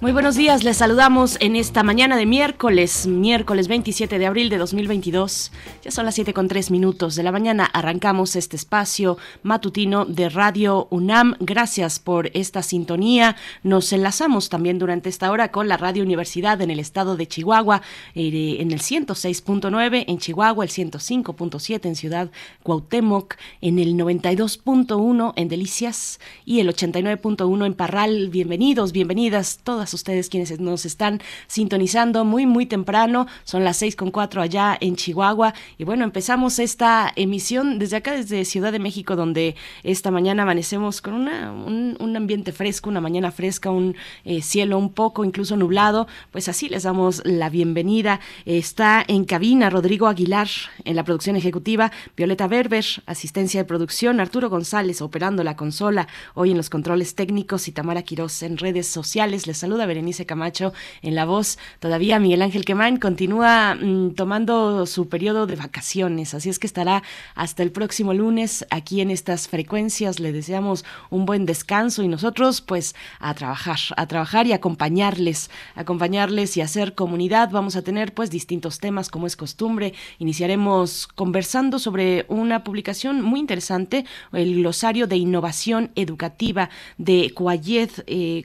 Muy buenos días, les saludamos en esta mañana de miércoles, miércoles 27 de abril de 2022. Ya son las 7 con 3 minutos de la mañana. Arrancamos este espacio matutino de Radio UNAM. Gracias por esta sintonía. Nos enlazamos también durante esta hora con la Radio Universidad en el estado de Chihuahua, eh, en el 106.9 en Chihuahua, el 105.7 en Ciudad Cuauhtémoc, en el 92.1 en Delicias y el 89.1 en Parral. Bienvenidos, bienvenidas todas ustedes quienes nos están sintonizando muy, muy temprano. Son las seis con cuatro allá en Chihuahua. Y bueno, empezamos esta emisión desde acá, desde Ciudad de México, donde esta mañana amanecemos con una, un, ambiente fresco, una mañana fresca, un eh, cielo un poco incluso nublado. Pues así les damos la bienvenida. Está en cabina Rodrigo Aguilar en la producción ejecutiva, Violeta Berber, asistencia de producción, Arturo González operando la consola, hoy en los controles técnicos y Tamara Quirós en redes sociales. Les saluda Berenice Camacho en la voz. Todavía Miguel Ángel Quemain continúa mm, tomando su periodo de vacaciones, así es que estará hasta el próximo lunes aquí en estas frecuencias. Le deseamos un buen descanso y nosotros pues a trabajar, a trabajar y acompañarles, acompañarles y hacer comunidad. Vamos a tener pues distintos temas como es costumbre. Iniciaremos conversando sobre una publicación muy interesante, el glosario de innovación educativa de Coayed, eh,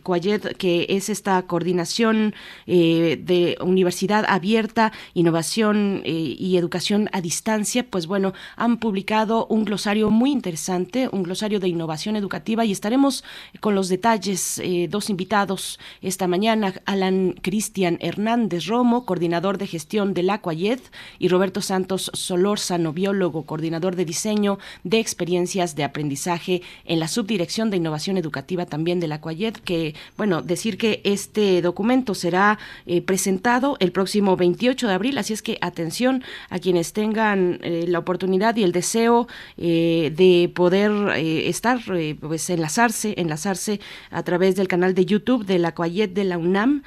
que es esta coordinación eh, de universidad abierta, innovación eh, y educación a distancia, pues bueno, han publicado un glosario muy interesante, un glosario de innovación educativa y estaremos con los detalles, eh, dos invitados esta mañana, Alan Cristian Hernández Romo, coordinador de gestión de la CUAYED, y Roberto Santos Solórzano, biólogo, coordinador de diseño de experiencias de aprendizaje en la subdirección de innovación educativa también de la CUAYED, que, bueno, decir que este documento será eh, presentado el próximo 28 de abril, así es que atención a quienes tengan eh, la oportunidad y el deseo eh, de poder estar, pues enlazarse, enlazarse a través del canal de YouTube de la Coayet de la UNAM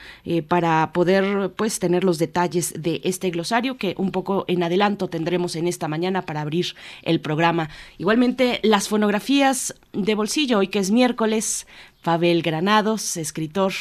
para poder pues tener los detalles de este glosario que un poco en adelanto tendremos en esta mañana para abrir el programa. Igualmente las fonografías de bolsillo hoy que es miércoles Pavel Granados, escritor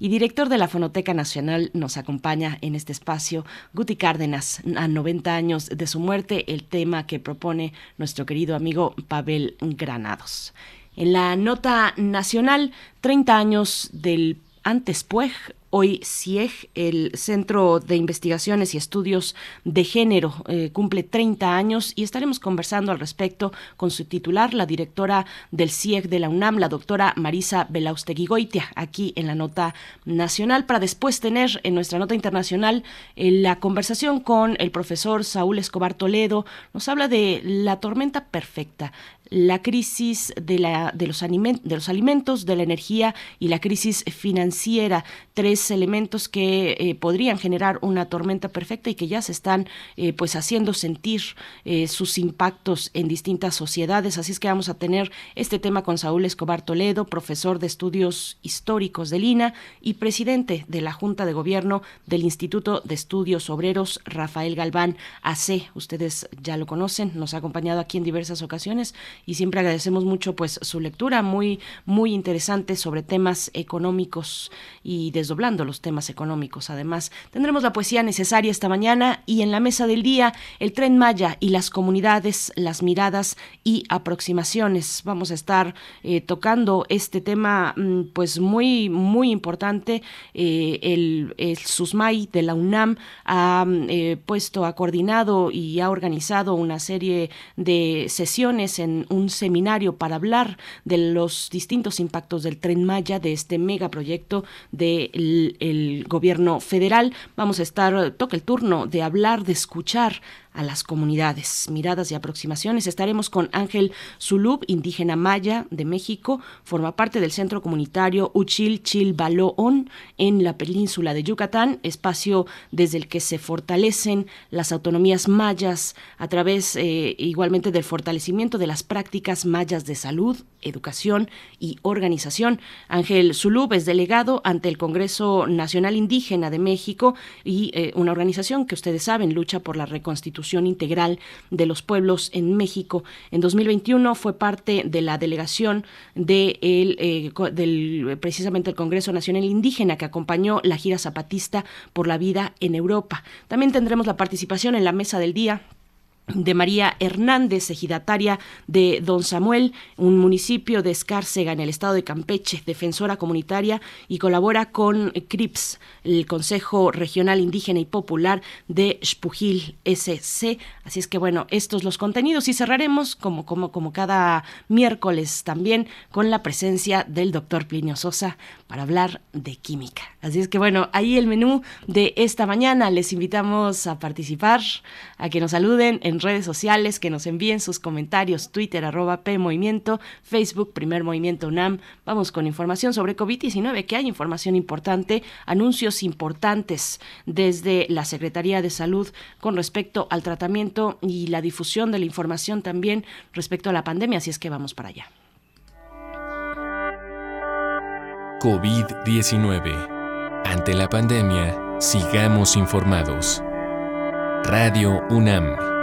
y director de la Fonoteca Nacional, nos acompaña en este espacio. Guti Cárdenas, a 90 años de su muerte, el tema que propone nuestro querido amigo Pavel Granados. En la nota nacional, 30 años del antes PUEG, Hoy CIEG, el Centro de Investigaciones y Estudios de Género, eh, cumple 30 años y estaremos conversando al respecto con su titular, la directora del CIEG de la UNAM, la doctora Marisa Belausteguigoitia, aquí en la nota nacional, para después tener en nuestra nota internacional eh, la conversación con el profesor Saúl Escobar Toledo. Nos habla de la tormenta perfecta, la crisis de, la, de, los de los alimentos, de la energía y la crisis financiera, tres elementos que eh, podrían generar una tormenta perfecta y que ya se están eh, pues haciendo sentir eh, sus impactos en distintas sociedades. Así es que vamos a tener este tema con Saúl Escobar Toledo, profesor de estudios históricos del INA y presidente de la Junta de Gobierno del Instituto de Estudios Obreros, Rafael Galván AC. Ustedes ya lo conocen, nos ha acompañado aquí en diversas ocasiones y siempre agradecemos mucho pues su lectura muy muy interesante sobre temas económicos y desdoblando los temas económicos. Además, tendremos la poesía necesaria esta mañana y en la mesa del día el tren Maya y las comunidades, las miradas y aproximaciones. Vamos a estar eh, tocando este tema mm, pues muy muy importante. Eh, el, SUSMAI de la UNAM ha eh, puesto, ha coordinado y ha organizado una serie de sesiones en un seminario para hablar de los distintos impactos del tren Maya, de este megaproyecto del el gobierno federal. Vamos a estar, toca el turno de hablar, de escuchar a las comunidades. Miradas y aproximaciones. Estaremos con Ángel Zulub, indígena maya de México, forma parte del centro comunitario Uchil Chilbaloón en la península de Yucatán, espacio desde el que se fortalecen las autonomías mayas a través eh, igualmente del fortalecimiento de las prácticas mayas de salud, educación y organización. Ángel Zulub es delegado ante el Congreso Nacional Indígena de México y eh, una organización que ustedes saben lucha por la reconstitución integral de los pueblos en México. En 2021 fue parte de la delegación de el, eh, del precisamente el Congreso Nacional Indígena que acompañó la gira zapatista por la vida en Europa. También tendremos la participación en la mesa del día de María Hernández, ejidataria de Don Samuel, un municipio de Escárcega en el estado de Campeche, defensora comunitaria y colabora con CRIPS, el Consejo Regional Indígena y Popular de Spujil SC. Así es que bueno, estos los contenidos y cerraremos como, como, como cada miércoles también con la presencia del doctor Plinio Sosa para hablar de química. Así es que bueno, ahí el menú de esta mañana. Les invitamos a participar, a que nos saluden en redes sociales, que nos envíen sus comentarios, Twitter, arroba P Movimiento, Facebook, Primer Movimiento UNAM. Vamos con información sobre COVID-19, que hay información importante, anuncios importantes desde la Secretaría de Salud con respecto al tratamiento y la difusión de la información también respecto a la pandemia, así es que vamos para allá. COVID-19. Ante la pandemia, sigamos informados. Radio UNAM.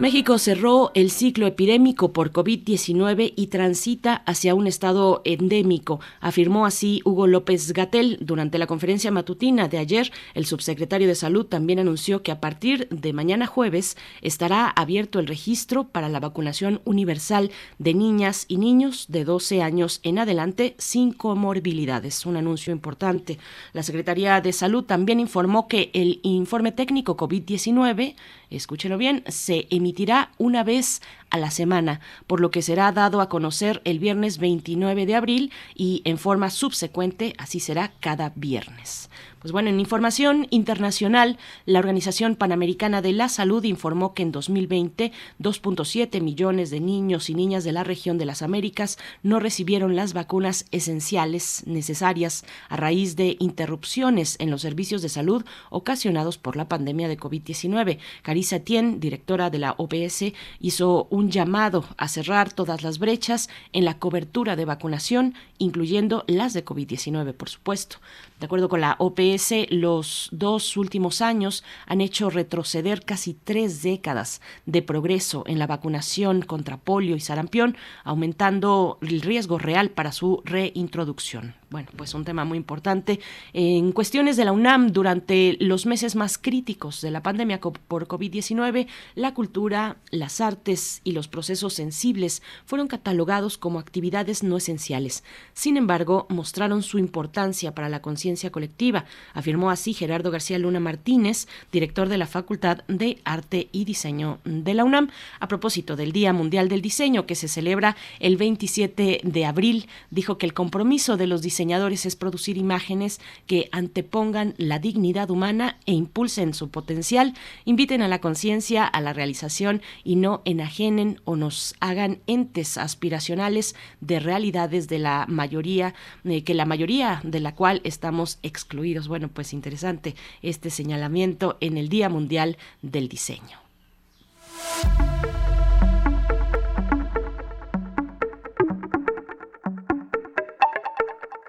México cerró el ciclo epidémico por COVID-19 y transita hacia un estado endémico, afirmó así Hugo López Gatel durante la conferencia matutina de ayer. El subsecretario de Salud también anunció que a partir de mañana jueves estará abierto el registro para la vacunación universal de niñas y niños de 12 años en adelante sin comorbilidades. Un anuncio importante. La Secretaría de Salud también informó que el informe técnico COVID-19 escúchelo bien, se emitirá una vez a la semana, por lo que será dado a conocer el viernes 29 de abril y en forma subsecuente, así será cada viernes. Pues bueno, en información internacional, la Organización Panamericana de la Salud informó que en 2020 2.7 millones de niños y niñas de la región de las Américas no recibieron las vacunas esenciales necesarias a raíz de interrupciones en los servicios de salud ocasionados por la pandemia de COVID-19. Carissa Tien, directora de la OPS, hizo un llamado a cerrar todas las brechas en la cobertura de vacunación, incluyendo las de COVID-19, por supuesto. De acuerdo con la OPS, los dos últimos años han hecho retroceder casi tres décadas de progreso en la vacunación contra polio y sarampión, aumentando el riesgo real para su reintroducción. Bueno, pues un tema muy importante. En cuestiones de la UNAM, durante los meses más críticos de la pandemia por COVID-19, la cultura, las artes y los procesos sensibles fueron catalogados como actividades no esenciales. Sin embargo, mostraron su importancia para la conciencia colectiva, afirmó así Gerardo García Luna Martínez, director de la Facultad de Arte y Diseño de la UNAM, a propósito del Día Mundial del Diseño que se celebra el 27 de abril. Dijo que el compromiso de los diseñadores es producir imágenes que antepongan la dignidad humana e impulsen su potencial, inviten a la conciencia, a la realización y no enajenen o nos hagan entes aspiracionales de realidades de la mayoría, eh, que la mayoría de la cual estamos excluidos. Bueno, pues interesante este señalamiento en el Día Mundial del Diseño.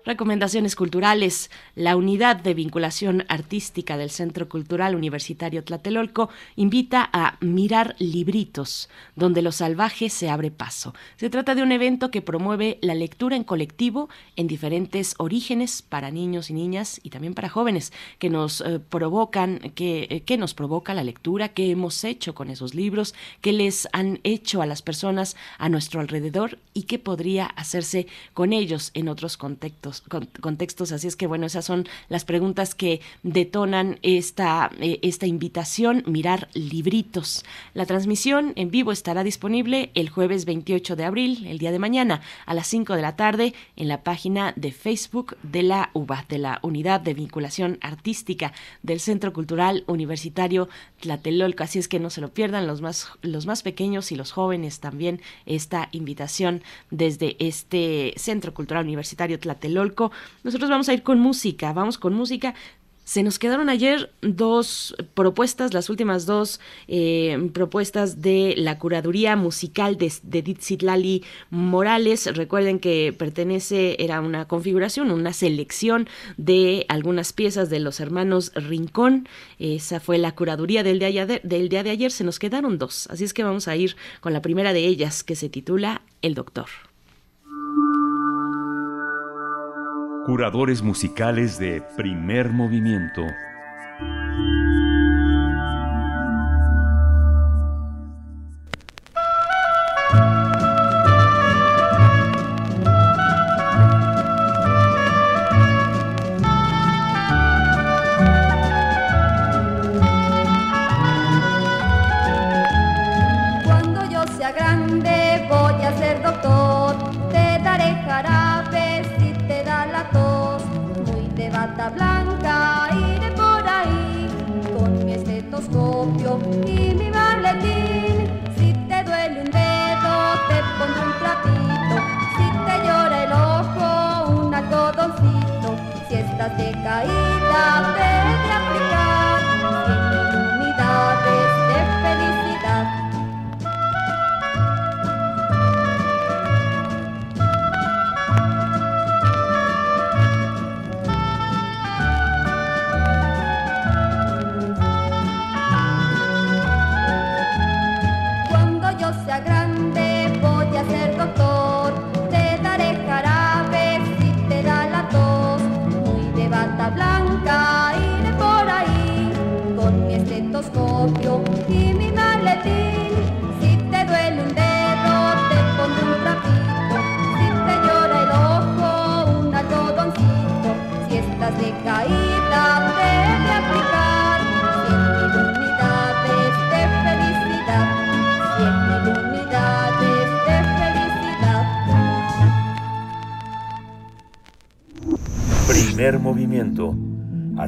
Recomendaciones culturales. La unidad de vinculación artística del Centro Cultural Universitario Tlatelolco invita a mirar libritos, donde lo salvaje se abre paso. Se trata de un evento que promueve la lectura en colectivo en diferentes orígenes para niños y niñas y también para jóvenes que nos eh, provocan, que, eh, que nos provoca la lectura, qué hemos hecho con esos libros, qué les han hecho a las personas a nuestro alrededor y qué podría hacerse con ellos en otros contextos contextos. Así es que, bueno, esas son las preguntas que detonan esta, eh, esta invitación, mirar libritos. La transmisión en vivo estará disponible el jueves 28 de abril, el día de mañana, a las 5 de la tarde, en la página de Facebook de la UBA, de la Unidad de Vinculación Artística del Centro Cultural Universitario Tlatelolco. Así es que no se lo pierdan los más, los más pequeños y los jóvenes también esta invitación desde este Centro Cultural Universitario Tlatelolco. Nosotros vamos a ir con música, vamos con música. Se nos quedaron ayer dos propuestas, las últimas dos eh, propuestas de la curaduría musical de, de Morales. Recuerden que pertenece, era una configuración, una selección de algunas piezas de los hermanos Rincón. Esa fue la curaduría del día de ayer. Se nos quedaron dos, así es que vamos a ir con la primera de ellas que se titula El Doctor. Curadores musicales de primer movimiento. Si estás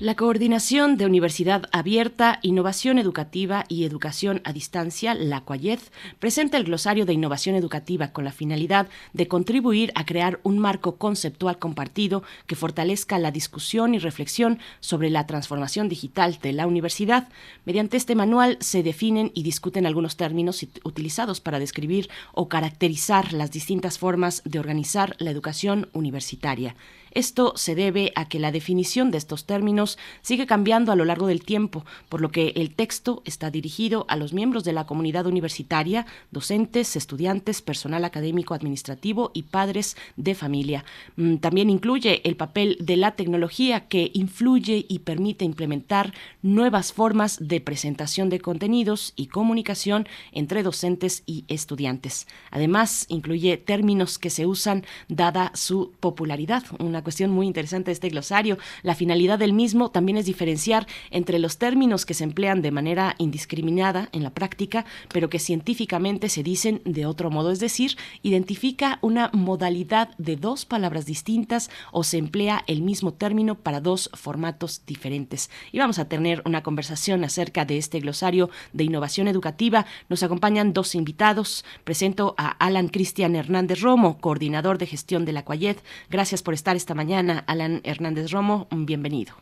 La Coordinación de Universidad Abierta, Innovación Educativa y Educación a Distancia, la CUAYED, presenta el glosario de innovación educativa con la finalidad de contribuir a crear un marco conceptual compartido que fortalezca la discusión y reflexión sobre la transformación digital de la universidad. Mediante este manual se definen y discuten algunos términos utilizados para describir o caracterizar las distintas formas de organizar la educación universitaria. Esto se debe a que la definición de estos términos sigue cambiando a lo largo del tiempo, por lo que el texto está dirigido a los miembros de la comunidad universitaria, docentes, estudiantes, personal académico, administrativo y padres de familia. Mm, también incluye el papel de la tecnología que influye y permite implementar nuevas formas de presentación de contenidos y comunicación entre docentes y estudiantes. Además, incluye términos que se usan dada su popularidad, cuestión muy interesante de este glosario. La finalidad del mismo también es diferenciar entre los términos que se emplean de manera indiscriminada en la práctica, pero que científicamente se dicen de otro modo, es decir, identifica una modalidad de dos palabras distintas o se emplea el mismo término para dos formatos diferentes. Y vamos a tener una conversación acerca de este glosario de innovación educativa. Nos acompañan dos invitados. Presento a Alan Cristian Hernández Romo, coordinador de gestión de la Cuayet. Gracias por estar esta mañana. Alan Hernández Romo, bienvenido.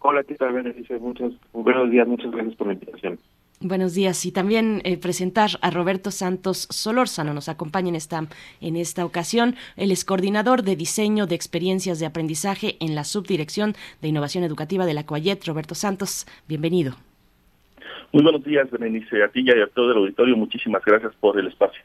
Hola, ¿qué tal, Muchos, buenos días, muchas gracias por la invitación. Buenos días y también eh, presentar a Roberto Santos Solórzano. Nos acompaña en esta, en esta ocasión. Él es coordinador de diseño de experiencias de aprendizaje en la subdirección de innovación educativa de la COAYET. Roberto Santos, bienvenido. Muy buenos días, Berenice, a ti y a todo el auditorio. Muchísimas gracias por el espacio.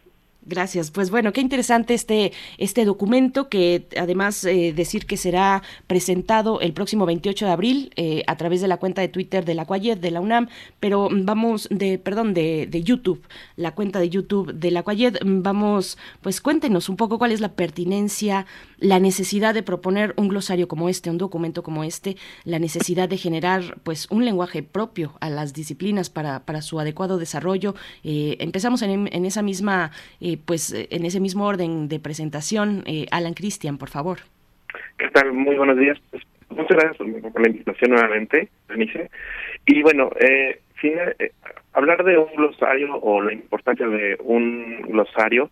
Gracias. Pues bueno, qué interesante este, este documento que además eh, decir que será presentado el próximo 28 de abril eh, a través de la cuenta de Twitter de la Cuayet de la UNAM, pero vamos de, perdón, de, de YouTube, la cuenta de YouTube de la Cuayet. Vamos, pues cuéntenos un poco cuál es la pertinencia, la necesidad de proponer un glosario como este, un documento como este, la necesidad de generar pues un lenguaje propio a las disciplinas para, para su adecuado desarrollo. Eh, empezamos en, en esa misma pues eh, en ese mismo orden de presentación, eh, Alan Cristian, por favor. ¿Qué tal? Muy buenos días. Pues, muchas gracias por la invitación nuevamente, Denise. Y bueno, eh, eh, hablar de un glosario o la importancia de un glosario,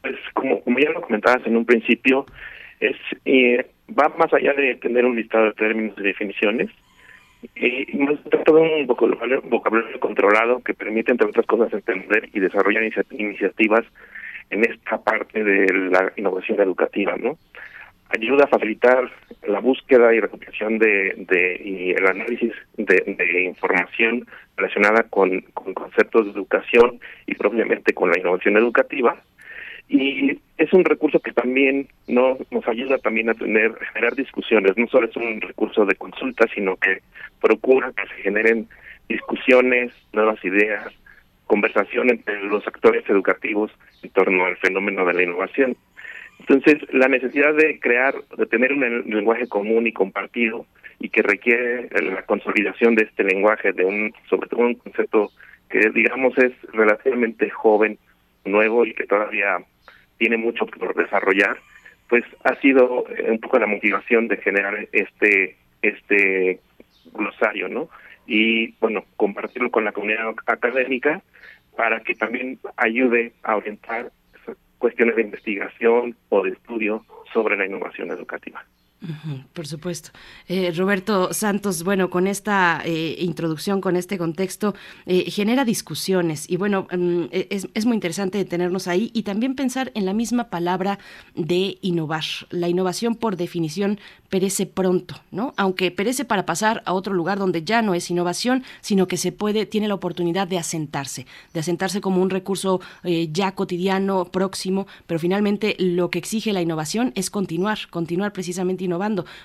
pues como, como ya lo comentabas en un principio, es va más allá de tener un listado de términos y definiciones, se trata de un vocabulario, vocabulario controlado que permite, entre otras cosas, entender y desarrollar iniciativas en esta parte de la innovación educativa, ¿no? Ayuda a facilitar la búsqueda y recuperación de, de y el análisis de, información relacionada con, con conceptos de educación y propiamente con la innovación educativa. Y es un recurso que también no nos ayuda también a tener generar discusiones. No solo es un recurso de consulta, sino que procura que se generen discusiones, nuevas ideas, conversación entre los actores educativos en torno al fenómeno de la innovación. Entonces, la necesidad de crear, de tener un lenguaje común y compartido y que requiere la consolidación de este lenguaje, de un, sobre todo un concepto que digamos es relativamente joven, nuevo y que todavía tiene mucho por desarrollar, pues ha sido eh, un poco la motivación de generar este este glosario, ¿no? Y bueno, compartirlo con la comunidad académica para que también ayude a orientar cuestiones de investigación o de estudio sobre la innovación educativa por supuesto. Eh, Roberto Santos, bueno, con esta eh, introducción, con este contexto, eh, genera discusiones y bueno, mm, e, es, es, muy interesante detenernos ahí y también pensar en la misma palabra de innovar. La innovación, por definición, perece pronto, ¿no? Aunque perece para pasar a otro lugar donde ya no es innovación, sino que se puede, tiene la oportunidad de asentarse, de asentarse como un recurso ya cotidiano, próximo, pero finalmente lo que exige la innovación es continuar, continuar precisamente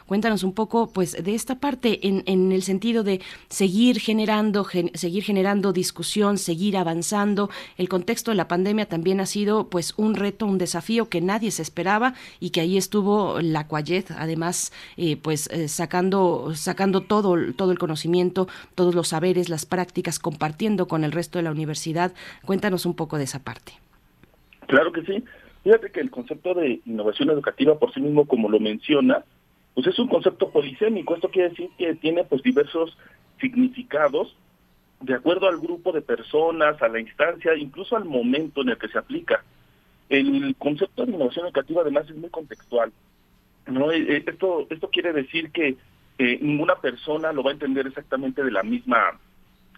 Cuéntanos un poco pues de esta parte en, en el sentido de seguir generando, seguir generando discusión, seguir avanzando. El contexto de la pandemia también ha sido pues un reto, un desafío que nadie se esperaba y que ahí estuvo la Cuayet, además eh, pues eh, sacando, sacando todo, todo el conocimiento, todos los saberes, las prácticas, compartiendo con el resto de la universidad. Cuéntanos un poco de esa parte. Claro que sí. Fíjate que el concepto de innovación educativa por sí mismo, como lo menciona, pues es un concepto polisémico. Esto quiere decir que tiene pues diversos significados de acuerdo al grupo de personas, a la instancia, incluso al momento en el que se aplica. El concepto de innovación educativa además es muy contextual. No, eh, eh, esto esto quiere decir que eh, ninguna persona lo va a entender exactamente de la misma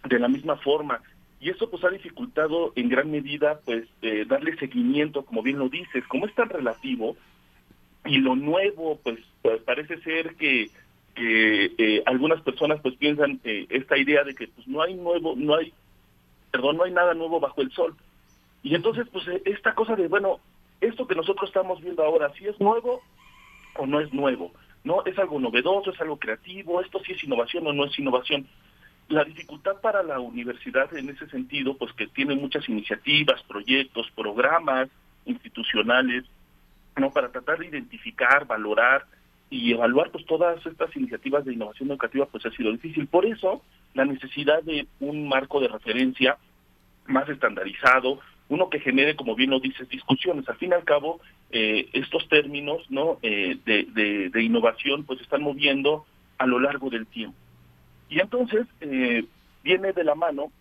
de la misma forma y eso pues ha dificultado en gran medida pues darle seguimiento, como bien lo dices, como es tan relativo, y lo nuevo pues, pues parece ser que eh, algunas personas pues piensan eh, esta idea de que pues no hay nuevo no hay perdón no hay nada nuevo bajo el sol. Y entonces pues eh, esta cosa de bueno esto que nosotros estamos viendo ahora si es nuevo o no es nuevo no es algo novedoso es algo creativo esto sí es innovación o no es innovación la dificultad para la universidad en ese sentido pues que tiene muchas iniciativas proyectos programas institucionales ¿no? Para tratar de identificar, valorar y evaluar pues todas estas iniciativas de innovación educativa pues ha sido difícil. Por eso la necesidad de un marco de referencia más estandarizado, uno que genere, como bien lo dices, discusiones. Al fin y al cabo, eh, estos términos no eh, de, de, innovación pues están moviendo a lo largo del tiempo. Y entonces eh, viene de la mano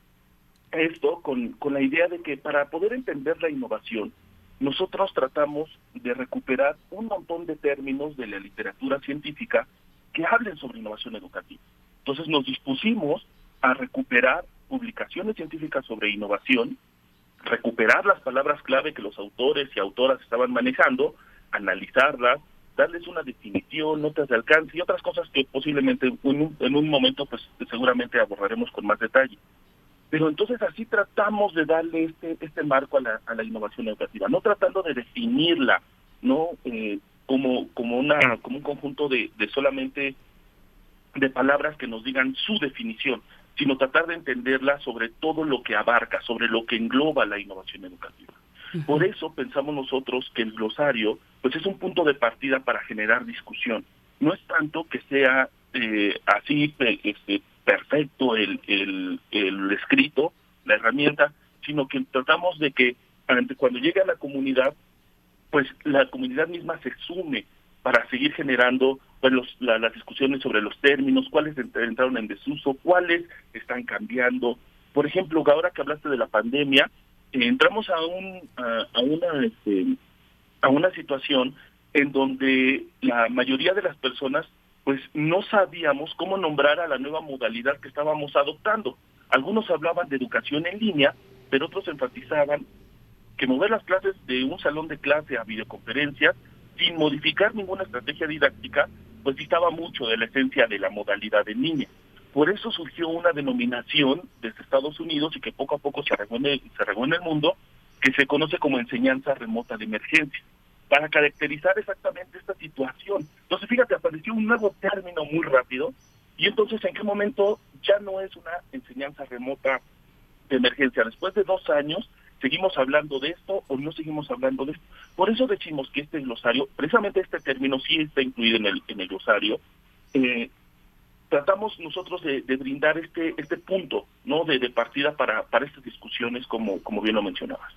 esto con, con la idea de que para poder entender la innovación, nosotros tratamos de recuperar un montón de términos de la literatura científica que hablen sobre innovación educativa. Entonces nos dispusimos a recuperar publicaciones científicas sobre innovación, recuperar las palabras clave que los autores y autoras estaban manejando, analizarlas, darles una definición, notas de alcance y otras cosas que posiblemente en un, en un momento pues seguramente abordaremos con más detalle. Pero entonces así tratamos de darle este este marco a la, a la innovación educativa, no tratando de definirla, no eh, como como una como un conjunto de, de solamente de palabras que nos digan su definición, sino tratar de entenderla sobre todo lo que abarca, sobre lo que engloba la innovación educativa. Por eso pensamos nosotros que el glosario pues es un punto de partida para generar discusión. No es tanto que sea eh, así este, perfecto el, el, escrito, la herramienta, sino que tratamos de que cuando llegue a la comunidad, pues la comunidad misma se sume para seguir generando pues, los, las discusiones sobre los términos, cuáles entraron en desuso, cuáles están cambiando. Por ejemplo, ahora que hablaste de la pandemia, eh, entramos a, un, a, una este, a una situación en donde la mayoría de las personas pues no sabíamos cómo nombrar a la nueva modalidad que estábamos adoptando. Algunos hablaban de educación en línea, pero otros enfatizaban que mover las clases de un salón de clase a videoconferencias sin modificar ninguna estrategia didáctica, pues distaba mucho de la esencia de la modalidad en línea. Por eso surgió una denominación desde Estados Unidos y que poco a poco se regó se en el mundo, que se conoce como enseñanza remota de emergencia, para caracterizar exactamente esta situación. Entonces, fíjate, apareció un nuevo término muy rápido, y entonces, ¿en qué momento ya no es una enseñanza remota de emergencia? Después de dos años, ¿seguimos hablando de esto o no seguimos hablando de esto? Por eso decimos que este glosario, precisamente este término sí está incluido en el, en el glosario, eh, tratamos nosotros de, brindar este este punto no de, de partida para para estas discusiones como como bien lo mencionabas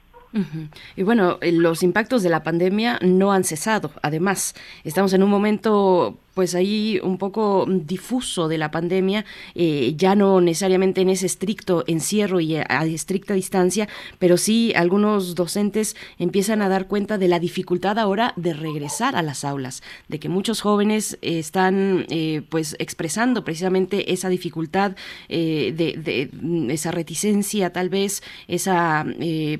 Y bueno, eh, los impactos de la pandemia no han cesado. Además, estamos en un momento pues ahí un poco difuso de la pandemia, eh, ya no necesariamente en ese estricto encierro y a, estricta distancia, pero sí algunos docentes empiezan a dar cuenta de la dificultad ahora de regresar a las aulas, de que muchos jóvenes eh, están eh, pues expresando precisamente esa dificultad, eh, de, de, esa reticencia tal vez, esa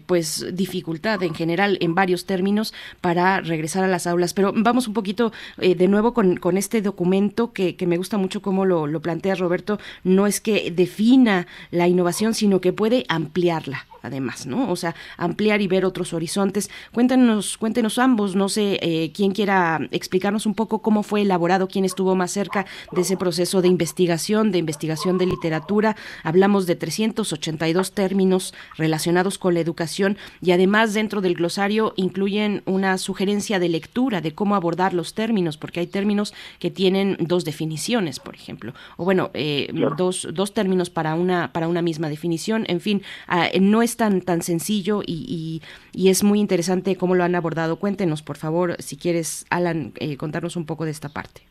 pues dificultad en general en varios términos para regresar a las aulas. Pero vamos un poquito de nuevo con, con este documento que, que, me gusta mucho cómo lo, lo plantea Roberto, no es que defina la innovación, sino que puede ampliarla además, ¿no? O sea, ampliar y ver otros horizontes. Cuéntenos, cuéntenos ambos, no sé, eh, quién quiera explicarnos un poco cómo fue elaborado, quién estuvo más cerca de ese proceso de investigación, de investigación de literatura. Hablamos de 382 términos relacionados con la educación y además dentro del glosario incluyen una sugerencia de lectura de cómo abordar los términos, porque hay términos que tienen dos definiciones, por ejemplo, o bueno, eh, claro. dos, dos términos para una, para una misma definición. En fin, uh, no es tan, tan sencillo y, y, y, es muy interesante cómo lo han abordado. Cuéntenos, por favor, si quieres, Alan, eh, contarnos un poco de esta parte.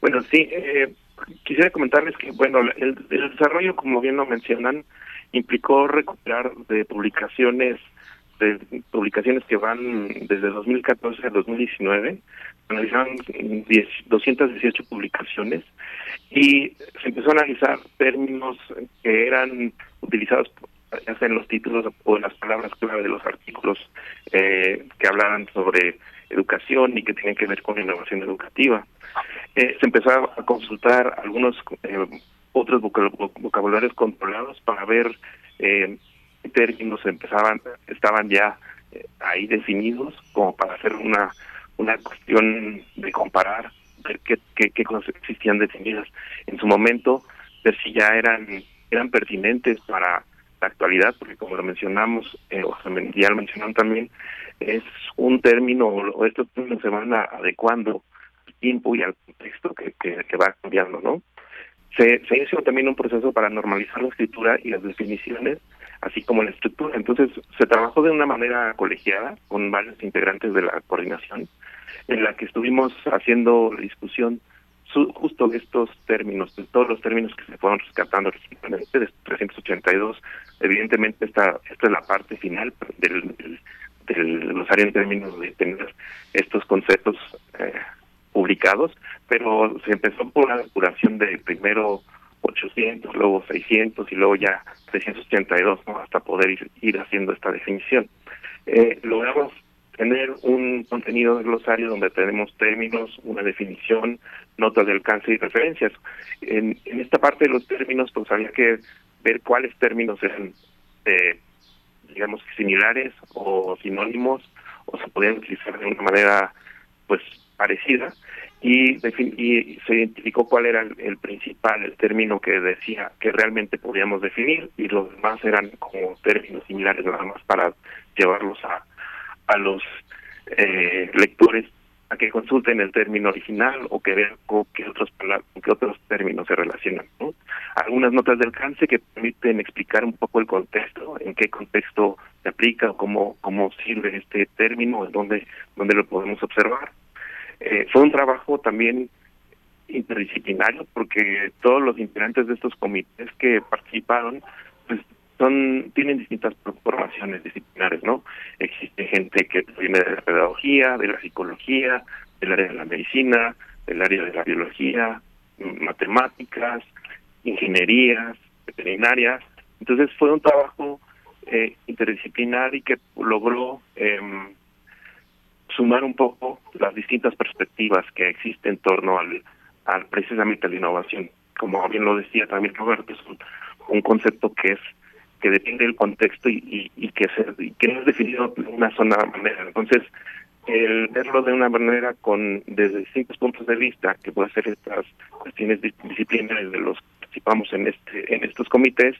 Bueno, sí, eh, quisiera comentarles que, bueno, el, desarrollo, como bien lo mencionan, implicó recuperar de publicaciones de publicaciones que van desde 2014 a 2019, analizaron 10, 218 publicaciones y se empezó a analizar términos que eran utilizados ya sea en los títulos o en las palabras clave de los artículos eh, que hablaban sobre educación y que tenían que ver con innovación educativa. Eh, se empezó a consultar algunos eh, otros vocabularios controlados para ver eh, qué términos empezaban, estaban ya eh, ahí definidos como para hacer una una cuestión de comparar ver qué, qué, qué cosas existían definidas en su momento, ver si ya eran eran pertinentes para la actualidad, porque como lo mencionamos, eh, o ya lo mencionaron también, es un término, o estos términos se van adecuando al tiempo y al contexto que, que, que va cambiando, ¿no? Se, se inició también un proceso para normalizar la escritura y las definiciones, así como la estructura. Entonces, se trabajó de una manera colegiada con varios integrantes de la coordinación, en la que estuvimos haciendo la discusión justo estos términos, todos los términos que se fueron rescatando recientemente, de 382, evidentemente esta, esta es la parte final del, del, glosario en términos de tener estos conceptos eh, publicados, pero se empezó por una depuración de primero 800, luego 600 y luego ya 382, ¿no? hasta poder ir, ir haciendo esta definición. Eh, logramos tener un contenido de glosario donde tenemos términos, una definición, notas de alcance y referencias. En, esta parte de los términos, pues había que ver cuáles términos eran, eh, digamos, similares o sinónimos o se podían utilizar de una manera, pues, parecida y, y se identificó cuál era el, principal, el término que decía que realmente podíamos definir y los demás eran como términos similares nada más para llevarlos a, a los eh, lectores a que consulten el término original o que vean qué otros qué otros términos se relacionan. Algunas notas de alcance que permiten explicar un poco el contexto, en qué contexto se aplica o cómo, cómo sirve este término, en dónde, dónde lo podemos observar. Eh, fue un trabajo también interdisciplinario porque todos los integrantes de estos comités que participaron pues son tienen distintas formaciones disciplinares, ¿no? Existe gente que viene de la pedagogía, de la psicología, del área de la medicina, del área de la biología, matemáticas, ingenierías, veterinarias. Entonces fue un trabajo eh, interdisciplinar y que logró eh, sumar un poco las distintas perspectivas que existen en torno al, al precisamente a la innovación. Como bien lo decía también Roberto, es un concepto que es que depende del contexto y, y, que, se, que no es definido de una sola manera. Entonces, el verlo de una manera con desde distintos puntos de vista, que puede ser estas cuestiones disciplinarias de los que participamos en este en estos comités,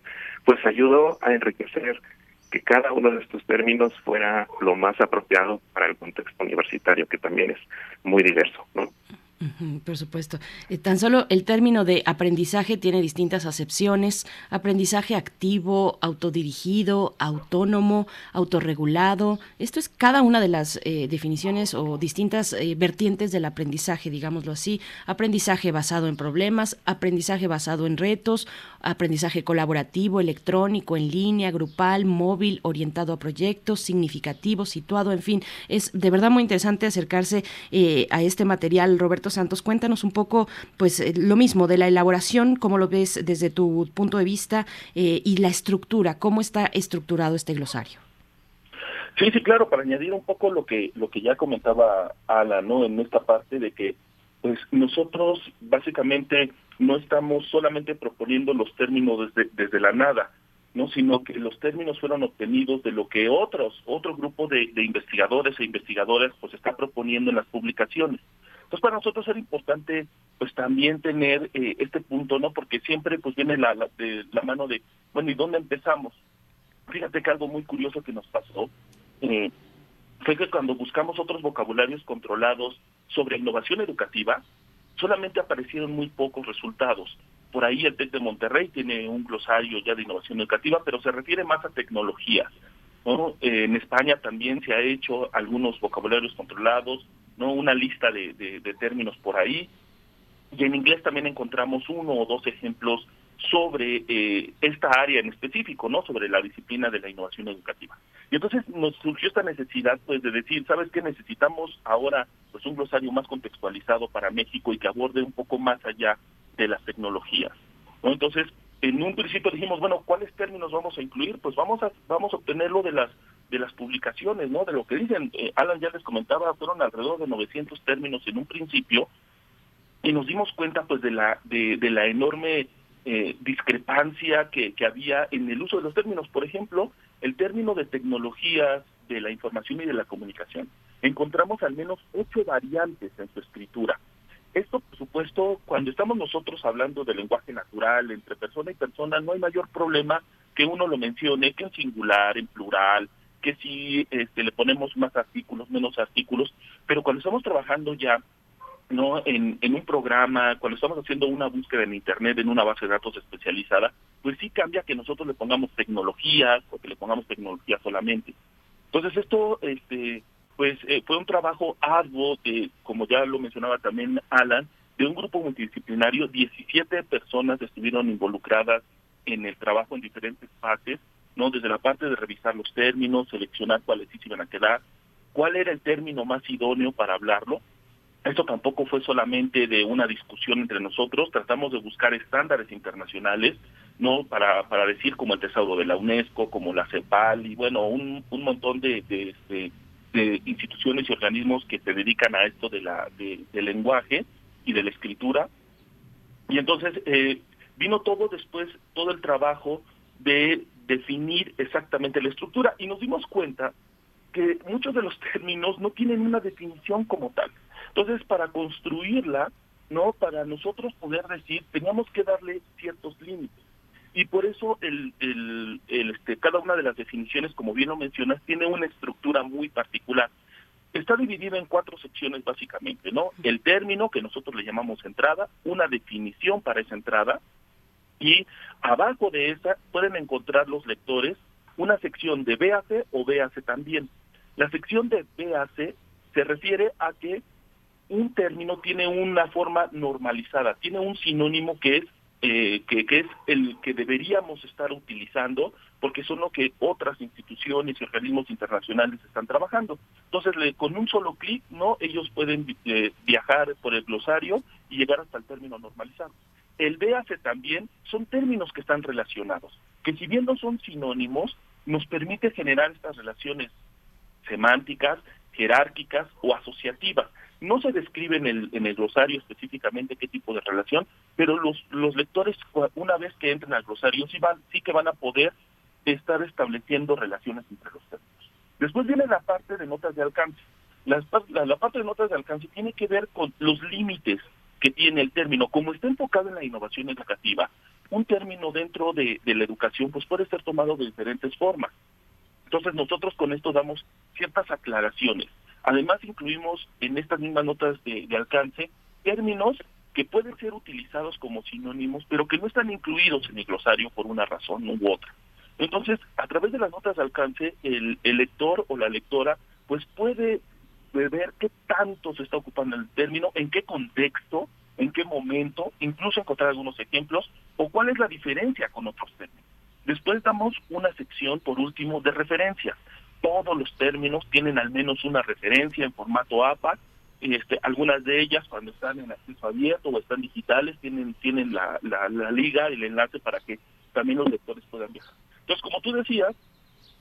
pues ayudó a enriquecer que cada uno de estos términos fuera lo más apropiado para el contexto universitario, que también es muy diverso, ¿no? Por supuesto. Eh, tan solo el término de aprendizaje tiene distintas acepciones. Aprendizaje activo, autodirigido, autónomo, autorregulado. Esto es cada una de las eh, definiciones o distintas eh, vertientes del aprendizaje, digámoslo así. Aprendizaje basado en problemas, aprendizaje basado en retos, aprendizaje colaborativo, electrónico, en línea, grupal, móvil, orientado a proyectos, significativo, situado, en fin. Es de verdad muy interesante acercarse a este material, Roberto Santos, cuéntanos un poco, pues eh, lo mismo de la elaboración, cómo lo ves desde tu punto de vista eh, y la estructura, cómo está estructurado este glosario. Sí, sí, claro, para añadir un poco lo que lo que ya comentaba Ala, ¿no? En esta parte de que pues nosotros básicamente no estamos solamente proponiendo los términos desde, desde la nada, no sino que los términos fueron obtenidos de lo que otros otro grupo de investigadores e investigadoras pues está proponiendo en las publicaciones entonces para nosotros era importante pues también tener eh, este punto, ¿no? Porque siempre pues viene la, la, de, la mano de, bueno, ¿y dónde empezamos? Fíjate que algo muy curioso que nos pasó eh, fue que cuando buscamos otros vocabularios controlados sobre innovación educativa, solamente aparecieron muy pocos resultados. Por ahí el TEC de Monterrey tiene un glosario ya de innovación educativa, pero se refiere más a tecnologías. ¿no? Eh, en España también se ha hecho algunos vocabularios controlados, no una lista de, de, términos por ahí. Y en inglés también encontramos uno o dos ejemplos sobre eh, esta área en específico, ¿no? Sobre la disciplina de la innovación educativa. Y entonces nos surgió esta necesidad, pues, de decir, ¿sabes qué? Necesitamos ahora, pues, un glosario más contextualizado para México y que aborde un poco más allá de las tecnologías, ¿no? Entonces, en un principio dijimos, bueno, ¿cuáles términos vamos a incluir? Pues vamos a vamos a obtenerlo de las de las publicaciones, ¿no? De lo que dicen. Eh, Alan ya les comentaba, fueron alrededor de 900 términos en un principio y nos dimos cuenta, pues, de la de, de la enorme eh, discrepancia que, que había en el uso de los términos. Por ejemplo, el término de tecnologías de la información y de la comunicación. Encontramos al menos ocho variantes en su escritura. Esto, por supuesto, cuando estamos nosotros hablando de lenguaje natural entre persona y persona, no hay mayor problema que uno lo mencione, que en singular, en plural, que si este, le ponemos más artículos, menos artículos, pero cuando estamos trabajando ya no en, en un programa, cuando estamos haciendo una búsqueda en Internet, en una base de datos especializada, pues sí cambia que nosotros le pongamos tecnologías o que le pongamos tecnología solamente. Entonces esto este, pues eh, fue un trabajo arduo, de, como ya lo mencionaba también Alan, de un grupo multidisciplinario, 17 personas estuvieron involucradas en el trabajo en diferentes fases, no desde la parte de revisar los términos, seleccionar cuáles sí se iban a quedar, cuál era el término más idóneo para hablarlo, Esto tampoco fue solamente de una discusión entre nosotros, tratamos de buscar estándares internacionales, no para, para decir como el Tesoro de la UNESCO, como la CEPAL y bueno, un, un montón de, de, de, instituciones y organismos que se dedican a esto de la de, del lenguaje y de la escritura. Y entonces eh, vino todo después, todo el trabajo de definir exactamente la estructura y nos dimos cuenta que muchos de los términos no tienen una definición como tal. Entonces, para construirla, no, para nosotros poder decir, teníamos que darle ciertos límites. Y por eso el, el, este, cada una de las definiciones, como bien lo mencionas, tiene una estructura muy particular. Está dividida en cuatro secciones básicamente, ¿no? El término, que nosotros le llamamos entrada, una definición para esa entrada, y abajo de esa pueden encontrar los lectores una sección de BAC o BAC también. La sección de BAC se refiere a que un término tiene una forma normalizada, tiene un sinónimo que es eh, que, que, es el que deberíamos estar utilizando porque son lo que otras instituciones y organismos internacionales están trabajando. Entonces, le, con un solo clic, no, ellos pueden eh, viajar por el glosario y llegar hasta el término normalizado. El BAC también son términos que están relacionados, que si bien no son sinónimos, nos permite generar estas relaciones semánticas, jerárquicas o asociativas. No se describe en el, en el glosario específicamente qué tipo de relación, pero los, los lectores una vez que entren al glosario sí, van, sí que van a poder estar estableciendo relaciones entre los términos. Después viene la parte de notas de alcance. La, la, parte de notas de alcance tiene que ver con los límites que tiene el término. Como está enfocado en la innovación educativa, un término dentro de, la educación pues puede ser tomado de diferentes formas. Entonces nosotros con esto damos ciertas aclaraciones. Además incluimos en estas mismas notas de, alcance términos que pueden ser utilizados como sinónimos, pero que no están incluidos en el glosario por una razón u otra. Entonces, a través de las notas de alcance, el, el lector o la lectora pues puede ver qué tanto se está ocupando el término, en qué contexto, en qué momento, incluso encontrar algunos ejemplos, o cuál es la diferencia con otros términos. Después damos una sección, por último, de referencias. Todos los términos tienen al menos una referencia en formato APA. Este, algunas de ellas, cuando están en acceso abierto o están digitales, tienen, tienen la, la, la liga, el enlace para que también los lectores puedan viajar. Entonces, como tú decías,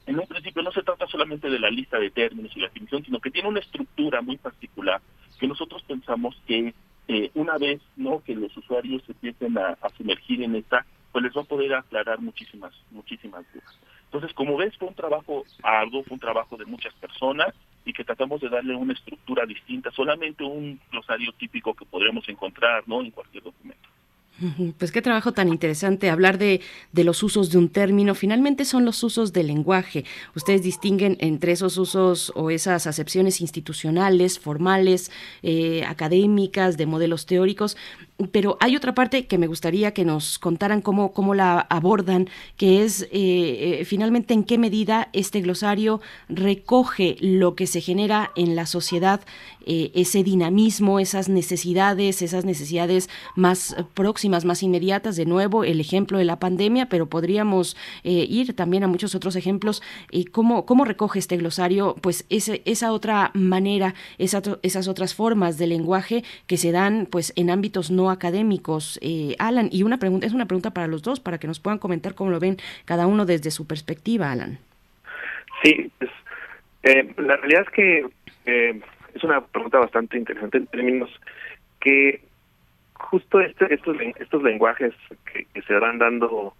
en un principio no se trata solamente de la lista de términos y la definición, sino que tiene una estructura muy particular que nosotros pensamos que eh, una vez no que los usuarios se empiecen a, sumergir en esta, pues les va a poder aclarar muchísimas, muchísimas dudas. Entonces, como ves, fue un trabajo arduo, fue un trabajo de muchas personas y que tratamos de darle una estructura distinta, solamente un glosario típico que podríamos encontrar ¿no? en cualquier documento. Pues qué trabajo tan interesante hablar de, de, los usos de un término. Finalmente son los usos del lenguaje. Ustedes distinguen entre esos usos o esas acepciones institucionales, formales, eh, académicas, de modelos teóricos. Pero hay otra parte que me gustaría que nos contaran cómo, cómo la abordan, que es eh, eh, finalmente en qué medida este glosario recoge lo que se genera en la sociedad, ese dinamismo, esas necesidades, esas necesidades más próximas más inmediatas, de nuevo el ejemplo de la pandemia, pero podríamos eh, ir también a muchos otros ejemplos. y ¿cómo, ¿Cómo recoge este glosario pues ese, esa otra manera, esa, esas otras formas de lenguaje que se dan pues en ámbitos no académicos? Eh, Alan, y una pregunta, es una pregunta para los dos, para que nos puedan comentar cómo lo ven cada uno desde su perspectiva, Alan. Sí, pues, eh, la realidad es que es una pregunta bastante interesante en términos que justo este, estos estos lenguajes que, se van dando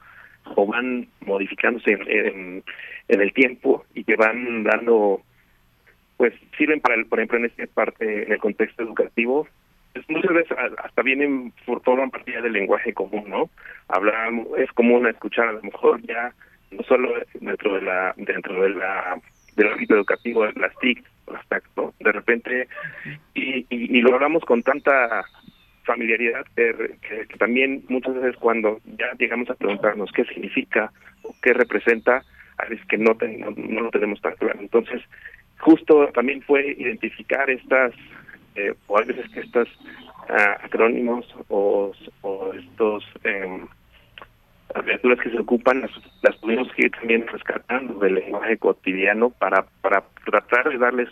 o van modificándose en, el tiempo y que van dando pues sirven para el, por ejemplo en esta parte en el contexto educativo pues muchas veces hasta vienen forman partida del lenguaje común no hablar es común escuchar a lo mejor ya no solo dentro de la dentro de la del ámbito educativo las TIC las TAC de repente y, y lo hablamos con tanta familiaridad que, también muchas veces cuando ya llegamos a preguntarnos qué significa o qué representa, a veces que no, no, lo tenemos tan claro. Entonces, justo también fue identificar estas, eh, o a veces que estos ah, acrónimos o, o estos eh, criaturas que se ocupan las, las tuvimos ir también rescatando del lenguaje cotidiano para para tratar de darles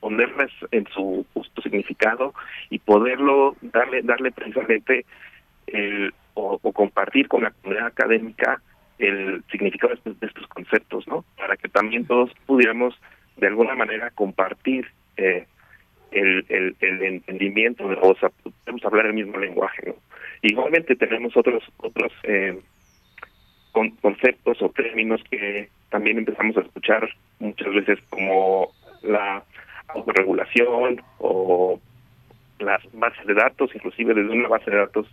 ponerles en su justo significado y poderlo darle darle precisamente el, o, compartir con la comunidad académica el significado de estos, conceptos, ¿no? Para que también todos pudiéramos de alguna manera compartir eh, el, el, el, entendimiento, o sea, podemos hablar el mismo lenguaje, ¿no? Igualmente tenemos otros otros eh, conceptos o términos que también empezamos a escuchar muchas veces como la autorregulación o las bases de datos, inclusive desde una base de datos,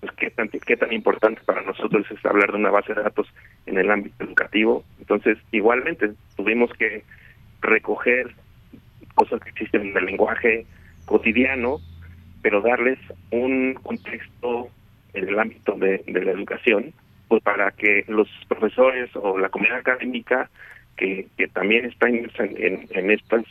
pues qué tan, qué tan importante para nosotros es hablar de una base de datos en el ámbito educativo. Entonces, igualmente, tuvimos que recoger cosas que existen en el lenguaje cotidiano, pero darles un contexto en el ámbito de, la educación, pues para que los profesores o la comunidad académica que, que también está en, en, en estas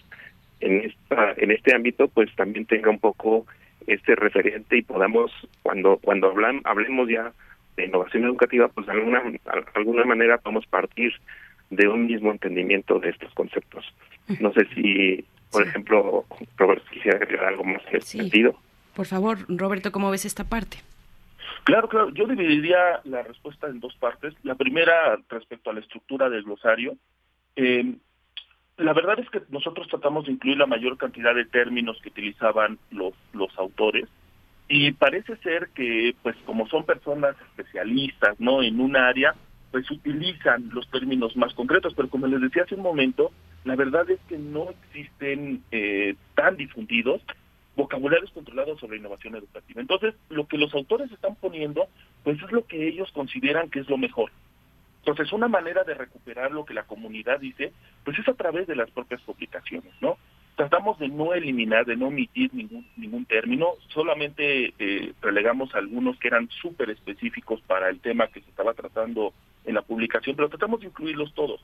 en esta en este ámbito pues también tenga un poco este referente y podamos cuando cuando hablan, hablemos ya de innovación educativa pues de alguna alguna manera podemos partir de un mismo entendimiento de estos conceptos. No sé si por ejemplo Roberto quisiera agregar algo más en ese sentido. Por favor Roberto cómo ves esta parte Claro, claro. Yo dividiría la respuesta en dos partes. La primera respecto a la estructura del glosario. Eh, la verdad es que nosotros tratamos de incluir la mayor cantidad de términos que utilizaban los, los autores y parece ser que, pues como son personas especialistas, ¿no? En un área, pues utilizan los términos más concretos, pero como les decía hace un momento, la verdad es que no existen eh, tan difundidos vocabularios controlados sobre innovación educativa. Entonces, lo que los autores están poniendo, pues es lo que ellos consideran que es lo mejor. Entonces, una manera de recuperar lo que la comunidad dice, pues es a través de las propias publicaciones, ¿no? Tratamos de no eliminar, de no omitir ningún, ningún término, solamente eh, relegamos algunos que eran súper específicos para el tema que se estaba tratando en la publicación, pero tratamos de incluirlos todos.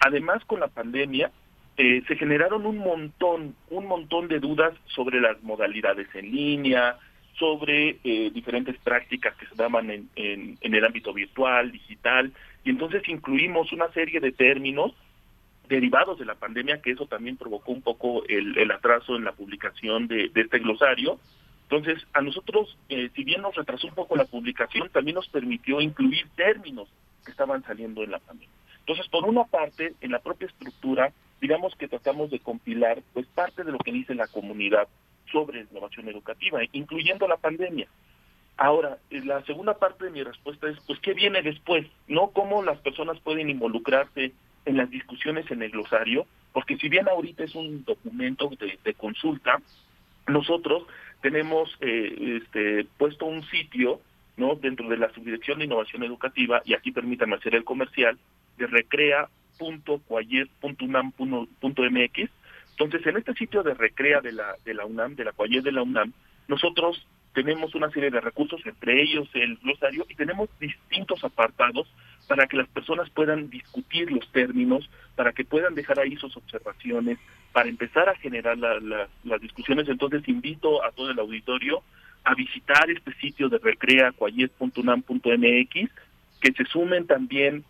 Además, con la pandemia, eh, se generaron un montón, un montón de dudas sobre las modalidades en línea, sobre eh, diferentes prácticas que se daban en, el ámbito virtual, digital, y entonces incluimos una serie de términos derivados de la pandemia, que eso también provocó un poco el, atraso en la publicación de, este glosario. Entonces, a nosotros, eh, si bien nos retrasó un poco la publicación, también nos permitió incluir términos que estaban saliendo en la pandemia. Entonces, por una parte, en la propia estructura, digamos que tratamos de compilar pues parte de lo que dice la comunidad sobre innovación educativa, incluyendo la pandemia. Ahora, eh, la segunda parte de mi respuesta es, pues, ¿qué viene después? ¿No? ¿Cómo las personas pueden involucrarse en las discusiones en el glosario? Porque si bien ahorita es un documento de, consulta, nosotros tenemos eh, este, puesto un sitio, ¿no? Dentro de la Subdirección de Innovación Educativa, y aquí permítanme hacer el comercial, de recrea.cuayet.unam.mx, entonces, en este sitio de recrea de la, de la UNAM, de la Cuayet de la UNAM, nosotros tenemos una serie de recursos, entre ellos el glosario, y tenemos distintos apartados para que las personas puedan discutir los términos, para que puedan dejar ahí sus observaciones, para empezar a generar las discusiones. Entonces, invito a todo el auditorio a visitar este sitio de recrea.cuayet.unam.mx, que se sumen también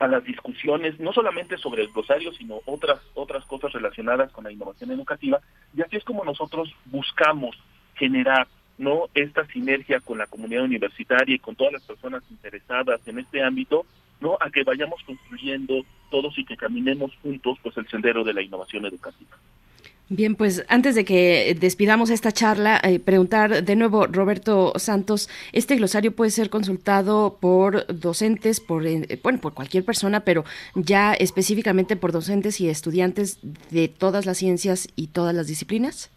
a las discusiones, no solamente sobre el glosario, sino otras, otras cosas relacionadas con la innovación educativa. Y así es como nosotros buscamos generar no esta sinergia con la comunidad universitaria y con todas las personas interesadas en este ámbito, no a que vayamos construyendo todos y que caminemos juntos pues el sendero de la innovación educativa. Bien, pues antes de que despidamos esta charla, eh, preguntar de nuevo, Roberto Santos, este glosario puede ser consultado por docentes, por eh, bueno, por cualquier persona, pero ya específicamente por docentes y estudiantes de todas las ciencias y todas las disciplinas.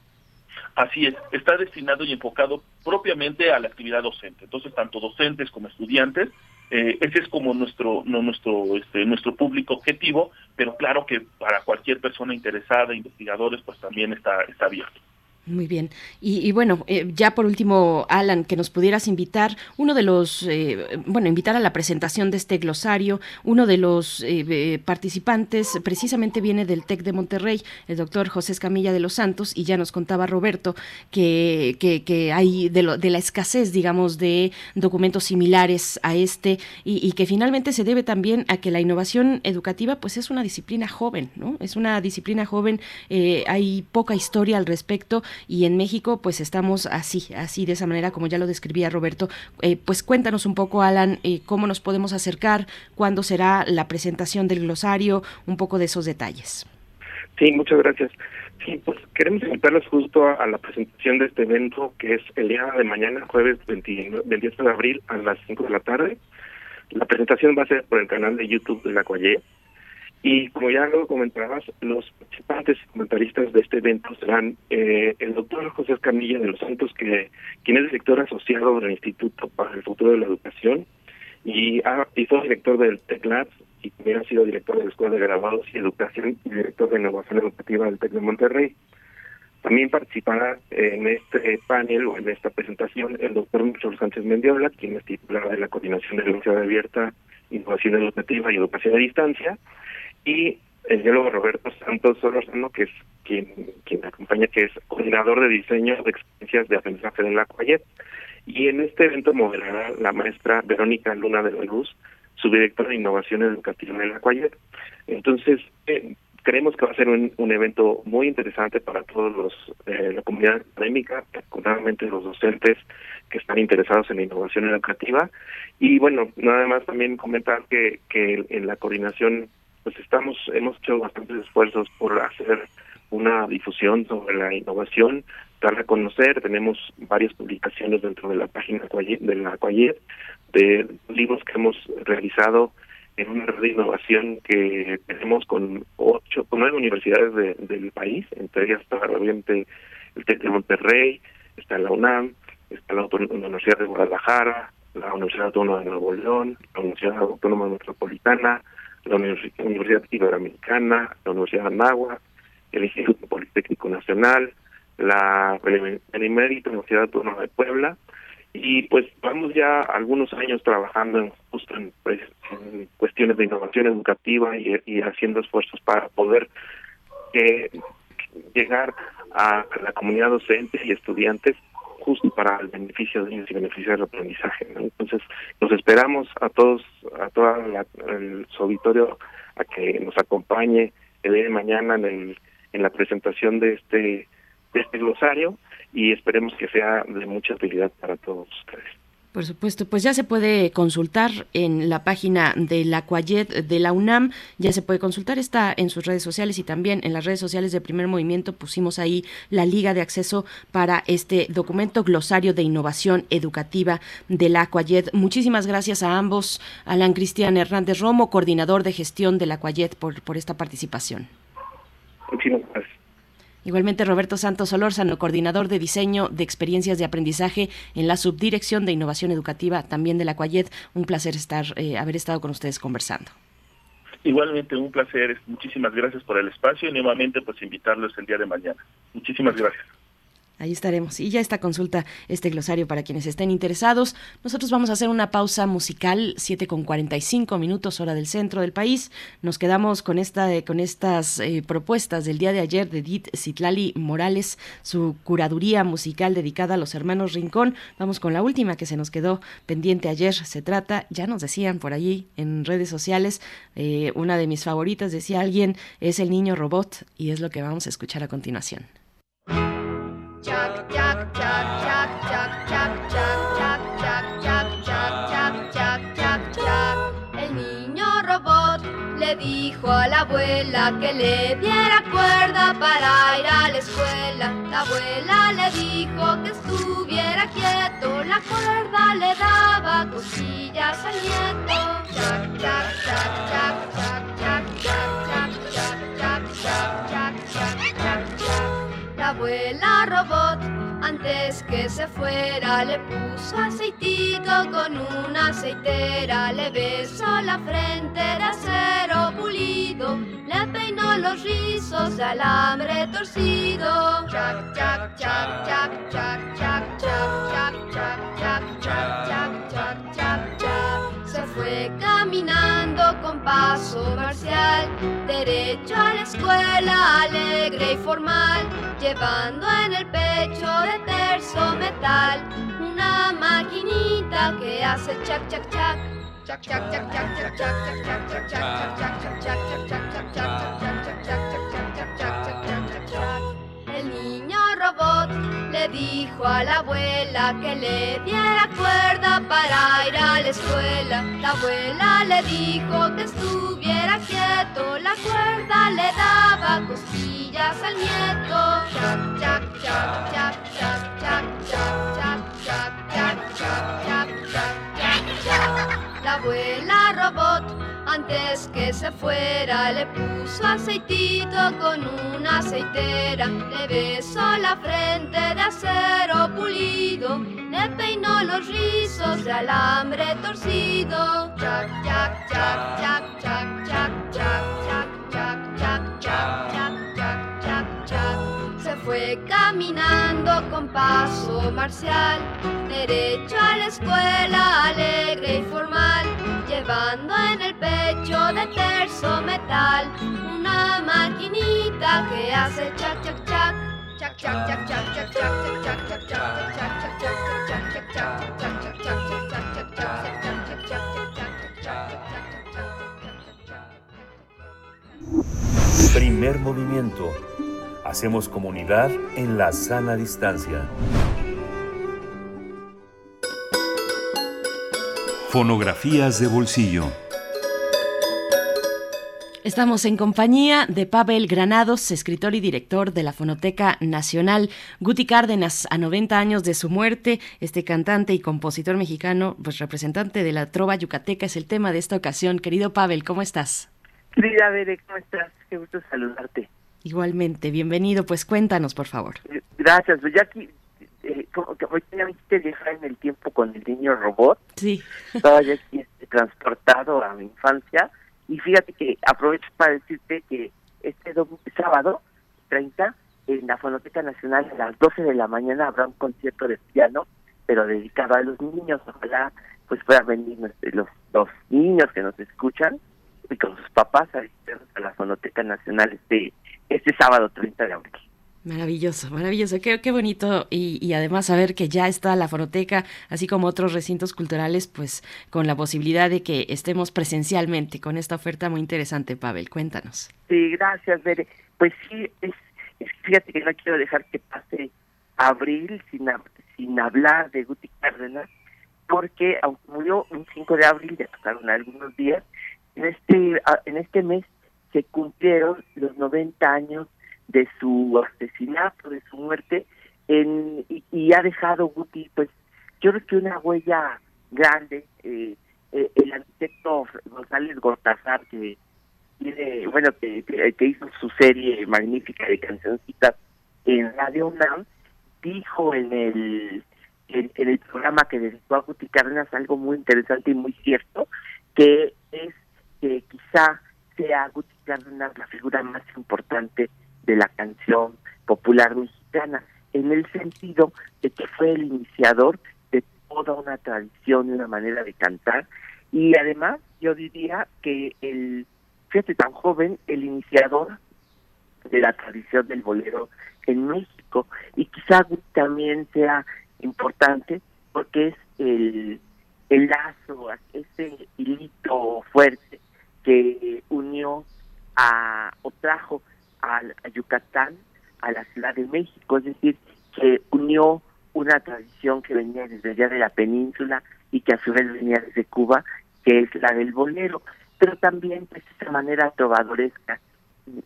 Así es, está destinado y enfocado propiamente a la actividad docente. Entonces, tanto docentes como estudiantes eh, ese es como nuestro no, nuestro este, nuestro público objetivo pero claro que para cualquier persona interesada investigadores pues también está está abierto muy bien. Y, bueno, eh, ya por último, Alan, que nos pudieras invitar, uno de los, eh, bueno, invitar a la presentación de este glosario, uno de los eh, participantes precisamente viene del TEC de Monterrey, el doctor José Escamilla de los Santos, y ya nos contaba Roberto que, que, hay de, lo, de, la escasez, digamos, de documentos similares a este, y, y, que finalmente se debe también a que la innovación educativa, pues es una disciplina joven, ¿no? Es una disciplina joven, hay poca historia al respecto, y en México pues estamos así, así de esa manera como ya lo describía Roberto. Eh, pues cuéntanos un poco, Alan, eh, cómo nos podemos acercar, cuándo será la presentación del glosario, un poco de esos detalles. Sí, muchas gracias. Sí, pues queremos invitarlos justo a, la presentación de este evento que es el día de mañana, jueves 28 de abril a las 5 de la tarde. La presentación va a ser por el canal de YouTube de la Coye. Y como ya lo comentabas, los participantes y comentaristas de este evento serán eh, el doctor José Escamilla de los Santos, que quien es director asociado del Instituto para el Futuro de la Educación y, ha, y fue director del TECLAB y también ha sido director de la Escuela de Grabados y Educación y director de Innovación Educativa del TEC de Monterrey. También participará en este panel o en esta presentación el doctor Michel Sánchez Mendiola, quien es titular de la Coordinación de la Universidad Abierta, Innovación Educativa y Educación a Distancia, y el biólogo Roberto Santos Solorzano, que es quien, quien acompaña, que es coordinador de diseño de experiencias de aprendizaje de la CUAYET. Y en este evento moderará la maestra Verónica Luna de la Luz, subdirectora de Innovación Educativa de la CUAYET. Entonces, eh, creemos que va a ser un, evento muy interesante para todos los eh, la comunidad académica, particularmente los docentes que están interesados en la innovación educativa. Y bueno, nada más también comentar que, que en la coordinación, pues estamos, hemos hecho bastantes esfuerzos por hacer una difusión sobre la innovación, darla a conocer. Tenemos varias publicaciones dentro de la página de la CUAYET, de libros que hemos realizado en una red de innovación que tenemos con ocho, con nueve universidades de, del país, entre ellas está obviamente el TEC de Monterrey, está la UNAM, está la, Universidad de Guadalajara, la Universidad Autónoma de Nuevo León, la Universidad Autónoma Metropolitana, la Universidad Iberoamericana, la Universidad de el Instituto Politécnico Nacional, la Benemérita Universidad Autónoma de Puebla, y pues vamos ya algunos años trabajando en, justo en, pues, cuestiones de innovación educativa y, haciendo esfuerzos para poder llegar a la comunidad docente y estudiantes justo para el beneficio de ellos y beneficio del aprendizaje. Entonces, nos esperamos a todos, a todo el auditorio a que nos acompañe el día de mañana en, el, en la presentación de este, de este glosario y esperemos que sea de mucha utilidad para todos ustedes. Por supuesto, pues ya se puede consultar en la página de la Cuayet de la UNAM, ya se puede consultar, está en sus redes sociales y también en las redes sociales de Primer Movimiento pusimos ahí la liga de acceso para este documento glosario de innovación educativa de la Cuayet. Muchísimas gracias a ambos, Alan Cristian Hernández Romo, coordinador de gestión de la Cuayet, por, por esta participación. Muchísimas gracias. Igualmente Roberto Santos Solórzano, coordinador de diseño de experiencias de aprendizaje en la Subdirección de Innovación Educativa, también de la Cuayet. Un placer estar, eh, haber estado con ustedes conversando. Igualmente un placer, muchísimas gracias por el espacio y nuevamente pues invitarlos el día de mañana. Muchísimas gracias. Ahí estaremos. Y ya está consulta este glosario para quienes estén interesados. Nosotros vamos a hacer una pausa musical, 7 con 45 minutos, hora del centro del país. Nos quedamos con, esta, con estas eh, propuestas del día de ayer de Edith Citlali Morales, su curaduría musical dedicada a los hermanos Rincón. Vamos con la última que se nos quedó pendiente ayer. Se trata, ya nos decían por allí en redes sociales, eh, una de mis favoritas, decía alguien, es el niño robot y es lo que vamos a escuchar a continuación. El niño robot le dijo a la abuela que le diera cuerda para ir a la escuela. La abuela le dijo que estuviera quieto, la cuerda le daba cosillas al nieto. Chac, chac, chac, abuela robot, antes que se fuera, le puso aceitito con una aceitera. Le besó la frente de acero pulido, le peinó los rizos de alambre torcido. Chac, chac, chac, chac, chac, chac, chac, chac, chac, chac, chac, chac, chac, Se fue caminando con paso marcial, derecho a la escuela, alegre y formal llevando en el pecho de terzo metal una maquinita que hace chac chac chac chac chac El niño robot le dijo a la abuela que le diera cuerda para ir a la escuela. La abuela le dijo que estuviera quieto, la cuerda le daba cosquillas al nieto. Chac, chac, chac, chac, chac, chac, chac, chac, chac, chac, chac, chac, La abuela robot antes que se fuera le puso aceitito con una aceitera, le besó la frente de acero pulido, le peinó los rizos de alambre torcido. Chac, chac, chac, chac, chac, chac, chac, chac, chac, chac, fue caminando con paso marcial, derecho a la escuela alegre y formal llevando en el pecho de terzo metal una maquinita que hace chac chac chac chac chac chac chac chac chac chac chac chac Primer movimiento. Hacemos comunidad en la sana distancia. Fonografías de bolsillo. Estamos en compañía de Pavel Granados, escritor y director de la Fonoteca Nacional. Guti Cárdenas, a 90 años de su muerte, este cantante y compositor mexicano, pues representante de la trova yucateca, es el tema de esta ocasión. Querido Pavel, ¿cómo estás? Querida Bere, ¿cómo estás? Qué gusto saludarte. Igualmente, bienvenido. Pues cuéntanos, por favor. Gracias. Pues ya aquí eh, como que hoy me viajar en el tiempo con el niño robot. Sí. Estaba ya aquí este, transportado a mi infancia. Y fíjate que aprovecho para decirte que este sábado 30 en la Fonoteca Nacional a las 12 de la mañana habrá un concierto de piano, pero dedicado a los niños. Ojalá pues puedan venir los, los niños que nos escuchan y con sus papás a a la Fonoteca Nacional este, este sábado 30 de abril. Maravilloso, maravilloso, qué, qué bonito y, y, además saber que ya está la fonoteca, así como otros recintos culturales, pues con la posibilidad de que estemos presencialmente con esta oferta muy interesante, Pavel, cuéntanos. Sí, gracias, Bere. Pues sí, es, fíjate que no quiero dejar que pase abril sin, sin hablar de Guti Cárdenas, porque aunque murió un 5 de abril, ya pasaron algunos días, en este, en este mes se cumplieron los 90 años de su asesinato, de su muerte, en, y, ha dejado Guti, pues yo creo que una huella grande. Eh, eh, el arquitecto González Gortazar, que tiene, bueno, que, que, hizo su serie magnífica de cancioncitas en Radio UNAM, dijo en el en, el programa que dedicó a Guti Cárdenas algo muy interesante y muy cierto, que es que quizá sea Guti Cárdenas la figura más importante de la canción popular mexicana, en el sentido de que fue el iniciador de toda una tradición y una manera de cantar, y además yo diría que el, fíjate tan joven, el iniciador de la tradición del bolero en México, y quizá también sea importante porque es el, el lazo, ese hilito fuerte que unió a, o trajo a, Yucatán, a la Ciudad de México, es decir, que unió una tradición que venía desde allá de la península y que a su vez venía desde Cuba, que es la del bolero, pero también pues esa manera trovadoresca,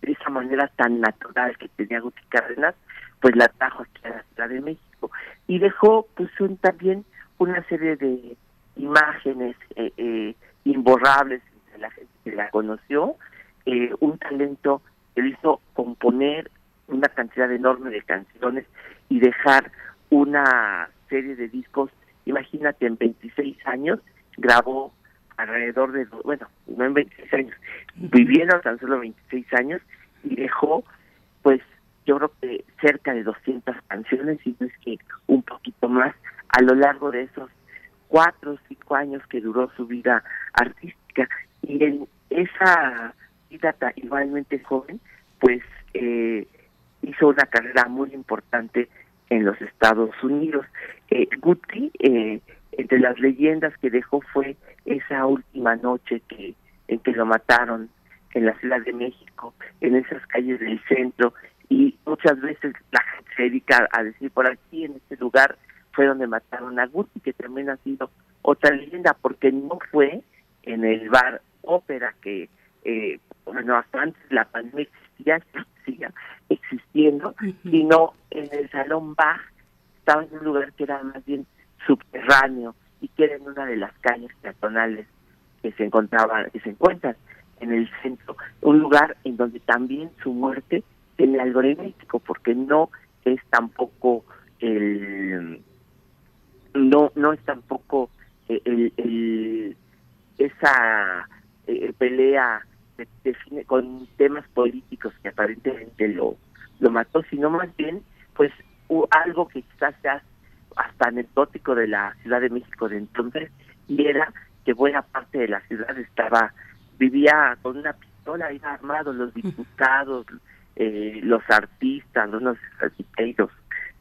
esa manera tan natural que tenía Guti Cárdenas, pues la trajo aquí a la Ciudad de México. Y dejó pues un, también una serie de imágenes eh, eh, imborrables de la gente que la conoció, eh, un talento él hizo componer una cantidad enorme de canciones y dejar una serie de discos. Imagínate, en 26 años grabó alrededor de, bueno, no en 26 años, vivieron tan solo 26 años y dejó, pues, yo creo que cerca de 200 canciones, y no es que un poquito más, a lo largo de esos cuatro o cinco años que duró su vida artística. Y en esa data igualmente joven, pues eh, hizo una carrera muy importante en los Estados Unidos. Eh, Guti, eh, entre las leyendas que dejó fue esa última noche que en que lo mataron en la Ciudad de México, en esas calles del centro, y muchas veces la gente se dedica a decir por aquí, en este lugar fue donde mataron a Guti, que también ha sido otra leyenda, porque no fue en el bar ópera que, eh, bueno, hasta antes la pandemia existía, sigue existiendo, sino en el Salón Bach, estaba en un lugar que era más bien subterráneo y que era en una de las calles peatonales que se encontraban, que se encuentran en el centro, un lugar en donde también su muerte tiene algo porque no es tampoco el no no es tampoco el, el esa eh, pelea de, con temas políticos que aparentemente lo lo mató sino más bien pues algo que quizás sea hasta anecdótico de la Ciudad de México de entonces y era que buena parte de la ciudad estaba vivía con una pistola iba armado los diputados eh, los artistas los arquitectos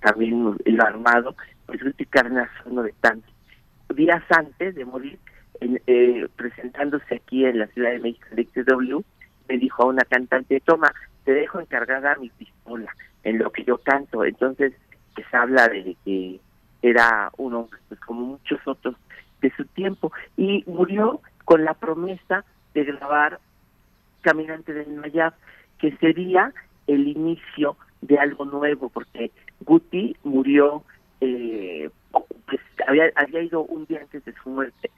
también iba armado pues Guti Cárdenas uno de tantos días antes de morir eh, presentándose aquí en la Ciudad de México en XW me dijo a una cantante toma te dejo encargada mi pistola en lo que yo canto entonces pues habla de que era uno pues como muchos otros de su tiempo. Y murió con la promesa de grabar Caminante del Mayab que sería el inicio de algo nuevo porque Guti murió eh, pues había, había ido un día antes de su muerte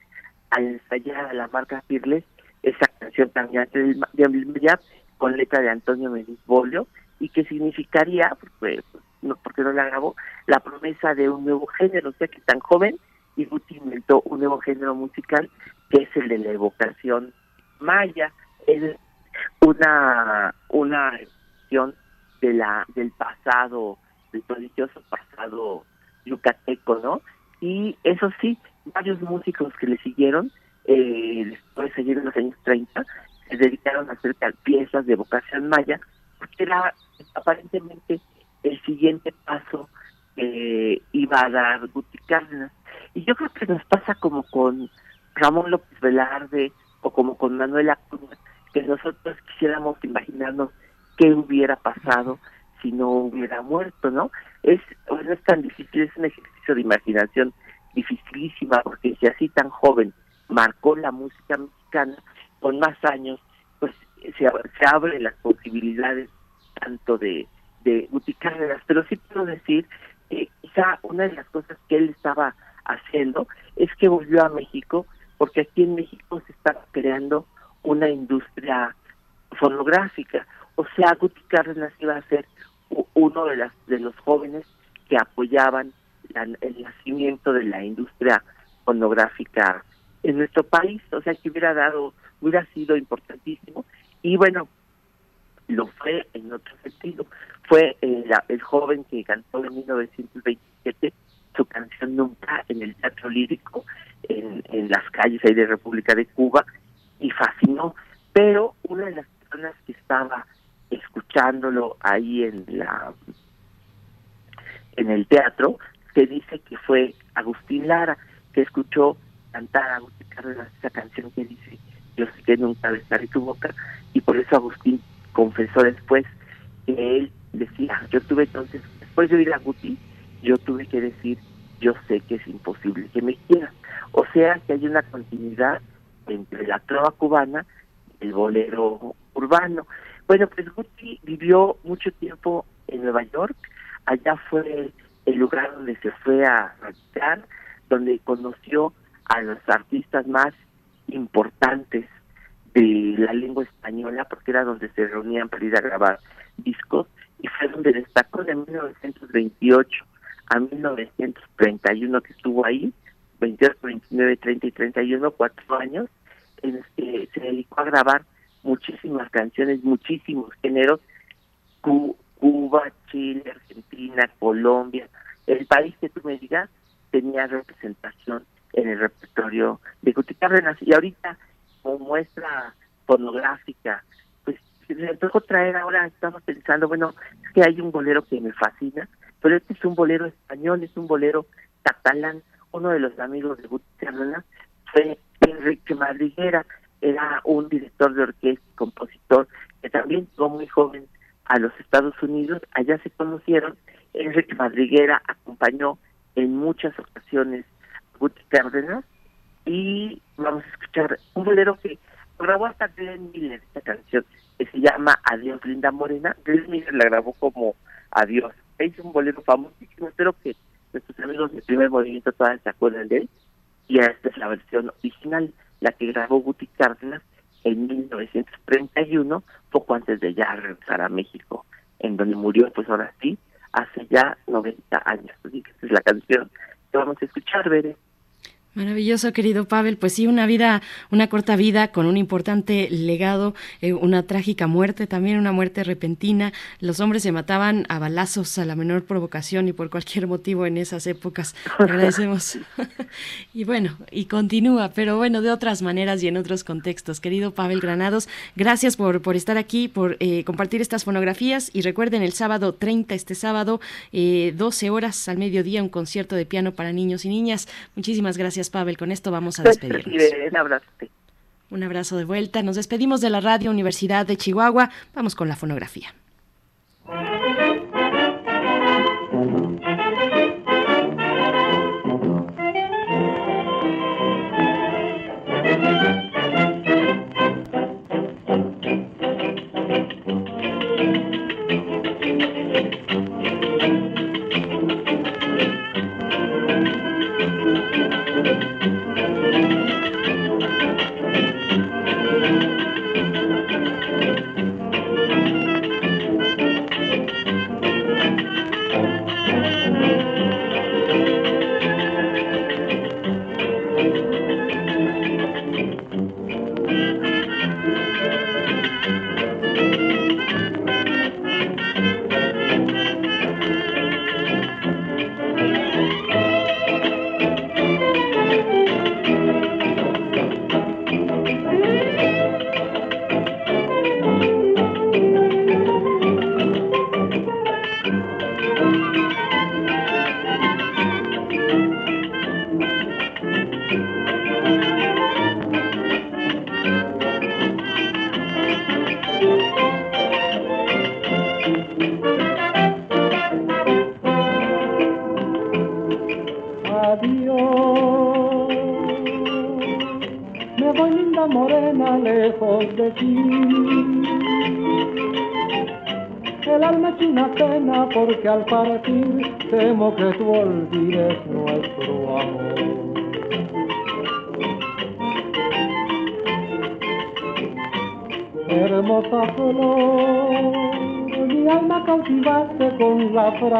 a ensayar a la marca Pirles esa canción Caminante del, del Mayab con letra de Antonio Mediz Bolio y que significaría pues, no, porque no la grabó, la promesa de un nuevo género, o sea que tan joven, y Guti inventó un nuevo género musical que es el de la evocación maya, es una una de la del pasado, del prodigioso pasado yucateco, ¿no? Y eso sí, varios músicos que le siguieron, eh, después de seguir en los años 30, se dedicaron a hacer piezas de evocación maya, porque era aparentemente el siguiente paso que iba a dar Guti Cárdenas. Y yo creo que nos pasa como con Ramón López Velarde o como con Manuel Acuña, que nosotros quisiéramos imaginarnos qué hubiera pasado si no hubiera muerto, ¿no? Es, no es tan difícil, es un ejercicio de imaginación dificilísima, porque si así tan joven marcó la música mexicana, con más años, pues se, se abren las posibilidades tanto de de Guti pero sí puedo decir que quizá una de las cosas que él estaba haciendo es que volvió a México, porque aquí en México se está creando una industria fonográfica. O sea, Guti Cárdenas iba a ser uno de, las, de los jóvenes que apoyaban el nacimiento de la industria fonográfica en nuestro país, o sea que hubiera dado, hubiera sido importantísimo. Y bueno, lo fue en otro sentido. Fue eh, el joven que cantó en 1927 su canción Nunca en el Teatro Lírico, en, en las calles ahí de República de Cuba, y fascinó. Pero una de las personas que estaba escuchándolo ahí en la en el teatro se dice que fue Agustín Lara que escuchó cantar a Agustín Cárdenas esa canción que dice yo sé que nunca estar en tu boca y por eso Agustín confesó después que él decía, yo tuve entonces, después de oír a Guti, yo tuve que decir, yo sé que es imposible que me quiera. O sea que hay una continuidad entre la trova cubana y el bolero urbano. Bueno, pues Guti vivió mucho tiempo en Nueva York, allá fue el lugar donde se fue a radicar, donde conoció a los artistas más importantes de la lengua española, porque era donde se reunían para ir a grabar discos, y fue donde destacó de 1928 a 1931 que estuvo ahí, 28, 29, 30 y 31, cuatro años, en este, se dedicó a grabar muchísimas canciones, muchísimos géneros, Cuba, Chile, Argentina, Colombia, el país que tú me digas tenía representación en el repertorio de Guti Cárdenas y ahorita como muestra pornográfica. Pues me tocó traer ahora, estamos pensando, bueno, es que hay un bolero que me fascina, pero este es un bolero español, es un bolero catalán. Uno de los amigos de Guti fue Enrique Madriguera, era un director de orquesta y compositor que también llegó muy joven a los Estados Unidos, allá se conocieron Enrique Madriguera acompañó en muchas ocasiones a Guti Cárdenas y vamos a escuchar un bolero que grabó hasta Glenn Miller, esta canción, que se llama Adiós Linda Morena. Glenn Miller la grabó como Adiós. Es un bolero famosísimo, espero que nuestros amigos del primer movimiento todavía se acuerdan de él. Y esta es la versión original, la que grabó Guti Cárdenas en 1931, poco antes de ya regresar a México, en donde murió, pues ahora sí, hace ya 90 años. Así que es la canción que vamos a escuchar, Veré. Maravilloso, querido Pavel. Pues sí, una vida, una corta vida con un importante legado, eh, una trágica muerte, también una muerte repentina. Los hombres se mataban a balazos a la menor provocación y por cualquier motivo en esas épocas. agradecemos. y bueno, y continúa, pero bueno, de otras maneras y en otros contextos. Querido Pavel Granados, gracias por, por estar aquí, por eh, compartir estas fonografías y recuerden el sábado 30, este sábado, eh, 12 horas al mediodía, un concierto de piano para niños y niñas. Muchísimas gracias. Pavel. Con esto vamos a despedirnos. Un abrazo. Un abrazo de vuelta. Nos despedimos de la Radio Universidad de Chihuahua. Vamos con la fonografía.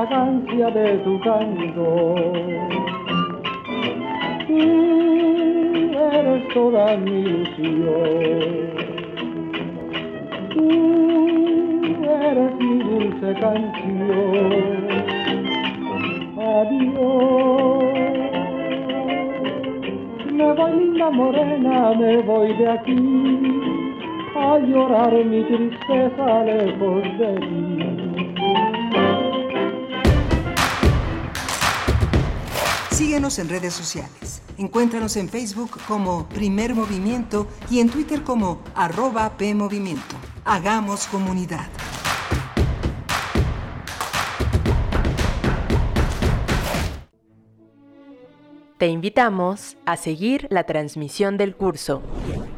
Fragancia de tu canto. Tú eres toda mi ilusión. En redes sociales. Encuéntranos en Facebook como Primer Movimiento y en Twitter como arroba PMovimiento. Hagamos comunidad. Te invitamos a seguir la transmisión del curso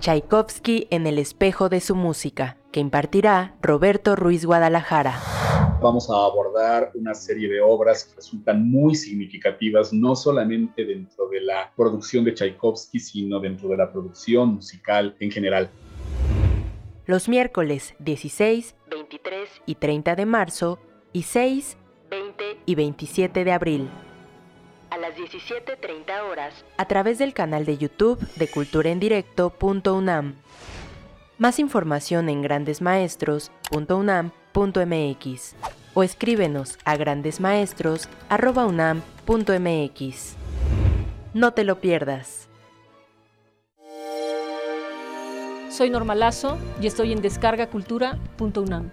Tchaikovsky en el espejo de su música, que impartirá Roberto Ruiz Guadalajara. Vamos a abordar una serie de obras que resultan muy significativas, no solamente dentro de la producción de Tchaikovsky, sino dentro de la producción musical en general. Los miércoles 16, 23 y 30 de marzo y 6, 20 y 27 de abril a las 17.30 horas a través del canal de YouTube de culturaendirecto.unam. Más información en grandesmaestros.unam.mx o escríbenos a grandesmaestros.unam.mx. No te lo pierdas. Soy Norma Lazo y estoy en descargacultura.unam.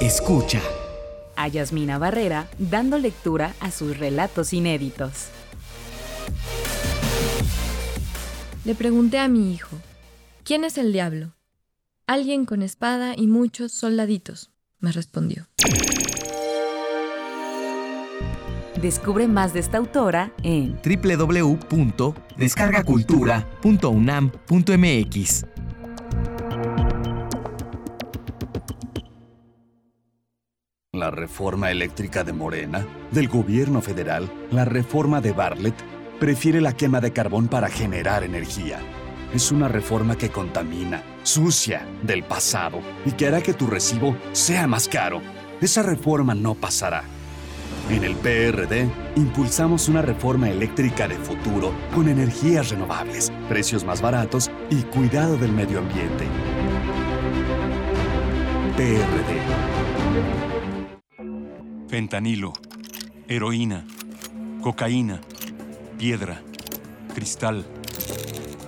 Escucha a Yasmina Barrera dando lectura a sus relatos inéditos. Le pregunté a mi hijo, ¿quién es el diablo? Alguien con espada y muchos soldaditos, me respondió. Descubre más de esta autora en www.descargacultura.unam.mx. La reforma eléctrica de Morena, del gobierno federal, la reforma de Bartlett, prefiere la quema de carbón para generar energía. Es una reforma que contamina, sucia, del pasado y que hará que tu recibo sea más caro. Esa reforma no pasará. En el PRD impulsamos una reforma eléctrica de futuro con energías renovables, precios más baratos y cuidado del medio ambiente. PRD. Fentanilo, heroína, cocaína, piedra, cristal.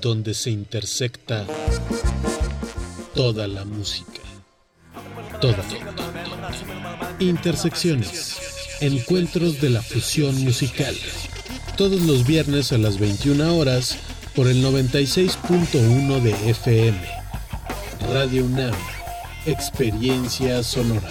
donde se intersecta toda la música. Toda. Intersecciones. Encuentros de la fusión musical. Todos los viernes a las 21 horas por el 96.1 de FM. Radio UNAM. Experiencia sonora.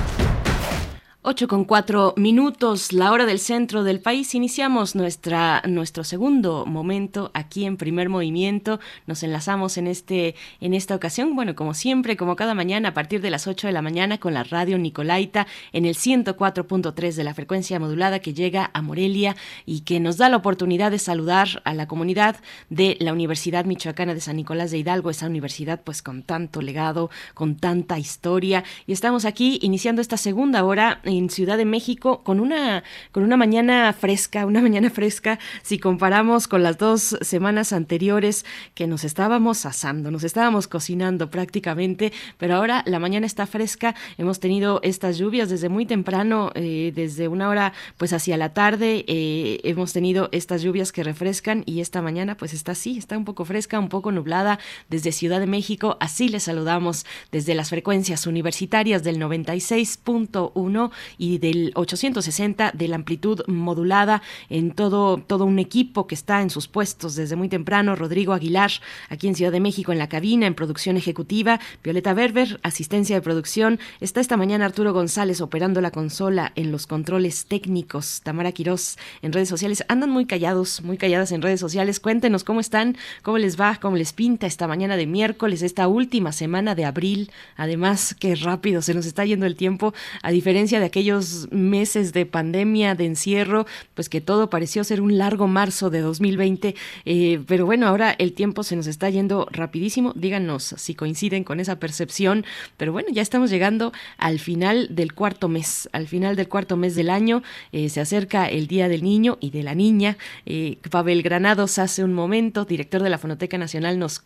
8 con 4 minutos, la hora del centro del país. Iniciamos nuestra, nuestro segundo momento aquí en primer movimiento. Nos enlazamos en, este, en esta ocasión, bueno, como siempre, como cada mañana, a partir de las 8 de la mañana con la radio Nicolaita en el 104.3 de la frecuencia modulada que llega a Morelia y que nos da la oportunidad de saludar a la comunidad de la Universidad Michoacana de San Nicolás de Hidalgo, esa universidad pues con tanto legado, con tanta historia. Y estamos aquí iniciando esta segunda hora en Ciudad de México con una, con una mañana fresca, una mañana fresca si comparamos con las dos semanas anteriores que nos estábamos asando, nos estábamos cocinando prácticamente, pero ahora la mañana está fresca, hemos tenido estas lluvias desde muy temprano, eh, desde una hora pues hacia la tarde, eh, hemos tenido estas lluvias que refrescan y esta mañana pues está así, está un poco fresca, un poco nublada desde Ciudad de México, así les saludamos desde las frecuencias universitarias del 96.1 y del 860 de la amplitud modulada en todo, todo un equipo que está en sus puestos desde muy temprano. Rodrigo Aguilar, aquí en Ciudad de México en la cabina, en producción ejecutiva. Violeta Berber, asistencia de producción. Está esta mañana Arturo González operando la consola en los controles técnicos. Tamara Quirós en redes sociales. Andan muy callados, muy calladas en redes sociales. Cuéntenos cómo están, cómo les va, cómo les pinta esta mañana de miércoles, esta última semana de abril. Además, qué rápido se nos está yendo el tiempo, a diferencia de aquellos meses de pandemia, de encierro, pues que todo pareció ser un largo marzo de 2020. Eh, pero bueno, ahora el tiempo se nos está yendo rapidísimo. Díganos si coinciden con esa percepción. Pero bueno, ya estamos llegando al final del cuarto mes, al final del cuarto mes del año. Eh, se acerca el Día del Niño y de la Niña. Eh, Pavel Granados hace un momento, director de la Fonoteca Nacional, nos,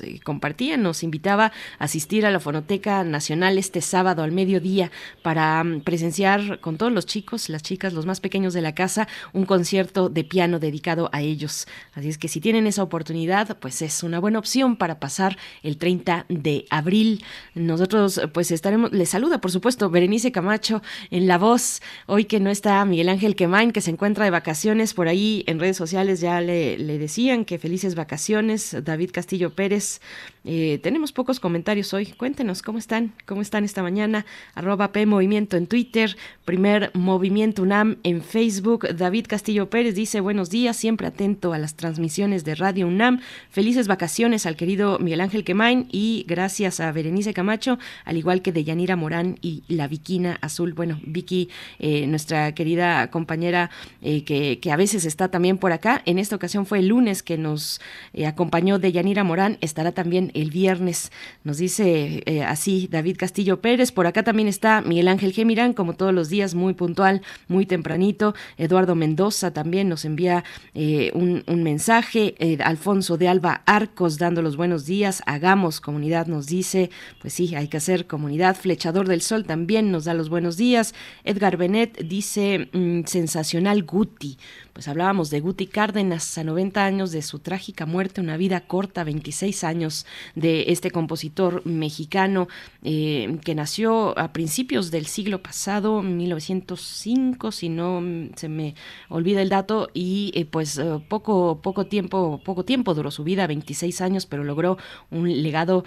eh, compartía, nos invitaba a asistir a la Fonoteca Nacional este sábado al mediodía para um, presenciar con todos los chicos, las chicas, los más pequeños de la casa, un concierto de piano dedicado a ellos. Así es que si tienen esa oportunidad, pues es una buena opción para pasar el 30 de abril. Nosotros pues estaremos, les saluda por supuesto Berenice Camacho en la voz, hoy que no está Miguel Ángel Quemain, que se encuentra de vacaciones por ahí en redes sociales, ya le, le decían que felices vacaciones, David Castillo Pérez. Eh, tenemos pocos comentarios hoy, cuéntenos cómo están, cómo están esta mañana, arroba P Movimiento en Twitter, primer Movimiento UNAM en Facebook. David Castillo Pérez dice buenos días, siempre atento a las transmisiones de Radio UNAM. Felices vacaciones al querido Miguel Ángel Quemain y gracias a Berenice Camacho, al igual que de Yanira Morán y la Viquina Azul. Bueno, Vicky, eh, nuestra querida compañera eh, que, que, a veces está también por acá. En esta ocasión fue el lunes que nos eh, acompañó de Yanira Morán. Estará también el viernes. Nos dice eh, así David Castillo Pérez. Por acá también está Miguel Ángel Gemirán, como todos los días, muy puntual, muy tempranito. Eduardo Mendoza también nos envía eh, un, mensaje. Eh, Alfonso de Alba Arcos dando los buenos días. Hagamos comunidad, nos dice. Pues sí, hay que hacer comunidad. Flechador del Sol también nos da los buenos días. Edgar Benet dice, mm, sensacional Guti. Pues hablábamos de Guti Cárdenas a 90 años de su trágica muerte, una vida corta, 26 años de este compositor mexicano eh, que nació a principios del siglo pasado, 1905, si no se me olvida el dato, y eh, pues eh, poco, poco tiempo, poco tiempo duró su vida, 26 años, pero logró un legado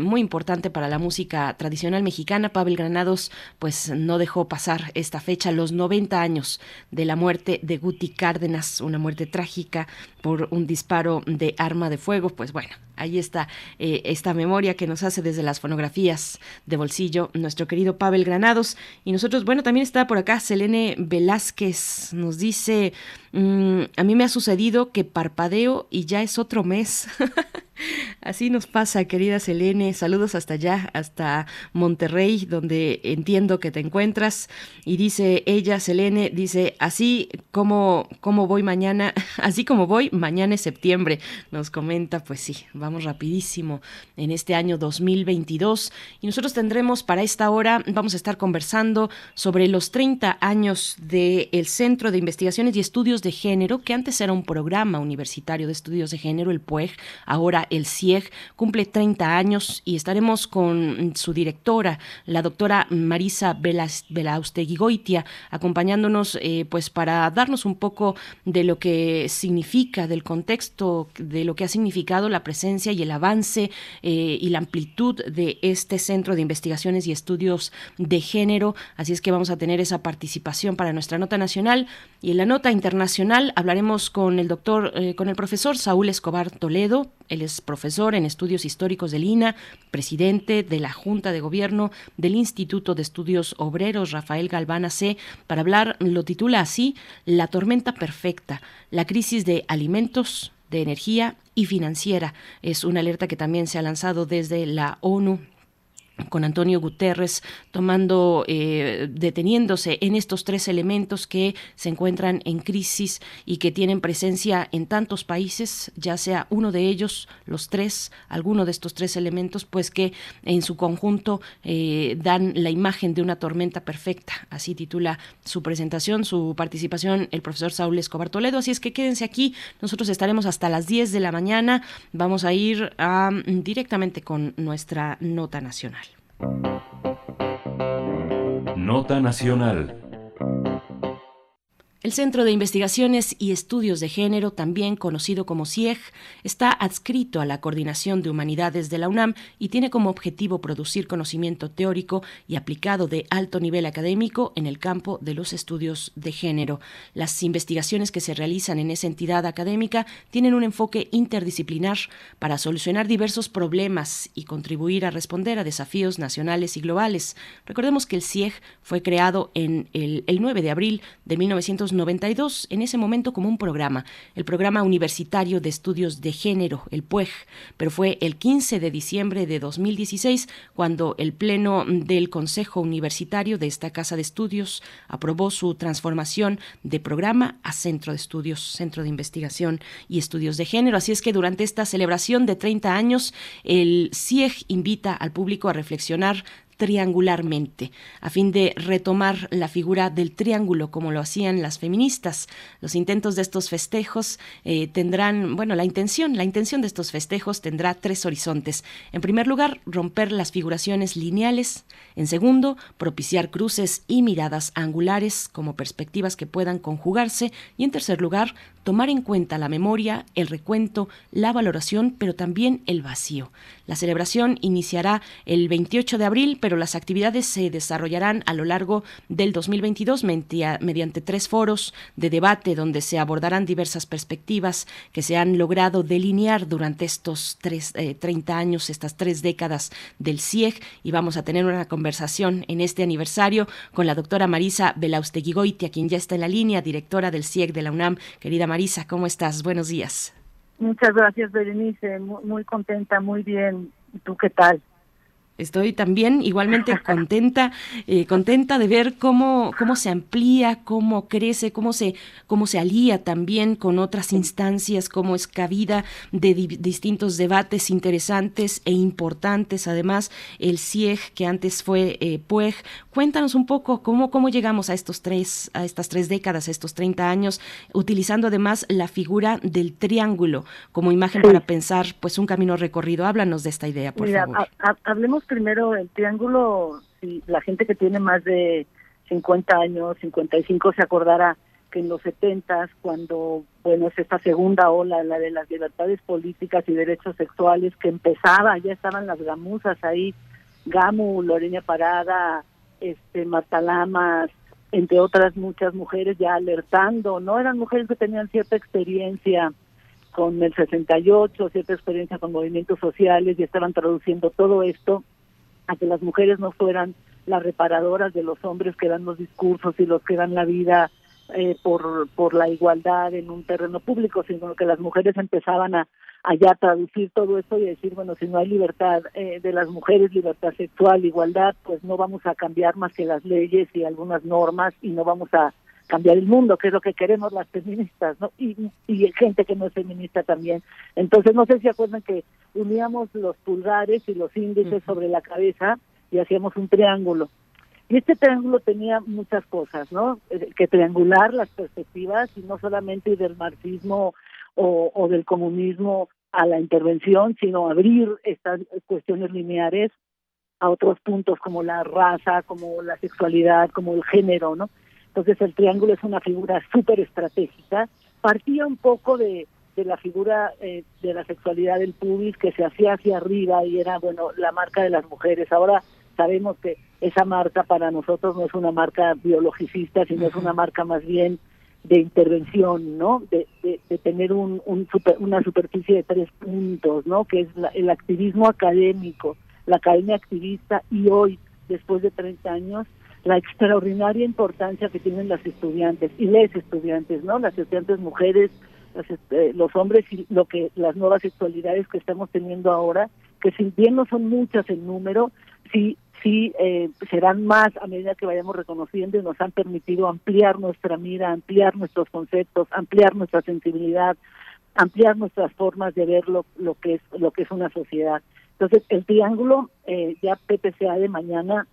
muy importante para la música tradicional mexicana. Pavel Granados pues no dejó pasar esta fecha, los 90 años de la muerte de Guti Cárdenas, una muerte trágica por un disparo de arma de fuego. Pues bueno, ahí está eh, esta memoria que nos hace desde las fonografías de bolsillo nuestro querido Pavel Granados. Y nosotros, bueno, también está por acá Selene Velázquez, nos dice, mm, a mí me ha sucedido que parpadeo y ya es otro mes. Así nos pasa, querida Selene. Saludos hasta allá, hasta Monterrey, donde entiendo que te encuentras. Y dice ella, Selene, dice, así como, como voy mañana, así como voy, mañana es septiembre. Nos comenta, pues sí, vamos rapidísimo en este año 2022. Y nosotros tendremos para esta hora, vamos a estar conversando sobre los 30 años del Centro de Investigaciones y Estudios de Género, que antes era un programa universitario de estudios de género, el PUEG, ahora el CIEG, cumple 30 años y estaremos con su directora, la doctora Marisa Goitia, acompañándonos eh, pues para darnos un poco de lo que significa, del contexto, de lo que ha significado la presencia y el avance eh, y la amplitud de este Centro de Investigaciones y Estudios de Género. Así es que vamos a tener esa participación para nuestra nota nacional y en la nota internacional hablaremos con el doctor, eh, con el profesor Saúl Escobar Toledo, él es profesor en estudios históricos del INA, presidente de la Junta de Gobierno del Instituto de Estudios Obreros Rafael Galván C. Para hablar, lo titula así, La tormenta perfecta, la crisis de alimentos, de energía y financiera. Es una alerta que también se ha lanzado desde la ONU con Antonio Guterres tomando, eh, deteniéndose en estos tres elementos que se encuentran en crisis y que tienen presencia en tantos países, ya sea uno de ellos, los tres, alguno de estos tres elementos, pues que en su conjunto eh, dan la imagen de una tormenta perfecta. Así titula su presentación, su participación el profesor Saúl Escobar Toledo. Así es que quédense aquí, nosotros estaremos hasta las 10 de la mañana. Vamos a ir directamente con nuestra nota nacional. Nota Nacional. El Centro de Investigaciones y Estudios de Género, también conocido como CIEG, está adscrito a la Coordinación de Humanidades de la UNAM y tiene como objetivo producir conocimiento teórico y aplicado de alto nivel académico en el campo de los estudios de género. Las investigaciones que se realizan en esa entidad académica tienen un enfoque interdisciplinar para solucionar diversos problemas y contribuir a responder a desafíos nacionales y globales. Recordemos que el CIEG fue creado en el, el 9 de abril de 1990 92 en ese momento como un programa, el Programa Universitario de Estudios de Género, el PUEG, pero fue el 15 de diciembre de 2016 cuando el Pleno del Consejo Universitario de esta Casa de Estudios aprobó su transformación de programa a Centro de Estudios, Centro de Investigación y Estudios de Género. Así es que durante esta celebración de 30 años, el CIEG invita al público a reflexionar triangularmente, a fin de retomar la figura del triángulo como lo hacían las feministas. Los intentos de estos festejos eh, tendrán, bueno, la intención, la intención de estos festejos tendrá tres horizontes. En primer lugar, romper las figuraciones lineales. En segundo, propiciar cruces y miradas angulares como perspectivas que puedan conjugarse. Y en tercer lugar, tomar en cuenta la memoria, el recuento, la valoración, pero también el vacío. La celebración iniciará el 28 de abril, pero las actividades se desarrollarán a lo largo del 2022 mediante tres foros de debate donde se abordarán diversas perspectivas que se han logrado delinear durante estos tres, 30 eh, años, estas tres décadas del CIEG, y vamos a tener una conversación en este aniversario con la doctora Marisa Belausteguigoitia, quien ya está en la línea, directora del CIEG de la UNAM. Querida Marisa, ¿cómo estás? Buenos días. Muchas gracias, Berenice. Muy, muy contenta, muy bien. ¿Y tú qué tal? Estoy también igualmente contenta, eh, contenta de ver cómo, cómo se amplía, cómo crece, cómo se, cómo se alía también con otras instancias, cómo es cabida de distintos debates interesantes e importantes. Además, el CIEG, que antes fue eh, PUEG, cuéntanos un poco cómo, cómo llegamos a estos tres, a estas tres décadas, a estos 30 años, utilizando además la figura del triángulo como imagen para pensar pues un camino recorrido. Háblanos de esta idea, por favor. hablemos primero el triángulo, si la gente que tiene más de 50 años, 55, se acordará que en los 70, cuando, bueno, es esta segunda ola, la de las libertades políticas y derechos sexuales, que empezaba, ya estaban las gamuzas ahí, Gamu, Lorena Parada, este, Marta entre otras muchas mujeres ya alertando, ¿no? Eran mujeres que tenían cierta experiencia con el 68, cierta experiencia con movimientos sociales y estaban traduciendo todo esto a que las mujeres no fueran las reparadoras de los hombres que dan los discursos y los que dan la vida eh, por, por la igualdad en un terreno público, sino que las mujeres empezaban a, allá traducir todo eso y decir, bueno, si no hay libertad eh, de las mujeres, libertad sexual, igualdad, pues no vamos a cambiar más que las leyes y algunas normas y no vamos a cambiar el mundo, que es lo que queremos las feministas, ¿no? Y, y gente que no es feminista también. Entonces, no sé si acuerdan que uníamos los pulgares y los índices sobre la cabeza y hacíamos un triángulo. Y este triángulo tenía muchas cosas, ¿no? Eh, que triangular las perspectivas y no solamente del marxismo o, o del comunismo a la intervención, sino abrir estas cuestiones lineares a otros puntos como la raza, como la sexualidad, como el género, ¿no? Entonces el triángulo es una figura súper estratégica. Partía un poco de, de la figura eh, de la sexualidad del pubis que se hacía hacia arriba y era, bueno, la marca de las mujeres. Ahora sabemos que esa marca para nosotros no es una marca biologicista, sino es una marca más bien de intervención, ¿no? De, de, tener un, un una superficie de tres puntos, ¿no? Que es el activismo académico, la academia activista y hoy, después de 30 años, la extraordinaria importancia que tienen las estudiantes y les estudiantes, ¿no? Las estudiantes mujeres, este, los hombres y lo que las nuevas sexualidades que estamos teniendo ahora, que si bien no son muchas en número, sí sí eh, serán más a medida que vayamos reconociendo y nos han permitido ampliar nuestra mira, ampliar nuestros conceptos, ampliar nuestra sensibilidad, ampliar nuestras formas de ver lo, lo que es lo que es una sociedad. Entonces el triángulo eh, ya PPCA de mañana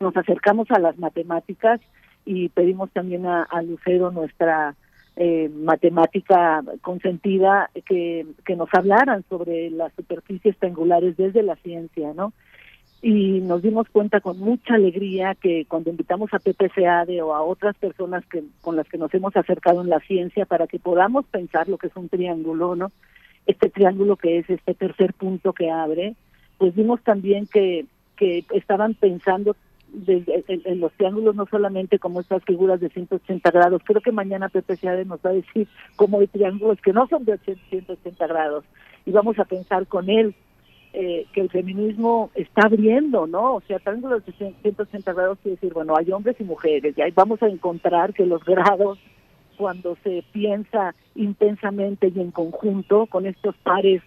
nos acercamos a las matemáticas y pedimos también a, Lucero, nuestra eh, matemática consentida, que, que nos hablaran sobre las superficies triangulares desde la ciencia, ¿no? Y nos dimos cuenta con mucha alegría que cuando invitamos a PPCAD o a otras personas que con las que nos hemos acercado en la ciencia para que podamos pensar lo que es un triángulo, ¿no? Este triángulo que es este tercer punto que abre, pues vimos también que que estaban pensando en, los triángulos no solamente como estas figuras de 180 grados, creo que mañana Pepe Seade nos va a decir cómo hay triángulos que no son de 180 grados y vamos a pensar con él eh, que el feminismo está abriendo, ¿no? O sea, triángulos de 180 grados quiere decir, bueno, hay hombres y mujeres y ahí vamos a encontrar que los grados cuando se piensa intensamente y en conjunto con estos pares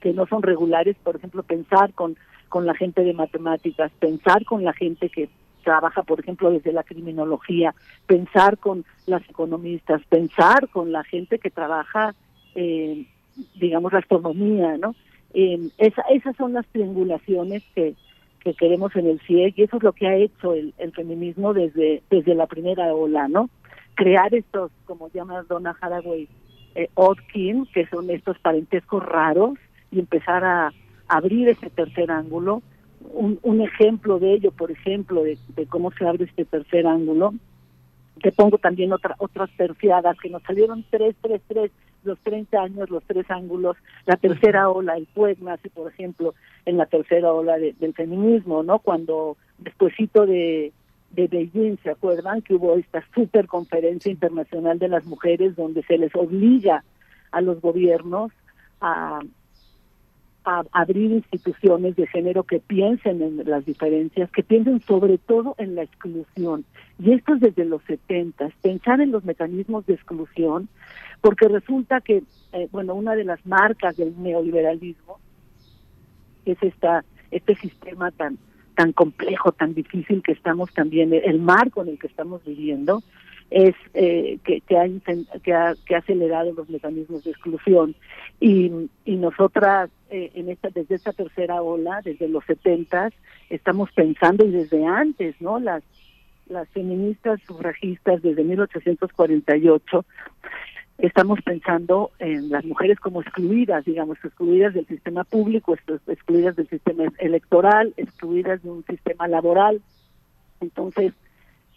que no son regulares, por ejemplo, pensar con con la gente de matemáticas, pensar con la gente que trabaja, por ejemplo, desde la criminología, pensar con las economistas, pensar con la gente que trabaja, eh, digamos, la astronomía, ¿no? Eh, esa, esas son las triangulaciones que, que queremos en el CIEG y eso es lo que ha hecho el, feminismo desde, desde la primera ola, ¿no? Crear estos, como llama Donna Haraway, eh, Odkin, que son estos parentescos raros y empezar a, abrir ese tercer ángulo. Un, un ejemplo de ello, por ejemplo, de, cómo se abre este tercer ángulo, te pongo también otra, otras terciadas que nos salieron tres, tres, tres, los 30 años, los tres ángulos, la tercera ola, el PUEG nace, por ejemplo, en la tercera ola del feminismo, ¿no? Cuando despuésito de, de Beijing, ¿se acuerdan? Que hubo esta super conferencia internacional de las mujeres donde se les obliga a los gobiernos a, a abrir instituciones de género que piensen en las diferencias, que piensen sobre todo en la exclusión. Y esto es desde los 70, pensar en los mecanismos de exclusión, porque resulta que, eh, bueno, una de las marcas del neoliberalismo es esta este sistema tan tan complejo, tan difícil que estamos también, el marco en el que estamos viviendo, es eh, que, que, ha, que, ha, que ha acelerado los mecanismos de exclusión y, y nosotras eh, en esta desde esta tercera ola desde los setentas estamos pensando y desde antes no las las feministas sufragistas desde 1848 estamos pensando en las mujeres como excluidas, digamos, excluidas del sistema público, excluidas del sistema electoral, excluidas de un sistema laboral. Entonces,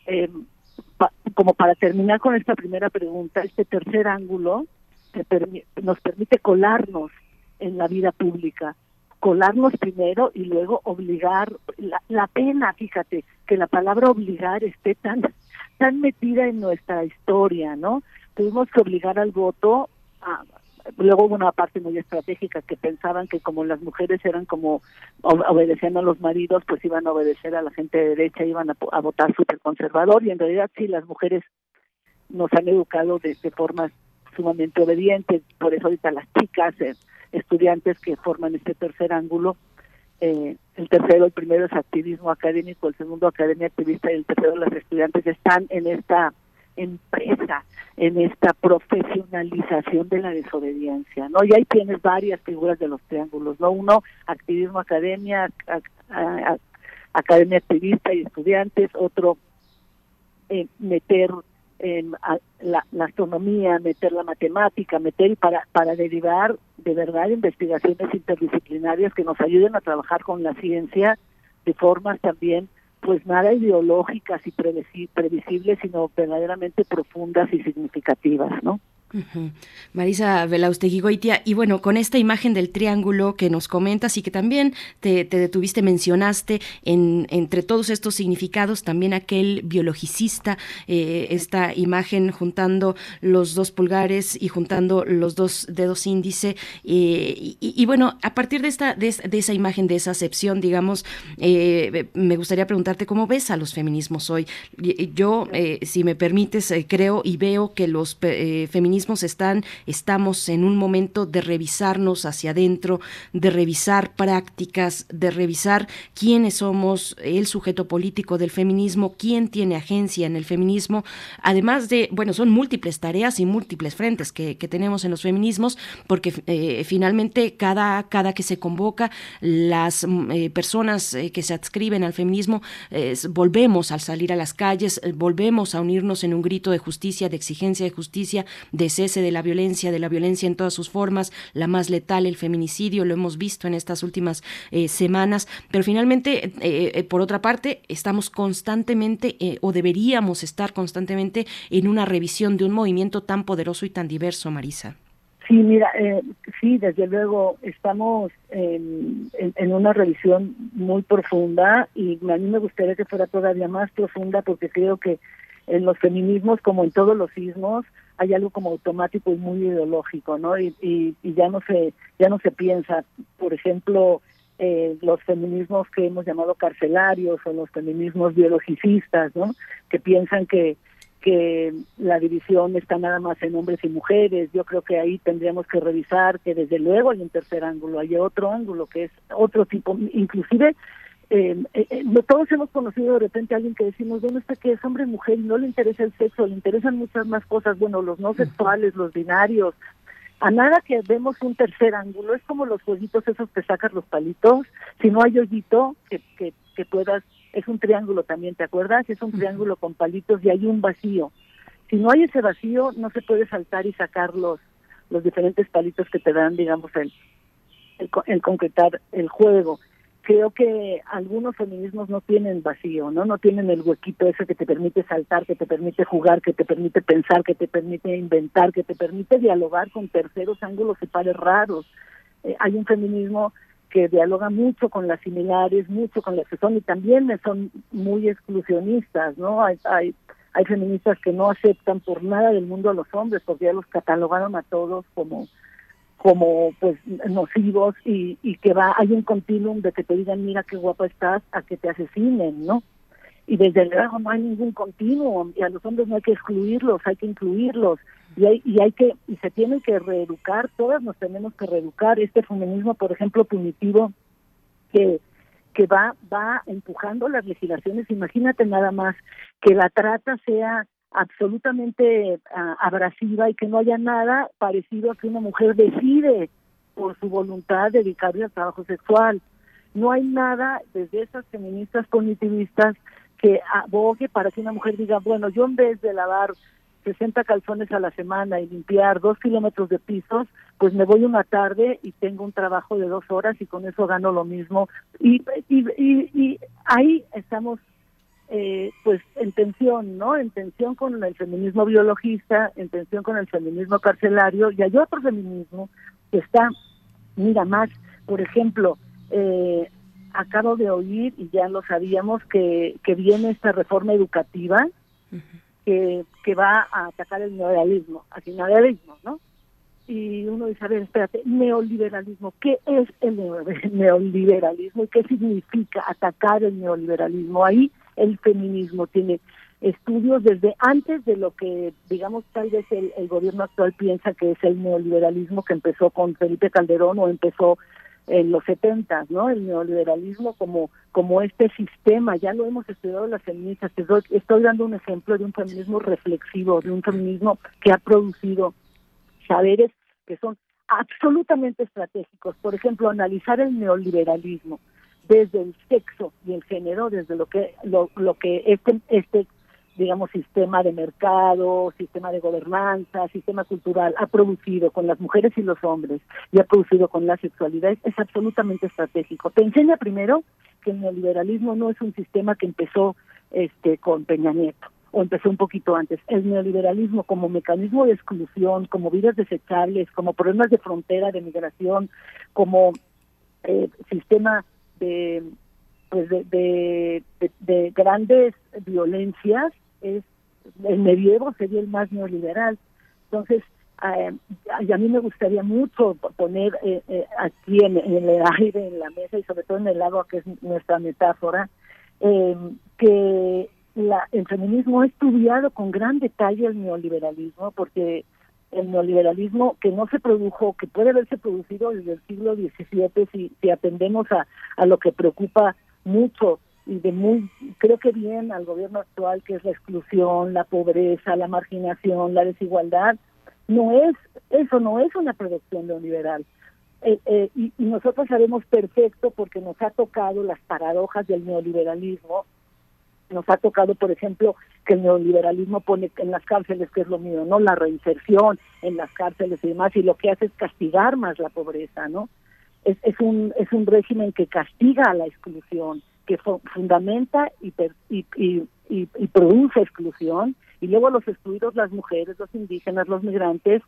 eh, como para terminar con esta primera pregunta, este tercer ángulo nos permite colarnos en la vida pública, colarnos primero y luego obligar, la, la pena, fíjate, que la palabra obligar esté tan, tan metida en nuestra historia, ¿no? Tuvimos que obligar al voto a, luego hubo una parte muy estratégica que pensaban que como las mujeres eran como obedeciendo a los maridos, pues iban a obedecer a la gente de derecha, iban a, votar súper conservador y en realidad sí, las mujeres nos han educado de, de formas sumamente obedientes, por eso ahorita las chicas, eh, estudiantes que forman este tercer ángulo, eh, el tercero, el primero es activismo académico, el segundo academia activista y el tercero las estudiantes están en esta empresa en esta profesionalización de la desobediencia, ¿no? Y ahí tienes varias figuras de los triángulos, ¿no? Uno, activismo academia, academia activista y estudiantes, otro, eh, meter la, la, astronomía, meter la matemática, meter para, para derivar de verdad investigaciones interdisciplinarias que nos ayuden a trabajar con la ciencia de formas también pues nada ideológicas y previsibles, sino verdaderamente profundas y significativas, ¿no? Marisa Velaustegui Goitia, y bueno, con esta imagen del triángulo que nos comentas y que también te, detuviste, mencionaste en, entre todos estos significados también aquel biologicista, eh, esta imagen juntando los dos pulgares y juntando los dos dedos índice, eh, y, bueno, a partir de esta de, esa imagen, de esa acepción, digamos, eh, me gustaría preguntarte cómo ves a los feminismos hoy. Yo, si me permites, creo y veo que los feminismos están, estamos en un momento de revisarnos hacia adentro, de revisar prácticas, de revisar quiénes somos el sujeto político del feminismo, quién tiene agencia en el feminismo, además de, bueno, son múltiples tareas y múltiples frentes que, tenemos en los feminismos, porque eh, finalmente cada, cada que se convoca, las mm, eh, personas eh, que se adscriben al feminismo, volvemos al salir a las calles, volvemos a unirnos en un grito de justicia, de exigencia de justicia, de cese de la violencia, de la violencia en todas sus formas, la más letal, el feminicidio, lo hemos visto en estas últimas eh, semanas, pero finalmente, eh, eh, por otra parte, estamos constantemente o deberíamos estar constantemente en una revisión de un movimiento tan poderoso y tan diverso, Marisa. Sí, mira, sí, desde luego estamos en, en, una revisión muy profunda y a mí me gustaría que fuera todavía más profunda porque creo que en los feminismos, como en todos los sismos, hay algo como automático y muy ideológico, ¿no? Y, y, ya no se ya no se piensa, por ejemplo, eh, los feminismos que hemos llamado carcelarios o los feminismos biologicistas, ¿no? Que piensan que que la división está nada más en hombres y mujeres. Yo creo que ahí tendríamos que revisar que desde luego hay un tercer ángulo, hay otro ángulo que es otro tipo, inclusive eh, eh, eh, todos hemos conocido de repente a alguien que decimos, bueno, este que es hombre mujer y no le interesa el sexo, le interesan muchas más cosas, bueno, los no sexuales, los binarios, a nada que vemos un tercer ángulo, es como los jueguitos esos que sacas los palitos, si no hay hoyito que, que, que puedas, es un triángulo también, ¿te acuerdas? Es un triángulo con palitos y hay un vacío. Si no hay ese vacío, no se puede saltar y sacar los, los diferentes palitos que te dan, digamos, el, el concretar el juego creo que algunos feminismos no tienen vacío, ¿no? No tienen el huequito ese que te permite saltar, que te permite jugar, que te permite pensar, que te permite inventar, que te permite dialogar con terceros ángulos y pares raros. Eh, hay un feminismo que dialoga mucho con las similares, mucho con las que son y también son muy exclusionistas, ¿no? Hay, hay, hay feministas que no aceptan por nada del mundo a los hombres porque ya los catalogaron a todos como como pues nocivos y, y que va hay un continuum de que te digan mira qué guapa estás a que te asesinen no y desde luego no hay ningún continuum y a los hombres no hay que excluirlos hay que incluirlos. Y hay, y hay que y se tienen que reeducar todas nos tenemos que reeducar. Este feminismo por ejemplo punitivo que que va va empujando las legislaciones. Imagínate nada más que la trata sea absolutamente ah, abrasiva y que no haya nada parecido a que una mujer decide por su voluntad dedicarse al trabajo sexual no hay nada desde esas feministas cognitivistas que abogue para que una mujer diga bueno yo en vez de lavar 60 calzones a la semana y limpiar dos kilómetros de pisos, pues me voy una tarde y tengo un trabajo de dos horas y con eso gano lo mismo. Y, y, y, ahí estamos eh, pues en tensión, ¿no? En tensión con el feminismo biologista, en tensión con el feminismo carcelario y hay otro feminismo que está, mira más, por ejemplo, eh, acabo de oír y ya lo sabíamos que, que viene esta reforma educativa que, que va a atacar el neoliberalismo, el neoliberalismo, ¿no? Y uno dice, a ver, espérate, neoliberalismo, ¿qué es el neoliberalismo y qué significa atacar el neoliberalismo? Ahí el feminismo tiene estudios desde antes de lo que, digamos, tal vez el, el gobierno actual piensa que es el neoliberalismo que empezó con Felipe Calderón o empezó en los 70, ¿no? El neoliberalismo como como este sistema, ya lo hemos estudiado las feministas, estoy, estoy dando un ejemplo de un feminismo reflexivo, de un feminismo que ha producido saberes que son absolutamente estratégicos. Por ejemplo, analizar el neoliberalismo desde el sexo y el género, desde lo que lo, lo que este este digamos, sistema de mercado, sistema de gobernanza, sistema cultural ha producido con las mujeres y los hombres y ha producido con la sexualidad es absolutamente estratégico. Te enseña primero que el neoliberalismo no es un sistema que empezó este con Peña Nieto o empezó un poquito antes. El neoliberalismo como mecanismo de exclusión, como vidas desechables, como problemas de frontera, de migración, como eh, sistema de pues de, de grandes violencias es el medievo sería el más neoliberal. Entonces, eh, a mí me gustaría mucho poner eh, eh, aquí en, el aire, en la mesa y sobre todo en el agua, que es nuestra metáfora, que la, el feminismo ha estudiado con gran detalle el neoliberalismo, porque el neoliberalismo que no se produjo, que puede haberse producido desde el siglo XVII, si, atendemos a, a lo que preocupa mucho y de muy, creo que bien al gobierno actual, que es la exclusión, la pobreza, la marginación, la desigualdad, no es, eso no es una producción neoliberal. Eh, eh, y, y, nosotros sabemos perfecto porque nos ha tocado las paradojas del neoliberalismo, nos ha tocado, por ejemplo, que el neoliberalismo pone en las cárceles, que es lo mío, ¿no? La reinserción en las cárceles y demás, y lo que hace es castigar más la pobreza, ¿no? Es, es, un, es un régimen que castiga a la exclusión, que fundamenta y, y, y, produce exclusión, y luego los excluidos, las mujeres, los indígenas, los migrantes,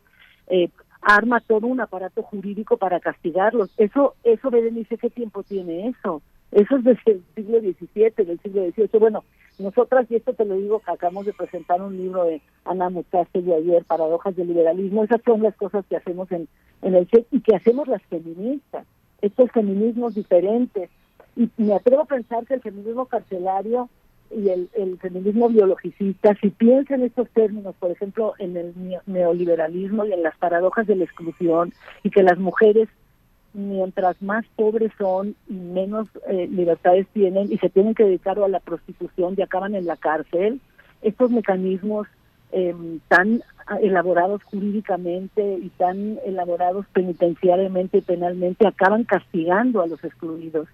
eh, arma todo un aparato jurídico para castigarlos. Eso, eso Berenice, ¿qué tiempo tiene eso? Eso es desde el siglo XVII, del siglo XVIII. Bueno, nosotras, y esto te lo digo, que acabamos de presentar un libro de Ana de ayer, Paradojas del Liberalismo, esas son las cosas que hacemos en, en el CEP y que hacemos las feministas, estos feminismos diferentes, y me atrevo a pensar que el feminismo carcelario y el, feminismo biologicista, si piensan estos términos, por ejemplo, en el neoliberalismo y en las paradojas de la exclusión, y que las mujeres, mientras más pobres son y menos eh, libertades tienen y se tienen que dedicar a la prostitución y acaban en la cárcel, estos mecanismos eh, tan elaborados jurídicamente y tan elaborados penitenciariamente y penalmente acaban castigando a los excluidos.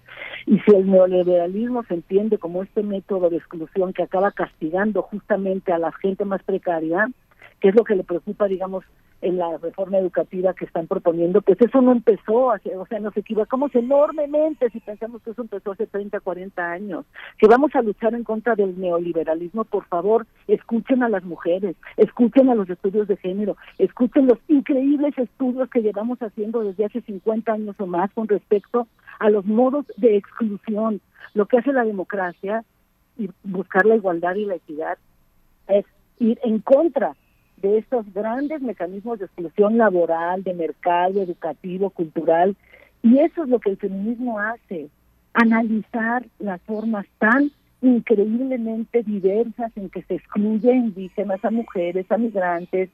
Y si el neoliberalismo se entiende como este método de exclusión que acaba castigando justamente a la gente más precaria, que es lo que le preocupa, digamos, en la reforma educativa que están proponiendo, pues eso no empezó, hace, o sea, nos equivocamos enormemente si pensamos que eso empezó hace 30, 40 años. Si vamos a luchar en contra del neoliberalismo, por favor, escuchen a las mujeres, escuchen a los estudios de género, escuchen los increíbles estudios que llevamos haciendo desde hace 50 años o más con respecto a los modos de exclusión. Lo que hace la democracia y buscar la igualdad y la equidad es ir en contra de estos grandes mecanismos de exclusión laboral, de mercado, educativo, cultural. Y eso es lo que el feminismo hace, analizar las formas tan increíblemente diversas en que se excluye a indígenas, a mujeres, a migrantes,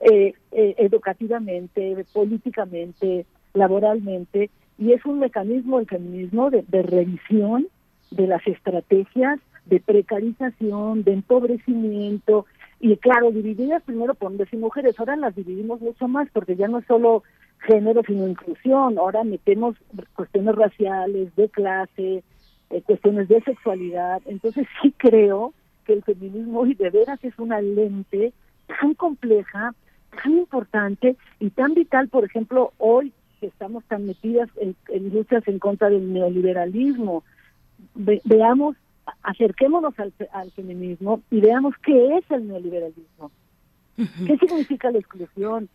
eh, eh, educativamente, políticamente, laboralmente, y es un mecanismo el feminismo de, de revisión de las estrategias de precarización, de empobrecimiento, y claro, divididas primero por hombres y mujeres, ahora las dividimos mucho más porque ya no es solo género, sino inclusión, ahora metemos cuestiones raciales, de clase, eh, cuestiones de sexualidad, entonces sí creo que el feminismo hoy de veras es una lente tan compleja, tan importante y tan vital, por ejemplo, hoy que estamos tan metidas en, en luchas en contra del neoliberalismo, ve- veamos acerquémonos al, al feminismo y veamos qué es el neoliberalismo. ¿Qué significa la exclusión?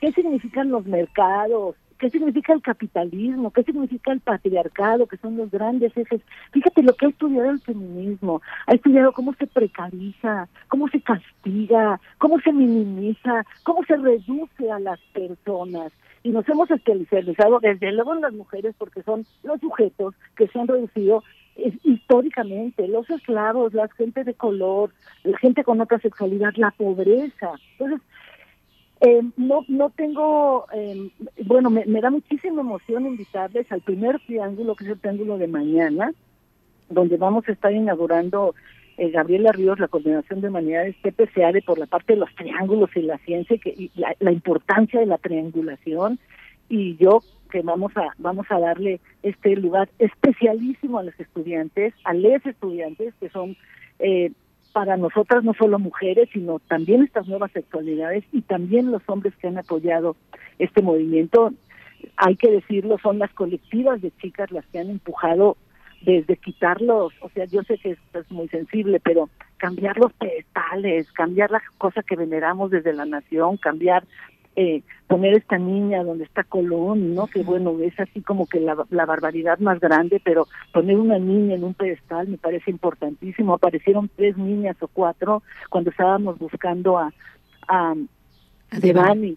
¿Qué significan los mercados? ¿Qué significa el capitalismo? ¿Qué significa el patriarcado? Que son los grandes ejes. Fíjate lo que ha estudiado el feminismo. Ha estudiado cómo se precariza, cómo se castiga, cómo se minimiza, cómo se reduce a las personas. Y nos hemos especializado desde luego en las mujeres porque son los sujetos que se han reducido históricamente, los esclavos, la gente de color, la gente con otra sexualidad, la pobreza. Entonces, eh, no no tengo, eh, bueno, me, me da muchísima emoción invitarles al primer triángulo, que es el triángulo de mañana, donde vamos a estar inaugurando eh, Gabriela Ríos, la coordinación de humanidades PPCAD por la parte de los triángulos y la ciencia, que, y la importancia de la triangulación, y yo que vamos a vamos a darle este lugar especialísimo a los estudiantes, a les estudiantes que son eh, para nosotras no solo mujeres, sino también estas nuevas sexualidades y también los hombres que han apoyado este movimiento. Hay que decirlo, son las colectivas de chicas las que han empujado desde quitarlos, o sea, yo sé que esto es muy sensible, pero cambiar los pedestales, cambiar la cosa que veneramos desde la nación, cambiar eh, poner esta niña donde está Colón, ¿no? Que bueno, es así como que la, la barbaridad más grande, pero poner una niña en un pedestal me parece importantísimo. Aparecieron tres niñas o cuatro cuando estábamos buscando a, a, A Devani.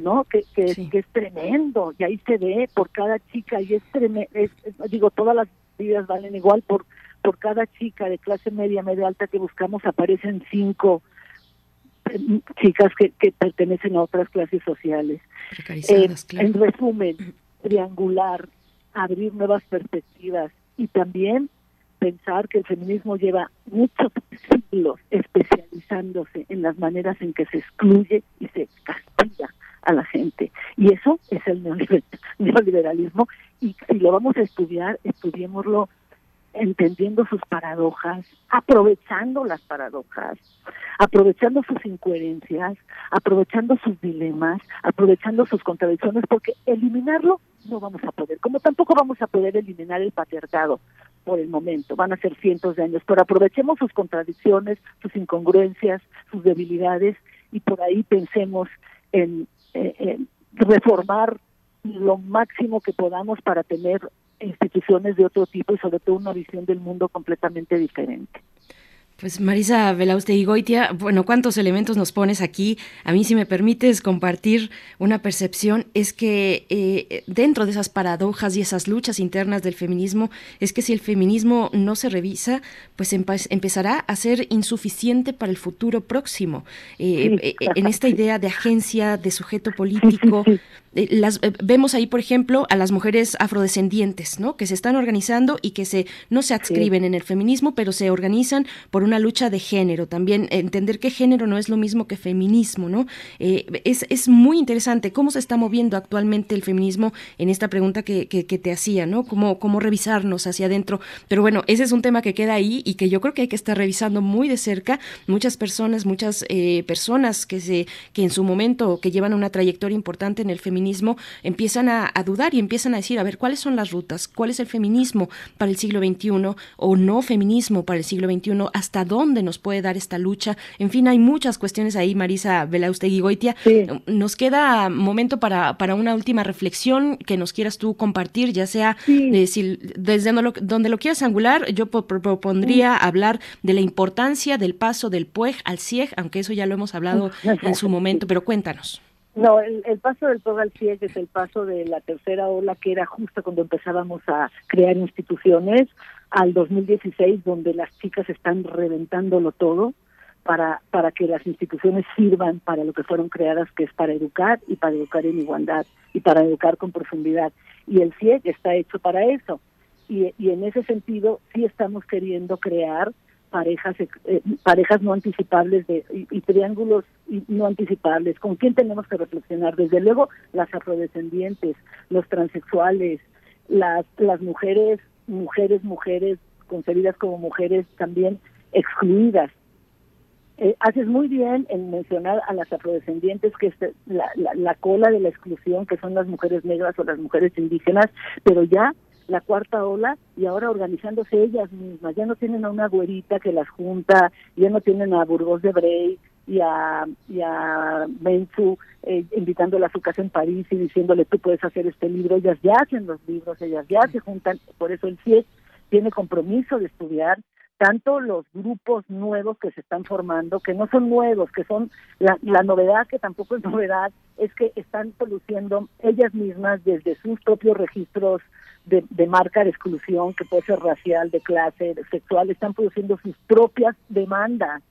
¿no? Que, que, que es tremendo, y ahí se ve por cada chica, y es tremendo, digo, todas las vidas valen igual, por, por cada chica de clase media, media alta que buscamos aparecen cinco chicas que, que pertenecen a otras clases sociales. Eh, claro. En resumen, triangular, abrir nuevas perspectivas y también pensar que el feminismo lleva muchos siglos especializándose en las maneras en que se excluye y se castiga a la gente. Y eso es el neoliber- neoliberalismo. Y si lo vamos a estudiar, estudiémoslo entendiendo sus paradojas, aprovechando las paradojas, aprovechando sus incoherencias, aprovechando sus dilemas, aprovechando sus contradicciones, porque eliminarlo no vamos a poder, como tampoco vamos a poder eliminar el patriarcado por el momento, van a ser cientos de años, pero aprovechemos sus contradicciones, sus incongruencias, sus debilidades y por ahí pensemos en, eh, reformar lo máximo que podamos para tener instituciones de otro tipo y sobre todo una visión del mundo completamente diferente. Pues Marisa Velauste Goitia, bueno, ¿cuántos elementos nos pones aquí? A mí, si me permites compartir una percepción, es que eh, dentro de esas paradojas y esas luchas internas del feminismo, es que si el feminismo no se revisa, pues empezará a ser insuficiente para el futuro próximo. Eh, Sí. eh, en esta idea de agencia, de sujeto político, las, eh, vemos ahí, por ejemplo, a las mujeres afrodescendientes, ¿no? Que se están organizando y que se no se adscriben en el feminismo, pero se organizan por una lucha de género. También entender que género no es lo mismo que feminismo, ¿no? Eh, es, es muy interesante cómo se está moviendo actualmente el feminismo en esta pregunta que, que, que te hacía, ¿no? Cómo, cómo revisarnos hacia adentro. Pero bueno, ese es un tema que queda ahí y que yo creo que hay que estar revisando muy de cerca. Muchas personas, muchas eh, personas que se que en su momento que llevan una trayectoria importante en el feminismo empiezan a, a dudar y empiezan a decir, a ver, ¿cuáles son las rutas? ¿Cuál es el feminismo para el siglo XXI o no feminismo para el siglo XXI? ¿Hasta dónde nos puede dar esta lucha? En fin, hay muchas cuestiones ahí, Marisa Belaustegui Goitia. Nos queda momento para, para una última reflexión que nos quieras tú compartir, ya sea eh, si- desde donde lo, donde lo quieras angular, yo po- pro- propondría hablar de la importancia del paso del PUEG al CIEG, aunque eso ya lo hemos hablado en su momento, pero cuéntanos. No, el, paso del POG al CIEG es el paso de la tercera ola, que era justo cuando empezábamos a crear instituciones, al 2016, donde las chicas están reventándolo todo, para, para que las instituciones sirvan para lo que fueron creadas, que es para educar y para educar en igualdad y para educar con profundidad. Y el CIEG está hecho para eso. Y, y en ese sentido sí estamos queriendo crear parejas eh, parejas no anticipables de, y, triángulos no anticipables. ¿Con quién tenemos que reflexionar? Desde luego las afrodescendientes, los transexuales, las las mujeres, mujeres, mujeres concebidas como mujeres también excluidas. Eh, haces muy bien en mencionar a las afrodescendientes, que es la, la, la cola de la exclusión, que son las mujeres negras o las mujeres indígenas, pero ya la cuarta ola y ahora organizándose ellas mismas. Ya no tienen a una güerita que las junta, ya no tienen a Burgos de Brey y a, y a eh, invitándola a su casa en París y diciéndole tú puedes hacer este libro. Ellas ya hacen los libros, ellas ya se juntan, por eso el CIE tiene compromiso de estudiar tanto los grupos nuevos que se están formando, que no son nuevos, que son la, la novedad, que tampoco es novedad, es que están produciendo ellas mismas desde sus propios registros de, de, marca de exclusión, que puede ser racial, de clase, sexual, están produciendo sus propias demandas.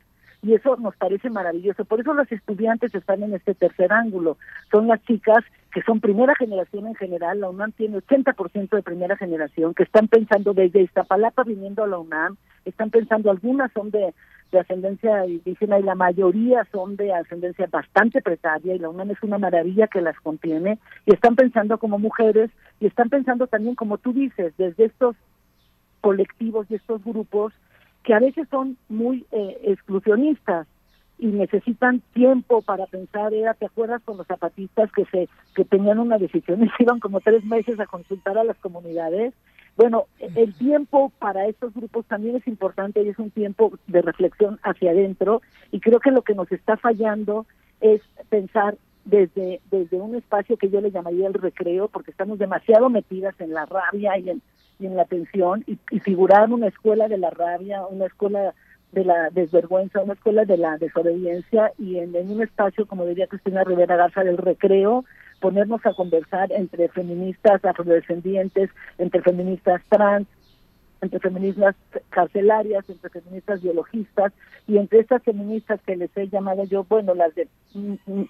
Y eso nos parece maravilloso. Por eso los estudiantes están en este tercer ángulo. Son las chicas que son primera generación en general. La UNAM tiene 80% de primera generación, que están pensando desde Iztapalapa viniendo a la UNAM. Están pensando, algunas son de de ascendencia indígena y la mayoría son de ascendencia bastante precaria y la UNAM es una maravilla que las contiene y están pensando como mujeres y están pensando también como tú dices desde estos colectivos y estos grupos que a veces son muy eh, exclusionistas y necesitan tiempo para pensar. Era te acuerdas con los zapatistas que se que tenían una decisión y se iban como tres meses a consultar a las comunidades bueno, el tiempo para estos grupos también es importante y es un tiempo de reflexión hacia adentro. Y creo que lo que nos está fallando es pensar desde, desde un espacio que yo le llamaría el recreo, porque estamos demasiado metidas en la rabia y en, la tensión, y, y figurar una escuela de la rabia, una escuela de la desvergüenza, una escuela de la desobediencia, y en, en un espacio, como diría Cristina Rivera Garza, del recreo, ponernos a conversar entre feministas afrodescendientes, entre feministas trans, entre feministas carcelarias, entre feministas biologistas y entre estas feministas que les he llamado yo, bueno, las de,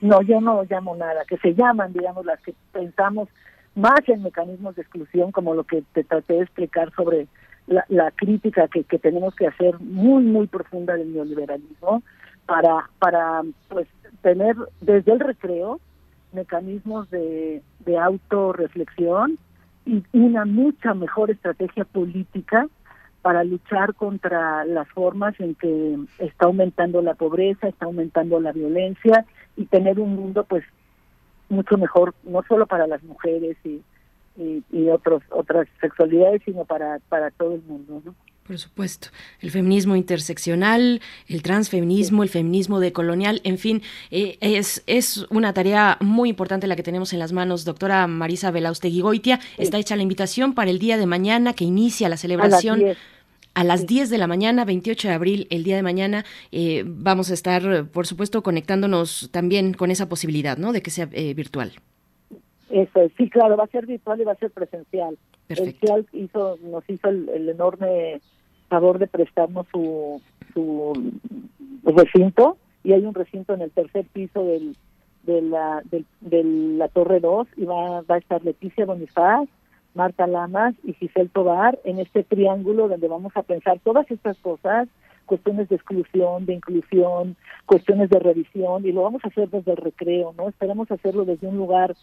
no, yo no llamo nada, que se llaman, digamos, las que pensamos más en mecanismos de exclusión, como lo que te traté de explicar sobre la, la crítica que, que tenemos que hacer muy, muy profunda del neoliberalismo para, para pues, tener desde el recreo mecanismos de, de autorreflexión y una mucha mejor estrategia política para luchar contra las formas en que está aumentando la pobreza, está aumentando la violencia y tener un mundo pues mucho mejor, no solo para las mujeres y, y, y otros otras sexualidades, sino para, para todo el mundo. ¿no? Por supuesto. El feminismo interseccional, el transfeminismo, el feminismo decolonial, en fin, eh, es, es una tarea muy importante la que tenemos en las manos. Doctora Marisa Belaustegui Goitia, está hecha la invitación para el día de mañana que inicia la celebración. A las 10 de la mañana, 28 de abril, el día de mañana, eh, vamos a estar, por supuesto, conectándonos también con esa posibilidad, ¿no? De que sea eh, virtual. Eso, sí, claro, va a ser virtual y va a ser presencial. Perfecto. El hizo, nos hizo el enorme favor de prestarnos su, su recinto y hay un recinto en el tercer piso del, de, la, de la Torre 2 y va, va a estar Leticia Bonifaz, Marta Lamas y Giselle Tobar en este triángulo donde vamos a pensar todas estas cosas, cuestiones de exclusión, de inclusión, cuestiones de revisión y lo vamos a hacer desde el recreo, ¿no? Esperamos hacerlo desde un lugar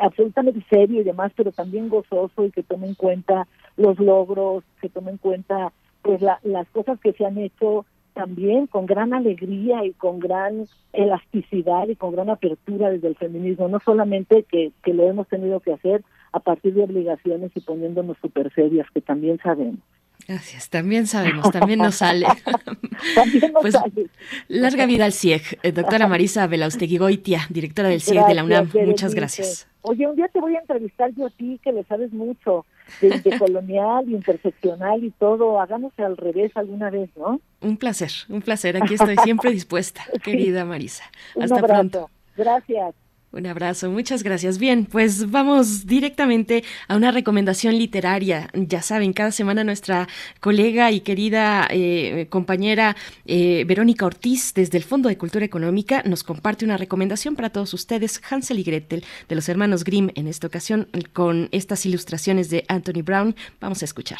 absolutamente serio y demás, pero también gozoso y que tome en cuenta los logros, que tome en cuenta pues las cosas que se han hecho también con gran alegría y con gran elasticidad y con gran apertura desde el feminismo, no solamente que, que lo hemos tenido que hacer a partir de obligaciones y poniéndonos súper serias, que también sabemos. Gracias, también sabemos, también nos sale. también nos pues, sale. Larga vida al CIEG. Eh, doctora Marisa Belaustegui Goitia, directora del CIEG de la UNAM. Muchas gracias. Oye, un día te voy a entrevistar yo a ti, que le sabes mucho, de, colonial, interseccional y todo. Hagamos al revés alguna vez, ¿no? Un placer, un placer. Aquí estoy siempre dispuesta, querida Marisa. Un Hasta abrazo. pronto. Gracias. Un abrazo, muchas gracias. Bien, pues vamos directamente a una recomendación literaria. Ya saben, cada semana nuestra colega y querida eh, compañera eh, Verónica Ortiz, desde el Fondo de Cultura Económica, nos comparte una recomendación para todos ustedes, Hansel y Gretel, de los hermanos Grimm, en esta ocasión con estas ilustraciones de Anthony Brown. Vamos a escuchar.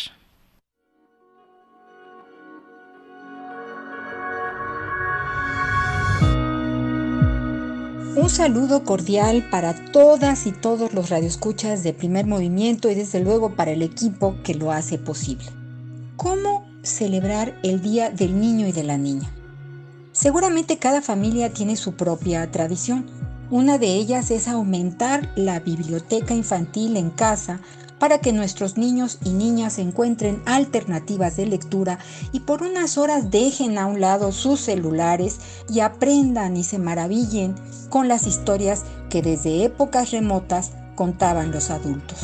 Un saludo cordial para todas y todos los radioescuchas de primer movimiento y desde luego para el equipo que lo hace posible. ¿Cómo celebrar el Día del Niño y de la Niña? Seguramente cada familia tiene su propia tradición. Una de ellas es aumentar la biblioteca infantil en casa para que nuestros niños y niñas encuentren alternativas de lectura y por unas horas dejen a un lado sus celulares y aprendan y se maravillen con las historias que desde épocas remotas contaban los adultos.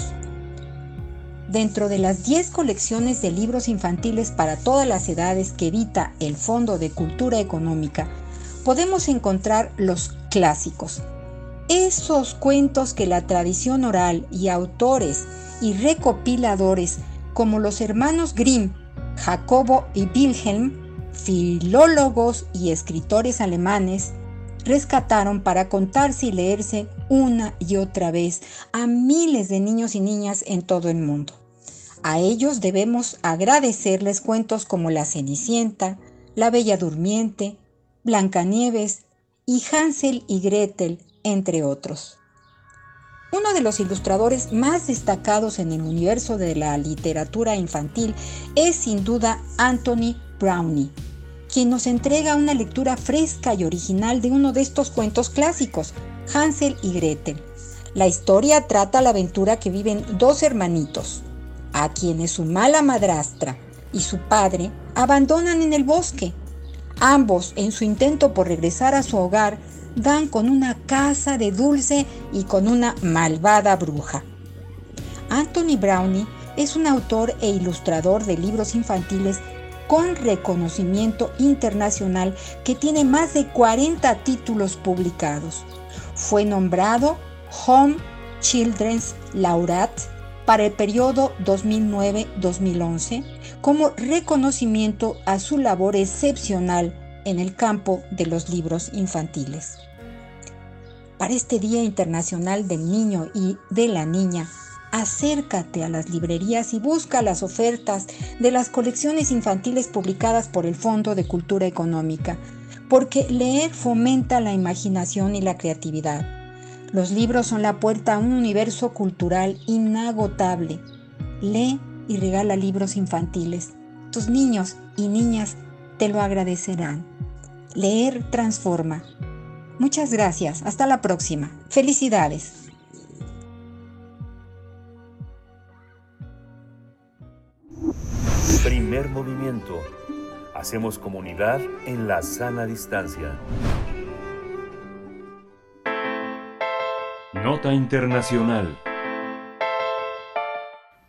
Dentro de las 10 colecciones de libros infantiles para todas las edades que edita el Fondo de Cultura Económica, podemos encontrar los clásicos, esos cuentos que la tradición oral y autores y recopiladores como los hermanos Grimm, Jacobo y Wilhelm, filólogos y escritores alemanes, rescataron para contarse y leerse una y otra vez a miles de niños y niñas en todo el mundo. A ellos debemos agradecerles cuentos como La Cenicienta, La Bella Durmiente, Blancanieves y Hansel y Gretel, entre otros. Uno de los ilustradores más destacados en el universo de la literatura infantil es sin duda Anthony Brownie, quien nos entrega una lectura fresca y original de uno de estos cuentos clásicos, Hansel y Gretel. La historia trata la aventura que viven dos hermanitos, a quienes su mala madrastra y su padre abandonan en el bosque. Ambos, en su intento por regresar a su hogar, dan con una casa de dulce y con una malvada bruja. Anthony Brownie es un autor e ilustrador de libros infantiles con reconocimiento internacional que tiene más de 40 títulos publicados. Fue nombrado Home Children's Laureate para el periodo 2009-2011 como reconocimiento a su labor excepcional en el campo de los libros infantiles para este Día Internacional del Niño y de la Niña, acércate a las librerías y busca las ofertas de las colecciones infantiles publicadas por el Fondo de Cultura Económica, porque leer fomenta la imaginación y la creatividad. Los libros son la puerta a un universo cultural inagotable. Lee y regala libros infantiles. Tus niños y niñas te lo agradecerán. Leer transforma. Muchas gracias. Hasta la próxima. Felicidades. Primer movimiento. Hacemos comunidad en la sana distancia. Nota Internacional.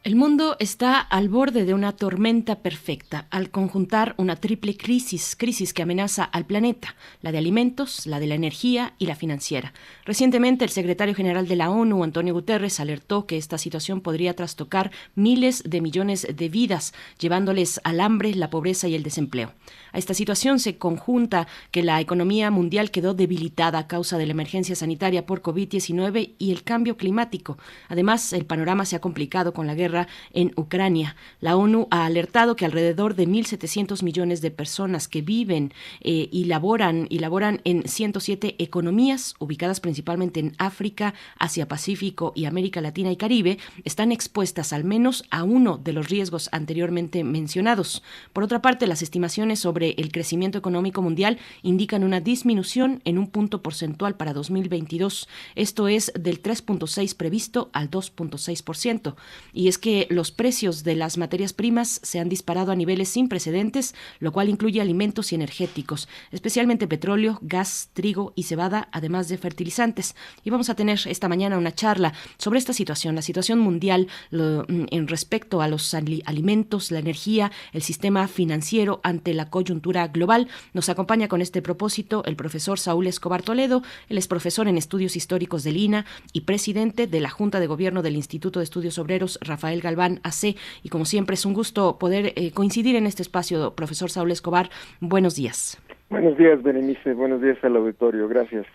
El mundo está al borde de una tormenta perfecta al conjuntar una triple crisis, crisis que amenaza al planeta, la de alimentos, la de la energía y la financiera. Recientemente el secretario general de la ONU, Antonio Guterres, alertó que esta situación podría trastocar miles de millones de vidas, llevándoles al hambre, la pobreza y el desempleo. Esta situación se conjunta que la economía mundial quedó debilitada a causa de la emergencia sanitaria por COVID-19 y el cambio climático. Además, el panorama se ha complicado con la guerra en Ucrania. La ONU ha alertado que alrededor de 1.700 millones de personas que viven eh, y, laboran, y laboran en 107 economías ubicadas principalmente en África, Asia Pacífico y América Latina y Caribe están expuestas al menos a uno de los riesgos anteriormente mencionados. Por otra parte, las estimaciones sobre el crecimiento económico mundial indican una disminución en un punto porcentual para 2022. Esto es del 3.6 previsto al 2.6%. Y es que los precios de las materias primas se han disparado a niveles sin precedentes, lo cual incluye alimentos y energéticos, especialmente petróleo, gas, trigo y cebada, además de fertilizantes. Y vamos a tener esta mañana una charla sobre esta situación, la situación mundial mm, en respecto a los alimentos, la energía, el sistema financiero ante la coyuntura global. Nos acompaña con este propósito el profesor Saúl Escobar Toledo. Él es profesor en estudios históricos del INA y presidente de la Junta de Gobierno del Instituto de Estudios Obreros Rafael Galván AC. Y como siempre es un gusto poder eh, coincidir en este espacio, profesor Saúl Escobar. Buenos días. Buenos días, Berenice. Buenos días al auditorio. Gracias.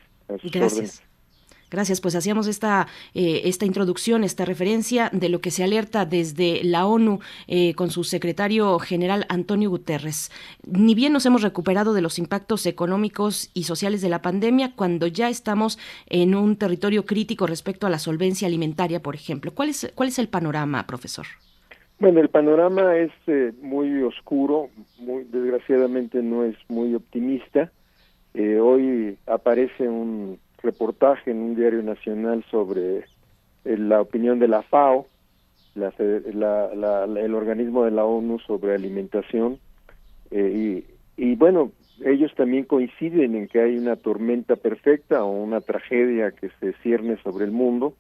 Gracias. Gracias, pues hacíamos esta, eh, esta introducción, esta referencia de lo que se alerta desde la ONU eh, con su secretario general Antonio Guterres. Ni bien nos hemos recuperado de los impactos económicos y sociales de la pandemia, cuando ya estamos en un territorio crítico respecto a la solvencia alimentaria, por ejemplo. ¿Cuál es, cuál es el panorama, profesor? Bueno, el panorama es eh, muy oscuro, muy desgraciadamente no es muy optimista. hoy aparece un reportaje en un diario nacional sobre eh, la opinión de la FAO, el organismo de la ONU sobre alimentación, eh, y, y, bueno, ellos también coinciden en que hay una tormenta perfecta o una tragedia que se cierne sobre el mundo,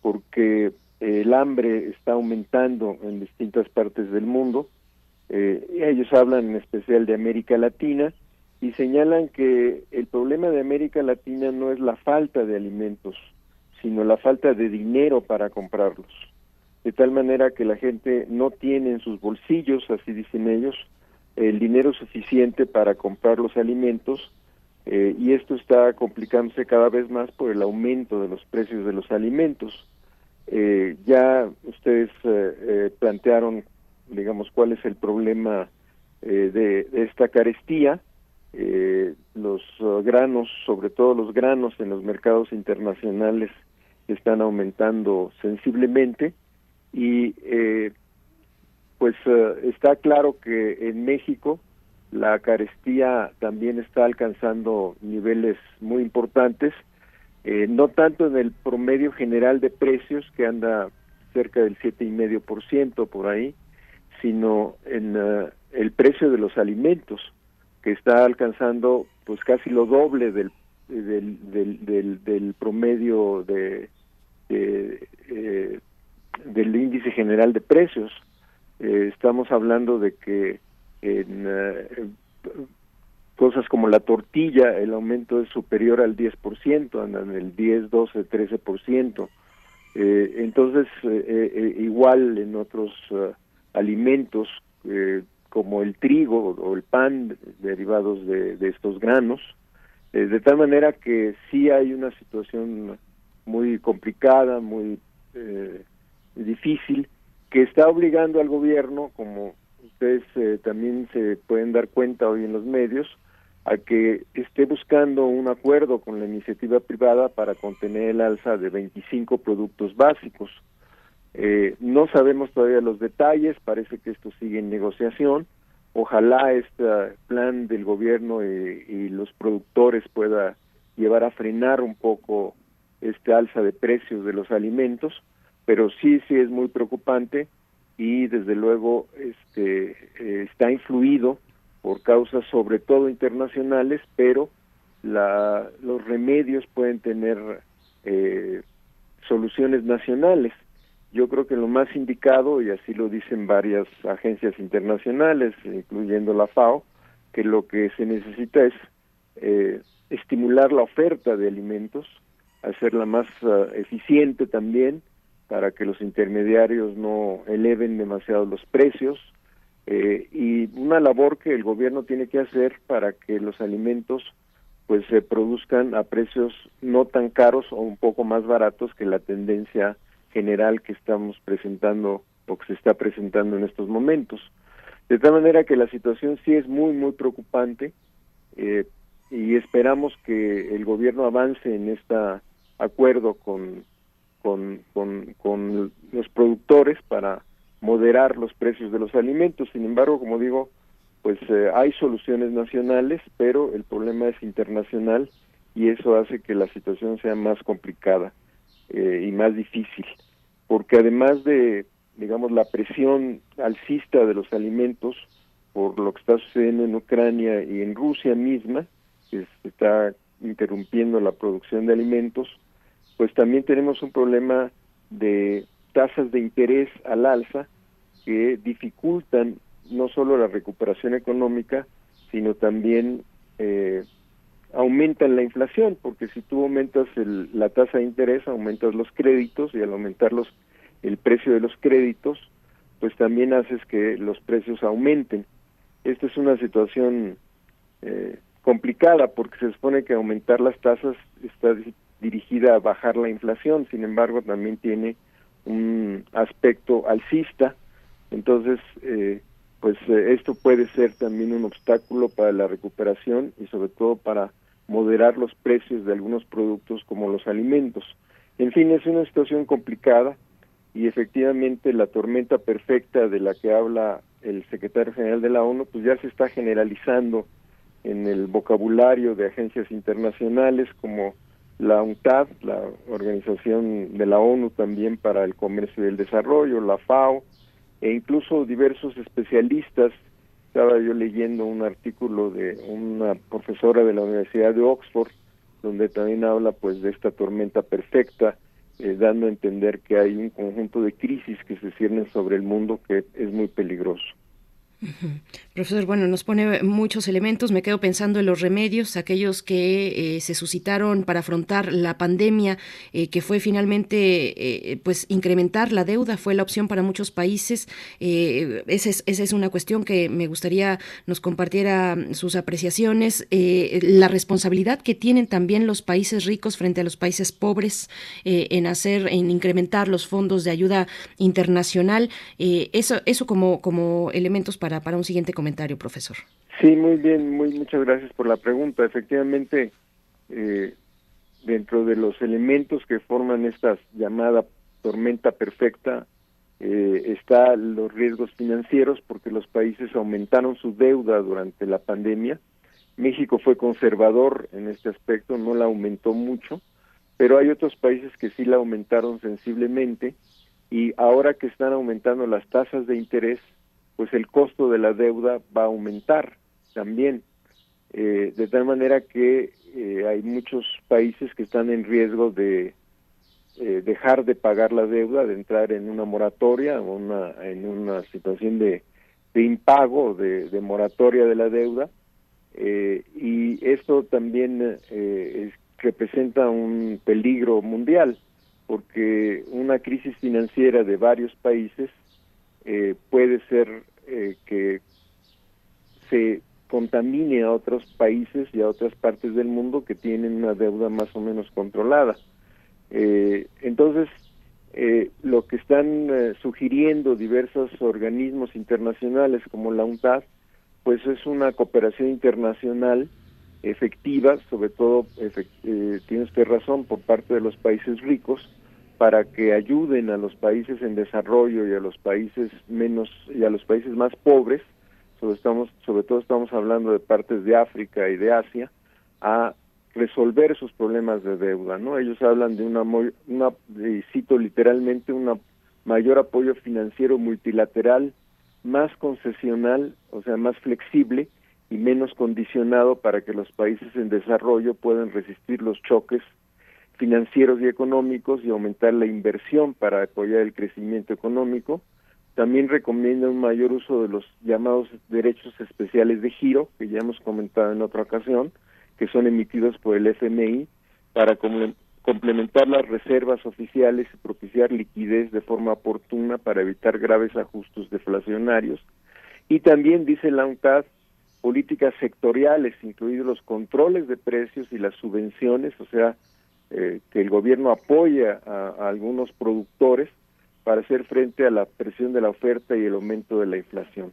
porque el hambre está aumentando en distintas partes del mundo. Eh, ellos hablan en especial de América Latina y señalan que el problema de América Latina no es la falta de alimentos, sino la falta de dinero para comprarlos. De tal manera que la gente no tiene en sus bolsillos, así dicen ellos, el dinero suficiente para comprar los alimentos eh, y esto está complicándose cada vez más por el aumento de los precios de los alimentos. Eh, ya ustedes eh, plantearon, digamos, cuál es el problema de, esta carestía eh, los uh, granos, sobre todo los granos en los mercados internacionales están aumentando sensiblemente y eh, pues uh, está claro que en México la carestía también está alcanzando niveles muy importantes, eh, no tanto en el promedio general de precios que anda cerca del siete y medio por ciento por ahí, sino en uh, el precio de los alimentos que está alcanzando pues casi lo doble del del, del, promedio de, eh, del índice general de precios eh, estamos hablando de que en eh, cosas como la tortilla el aumento es superior al 10%, andan el 10, 12, 13%. Eh, entonces, igual en otros alimentos como el trigo o el pan derivados de, estos granos, eh, de tal manera que sí hay una situación muy complicada, muy eh, difícil, que está obligando al gobierno, como ustedes eh, también se pueden dar cuenta hoy en los medios, a que esté buscando un acuerdo con la iniciativa privada para contener el alza de 25 productos básicos. Eh, no sabemos todavía los detalles, parece que esto sigue en negociación. Ojalá este plan del gobierno y, los productores pueda llevar a frenar un poco este alza de precios de los alimentos, pero sí, sí es muy preocupante y desde luego este eh, está influido por causas sobre todo internacionales, pero la, los remedios pueden tener eh, soluciones nacionales yo creo que lo más indicado, y así lo dicen varias agencias internacionales, incluyendo la FAO, que lo que se necesita es eh, estimular la oferta de alimentos, hacerla más uh, eficiente también, para que los intermediarios no eleven demasiado los precios, eh, y una labor que el gobierno tiene que hacer para que los alimentos pues se produzcan a precios no tan caros o un poco más baratos que la tendencia general que estamos presentando o que se está presentando en estos momentos. De tal manera que la situación sí es muy, muy preocupante eh, y esperamos que el gobierno avance en este acuerdo con, con, con, los productores para moderar los precios de los alimentos. Sin embargo, como digo, pues eh, hay soluciones nacionales, pero el problema es internacional y eso hace que la situación sea más complicada. Eh, y más difícil, porque además de digamos, la presión alcista de los alimentos por lo que está sucediendo en Ucrania y en Rusia misma, que se está interrumpiendo la producción de alimentos, pues también tenemos un problema de tasas de interés al alza que dificultan no solo la recuperación económica, sino también eh, aumentan la inflación, porque si tú aumentas la tasa de interés, aumentas los créditos y al aumentar los, el precio de los créditos, pues también haces que los precios aumenten. Esta es una situación eh, complicada porque se supone que aumentar las tasas está dirigida a bajar la inflación, sin embargo también tiene un aspecto alcista, entonces eh, pues eh, esto puede ser también un obstáculo para la recuperación y sobre todo para moderar los precios de algunos productos como los alimentos. En fin, es una situación complicada y efectivamente la tormenta perfecta de la que habla el secretario general de la ONU pues ya se está generalizando en el vocabulario de agencias internacionales como la UNCTAD, la Organización de la ONU también para el Comercio y el Desarrollo, la FAO, e incluso diversos especialistas. Estaba yo leyendo un artículo de una profesora de la Universidad de Oxford, donde también habla pues de esta tormenta perfecta, eh, dando a entender que hay un conjunto de crisis que se ciernen sobre el mundo que es muy peligroso. Profesor, bueno, nos pone muchos elementos. Me quedo pensando en los remedios, aquellos que eh, se suscitaron para afrontar la pandemia, eh, que fue finalmente, eh, pues, incrementar la deuda, fue la opción para muchos países. esa, es, esa es una cuestión que me gustaría nos compartiera sus apreciaciones. la responsabilidad que tienen también los países ricos frente a los países pobres en hacer, en incrementar los fondos de ayuda internacional. eso, eso como, como elementos para para, un siguiente comentario, profesor. Sí, muy bien, muy muchas gracias por la pregunta. Efectivamente, eh, dentro de los elementos que forman esta llamada tormenta perfecta eh, está los riesgos financieros porque los países aumentaron su deuda durante la pandemia. México fue conservador en este aspecto, no la aumentó mucho, pero hay otros países que sí la aumentaron sensiblemente y ahora que están aumentando las tasas de interés, pues el costo de la deuda va a aumentar también. Eh, de tal manera que eh, hay muchos países que están en riesgo de eh, dejar de pagar la deuda, de entrar en una moratoria en una situación de, impago, de, de, moratoria de la deuda. y esto también representa un peligro mundial, porque una crisis financiera de varios países eh, puede ser eh, que se contamine a otros países y a otras partes del mundo que tienen una deuda más o menos controlada. Eh, entonces, lo que están sugiriendo diversos organismos internacionales como la UNTAD, pues es una cooperación internacional efectiva, sobre todo, tiene usted razón, por parte de los países ricos, para que ayuden a los países en desarrollo y a los países menos y a los países más pobres, sobre, todo estamos hablando de partes de África y de Asia, a resolver sus problemas de deuda, ¿no? Ellos hablan de una, una cito literalmente, un mayor apoyo financiero multilateral, más concesional, o sea, más flexible y menos condicionado para que los países en desarrollo puedan resistir los choques financieros y económicos y aumentar la inversión para apoyar el crecimiento económico. También recomienda un mayor uso de los llamados derechos especiales de giro, que ya hemos comentado en otra ocasión, que son emitidos por el FMI para complementar las reservas oficiales y propiciar liquidez de forma oportuna para evitar graves ajustes deflacionarios. Y también, dice la UNCTAD, políticas sectoriales, incluidos los controles de precios y las subvenciones, o sea, eh, que el gobierno apoya a, algunos productores para hacer frente a la presión de la oferta y el aumento de la inflación.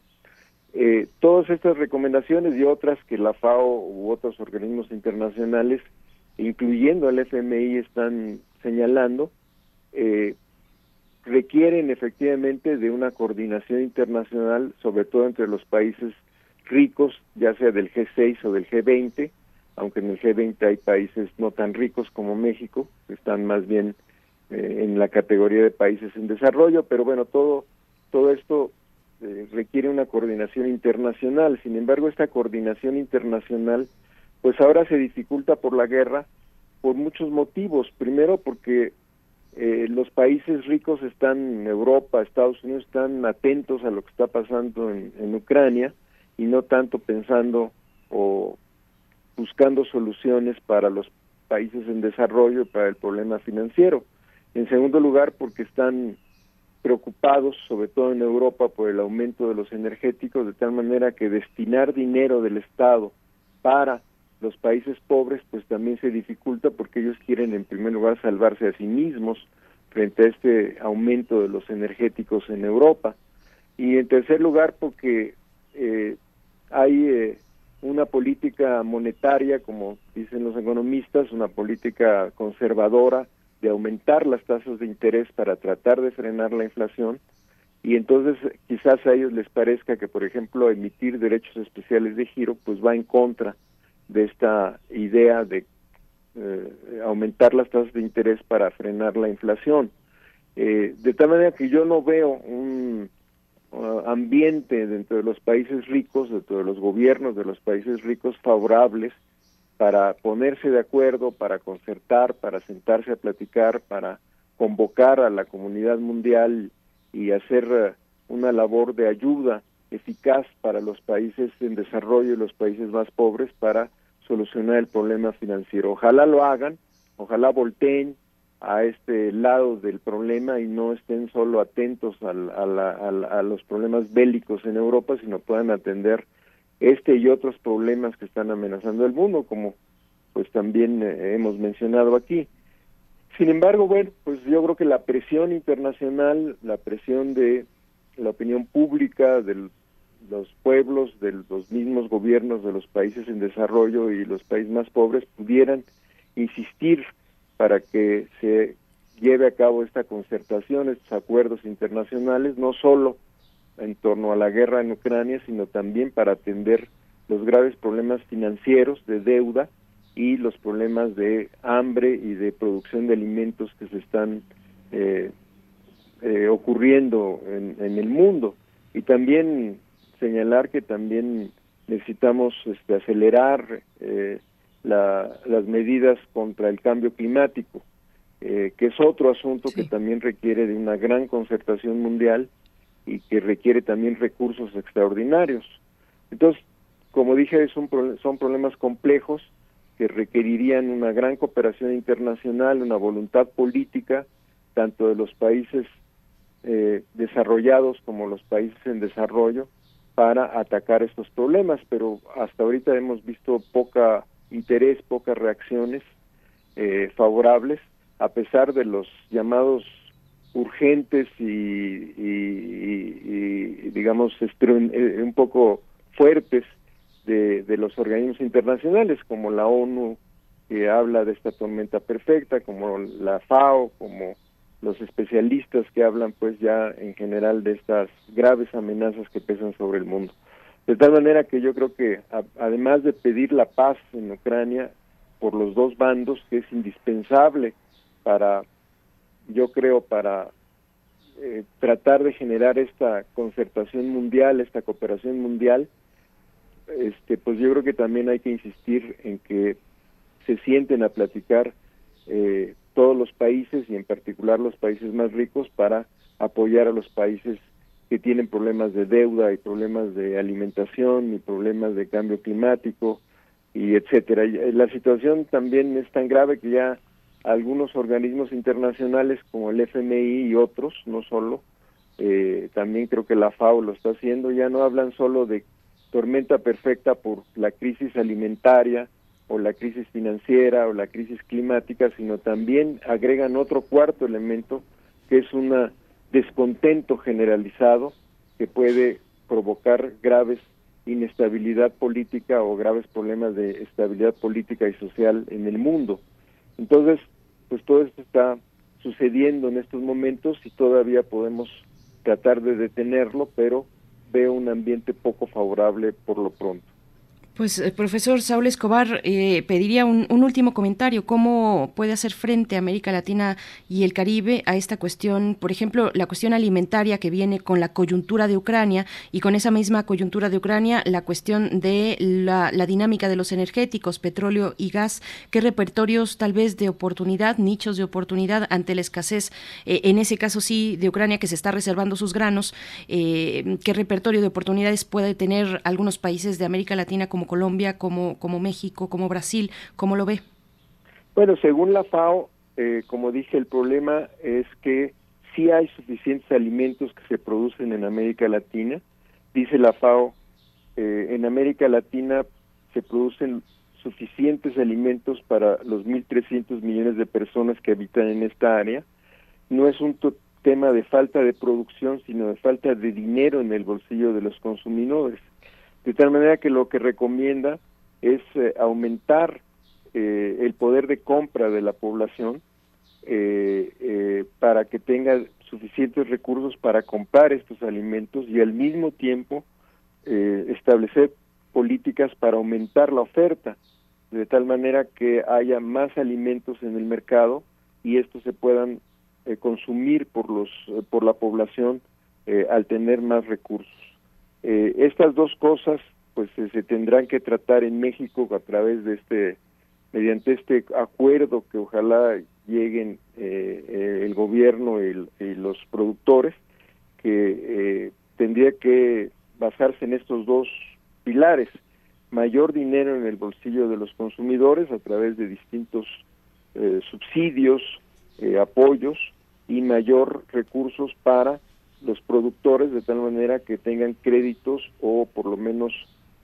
Eh, todas estas recomendaciones y otras que la FAO u otros organismos internacionales, incluyendo el FMI, están señalando, eh, requieren efectivamente de una coordinación internacional, sobre todo entre los países ricos, ya sea del G6 o del G20, aunque en el G20 hay países no tan ricos como México, están más bien eh, en la categoría de países en desarrollo, pero bueno, todo, todo esto eh, requiere una coordinación internacional. Sin embargo, esta coordinación internacional, pues ahora se dificulta por la guerra por muchos motivos. Primero, porque eh, los países ricos están en Europa, Estados Unidos están atentos a lo que está pasando en Ucrania y no tanto pensando o buscando soluciones para los países en desarrollo para el problema financiero. En segundo lugar, porque están preocupados, sobre todo en Europa, por el aumento de los energéticos, de tal manera que destinar dinero del Estado para los países pobres, pues también se dificulta porque ellos quieren, en primer lugar, salvarse a sí mismos frente a este aumento de los energéticos en Europa. Y en tercer lugar, porque eh, hay eh, una política monetaria, como dicen los economistas, una política conservadora de aumentar las tasas de interés para tratar de frenar la inflación. Y entonces quizás a ellos les parezca que por ejemplo emitir derechos especiales de giro pues va en contra de esta idea de eh, aumentar las tasas de interés para frenar la inflación. Eh, de tal manera que yo no veo un Uh, ambiente dentro de los países ricos, dentro de los gobiernos de los países ricos favorables para ponerse de acuerdo, para concertar, para sentarse a platicar, para convocar a la comunidad mundial y hacer uh, una labor de ayuda eficaz para los países en desarrollo y los países más pobres para solucionar el problema financiero. Ojalá lo hagan, ojalá volteen a este lado del problema y no estén solo atentos al, a, los problemas bélicos en Europa, sino puedan atender este y otros problemas que están amenazando el mundo, como pues también eh, hemos mencionado aquí. Sin embargo, bueno, pues yo creo que la presión internacional, la presión de la opinión pública, de los pueblos, de los mismos gobiernos de los países en desarrollo y los países más pobres pudieran insistir para que se lleve a cabo esta concertación, estos acuerdos internacionales, no solo en torno a la guerra en Ucrania, sino también para atender los graves problemas financieros de deuda y los problemas de hambre y de producción de alimentos que se están eh, eh, ocurriendo en, el mundo. Y también señalar que también necesitamos este, acelerar eh, las medidas contra el cambio climático, eh, que es otro asunto que también requiere de una gran concertación mundial y que requiere también recursos extraordinarios. Entonces, como dije, son, son problemas complejos que requerirían una gran cooperación internacional, una voluntad política, tanto de los países eh, desarrollados como los países en desarrollo, para atacar estos problemas, pero hasta ahorita hemos visto poca interés, pocas reacciones eh, favorables, a pesar de los llamados urgentes y, digamos eh, un poco fuertes de, de, los organismos internacionales como la ONU que habla de esta tormenta perfecta como la FAO como los especialistas que hablan pues ya en general de estas graves amenazas que pesan sobre el mundo de tal manera que yo creo que además de pedir la paz en Ucrania por los dos bandos, que es indispensable para, yo creo, para eh, tratar de generar esta concertación mundial, esta cooperación mundial, este, pues yo creo que también hay que insistir en que se sienten a platicar eh, todos los países y en particular los países más ricos para apoyar a los países que tienen problemas de deuda y problemas de alimentación y problemas de cambio climático y etcétera. Eh, la situación también es tan grave que ya algunos organismos internacionales como el FMI y otros, no solo, eh, también creo que la FAO lo está haciendo, ya no hablan solo de tormenta perfecta por la crisis alimentaria o la crisis financiera o la crisis climática, sino también agregan otro cuarto elemento que es una descontento generalizado que puede provocar graves inestabilidad política o graves problemas de estabilidad política y social en el mundo. Entonces, pues todo esto está sucediendo en estos momentos y todavía podemos tratar de detenerlo, pero veo un ambiente poco favorable por lo pronto. Pues, eh, profesor Saúl Escobar, eh, pediría un, último comentario. ¿Cómo puede hacer frente América Latina y el Caribe a esta cuestión? Por ejemplo, la cuestión alimentaria que viene con la coyuntura de Ucrania y con esa misma coyuntura de Ucrania, la cuestión de la, dinámica de los energéticos, petróleo y gas. ¿Qué repertorios tal vez de oportunidad, nichos de oportunidad ante la escasez, eh, en ese caso sí, de Ucrania que se está reservando sus granos? ¿Qué repertorio de oportunidades puede tener algunos países de América Latina como Colombia, como, como México, como Brasil? ¿Cómo lo ve? Bueno, según la FAO, eh, como dije, el problema es que sí hay suficientes alimentos que se producen en América Latina. Dice la FAO, eh, en América Latina se producen suficientes alimentos para los 1.300 millones de personas que habitan en esta área. No es un tema de falta de producción, sino de falta de dinero en el bolsillo de los consumidores. De tal manera que lo que recomienda es eh, aumentar eh, el poder de compra de la población eh, para que tenga suficientes recursos para comprar estos alimentos y al mismo tiempo establecer políticas para aumentar la oferta, de tal manera que haya más alimentos en el mercado y estos se puedan consumir por los por la población al tener más recursos. Eh, estas dos cosas pues se tendrán que tratar en México a través de este mediante este acuerdo que ojalá lleguen eh, eh, el gobierno y, los productores que tendría que basarse en estos dos pilares. Mayor dinero en el bolsillo de los consumidores a través de distintos subsidios apoyos y mayor recursos para los productores de tal manera que tengan créditos o por lo menos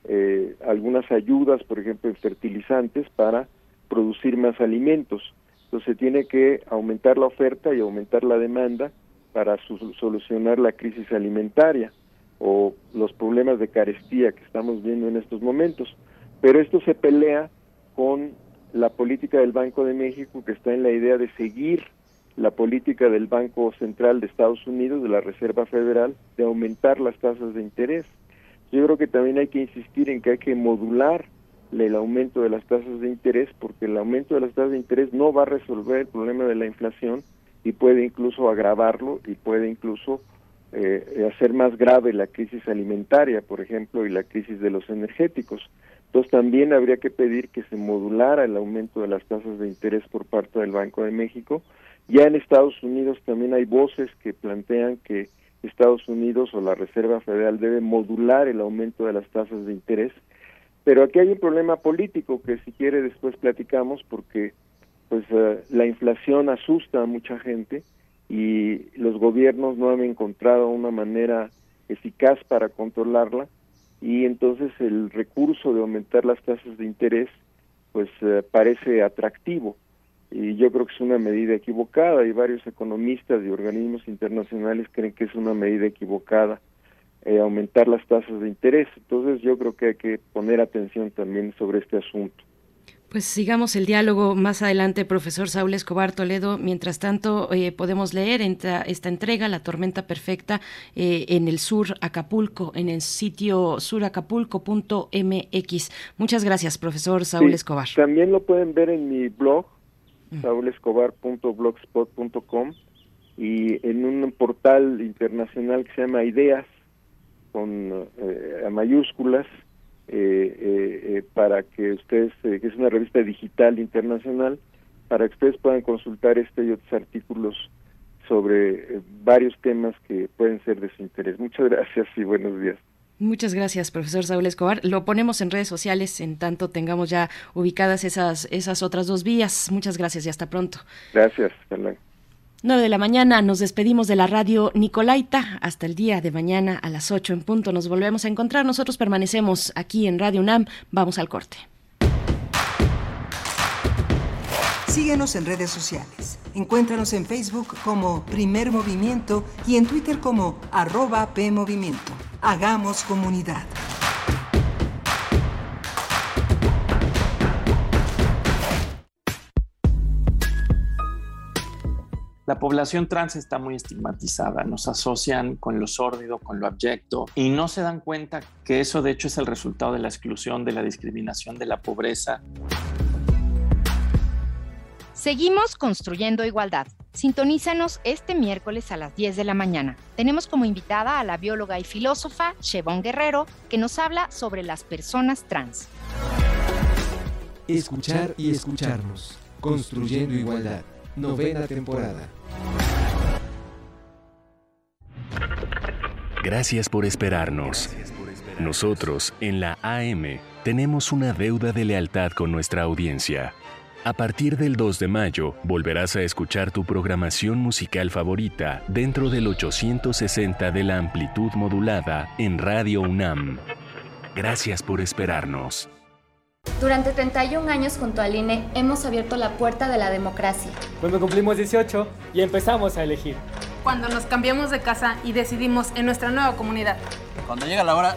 eh, algunas ayudas, por ejemplo, en fertilizantes para producir más alimentos. Entonces tiene que aumentar la oferta y aumentar la demanda para solucionar la crisis alimentaria o los problemas de carestía que estamos viendo en estos momentos. Pero esto se pelea con la política del Banco de México que está en la idea de seguir la política del Banco Central de Estados Unidos, de la Reserva Federal, de aumentar las tasas de interés. Yo creo que también hay que insistir en que hay que modular el aumento de las tasas de interés, porque el aumento de las tasas de interés no va a resolver el problema de la inflación y puede incluso agravarlo y puede incluso eh, hacer más grave la crisis alimentaria, por ejemplo, y la crisis de los energéticos. Entonces también habría que pedir que se modulara el aumento de las tasas de interés por parte del Banco de México ya en Estados Unidos también hay voces que plantean que Estados Unidos o la Reserva Federal debe modular el aumento de las tasas de interés, pero aquí hay un problema político que si quiere después platicamos porque pues eh, la inflación asusta a mucha gente y los gobiernos no han encontrado una manera eficaz para controlarla y entonces el recurso de aumentar las tasas de interés pues eh, parece atractivo y yo creo que es una medida equivocada y varios economistas y organismos internacionales creen que es una medida equivocada eh, aumentar las tasas de interés. Entonces yo creo que hay que poner atención también sobre este asunto. Pues sigamos el diálogo más adelante, profesor Saúl Escobar Toledo. Mientras tanto, eh, podemos leer esta, esta, entrega, La Tormenta Perfecta, eh, en el sur Acapulco, en el sitio suracapulco.mx. Muchas gracias, profesor Saúl Escobar. También lo pueden ver en mi blog, saulescobar.blogspot.com y en un portal internacional que se llama Ideas con eh, mayúsculas eh, eh, para que ustedes, que es una revista digital internacional, para que ustedes puedan consultar este y otros artículos sobre varios temas que pueden ser de su interés. Muchas gracias y buenos días. Muchas gracias, profesor Saúl Escobar. Lo ponemos en redes sociales en tanto tengamos ya ubicadas esas, esas otras dos vías. Muchas gracias y hasta pronto. Gracias, Carla. 9 de la mañana nos despedimos de la radio Nicolaita. Hasta el día de mañana a las 8 en punto nos volvemos a encontrar. Nosotros permanecemos aquí en Radio UNAM. Vamos al corte. Síguenos en redes sociales. Encuéntranos en Facebook como Primer Movimiento y en Twitter como arroba PMovimiento. Hagamos comunidad. La población trans está muy estigmatizada, nos asocian con lo sórdido, con lo abyecto y no se dan cuenta que eso de hecho es el resultado de la exclusión, de la discriminación, de la pobreza. Seguimos construyendo igualdad. Sintonízanos este miércoles a las 10 de la mañana. Tenemos como invitada a la bióloga y filósofa Chevon Guerrero, que nos habla sobre las personas trans. Escuchar y escucharnos. Construyendo igualdad. Novena temporada. Gracias por esperarnos. Nosotros, en la AM, tenemos una deuda de lealtad con nuestra audiencia. A partir del 2 de mayo, volverás a escuchar tu programación musical favorita dentro del 860 de la amplitud modulada en Radio UNAM. Gracias por esperarnos. Durante 31 años junto al INE hemos abierto la puerta de la democracia. Cuando cumplimos 18 y empezamos a elegir. Cuando nos cambiamos de casa y decidimos en nuestra nueva comunidad. Cuando llega la hora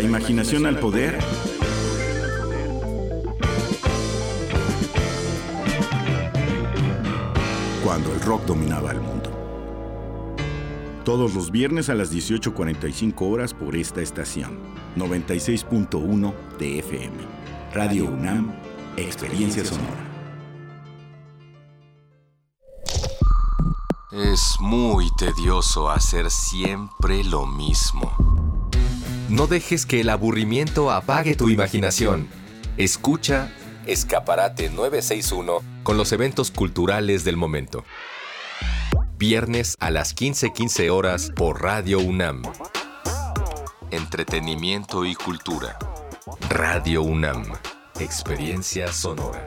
La imaginación al poder. Cuando el rock dominaba el mundo. Todos los viernes a las 18.45 horas por esta estación. 96.1 de FM. Radio UNAM, Experiencia Sonora. Es muy tedioso hacer siempre lo mismo. No dejes que el aburrimiento apague tu imaginación. Escucha Escaparate 961 con los eventos culturales del momento. Viernes a las 15:15 horas por Radio UNAM. Entretenimiento y cultura. Radio UNAM. Experiencia sonora.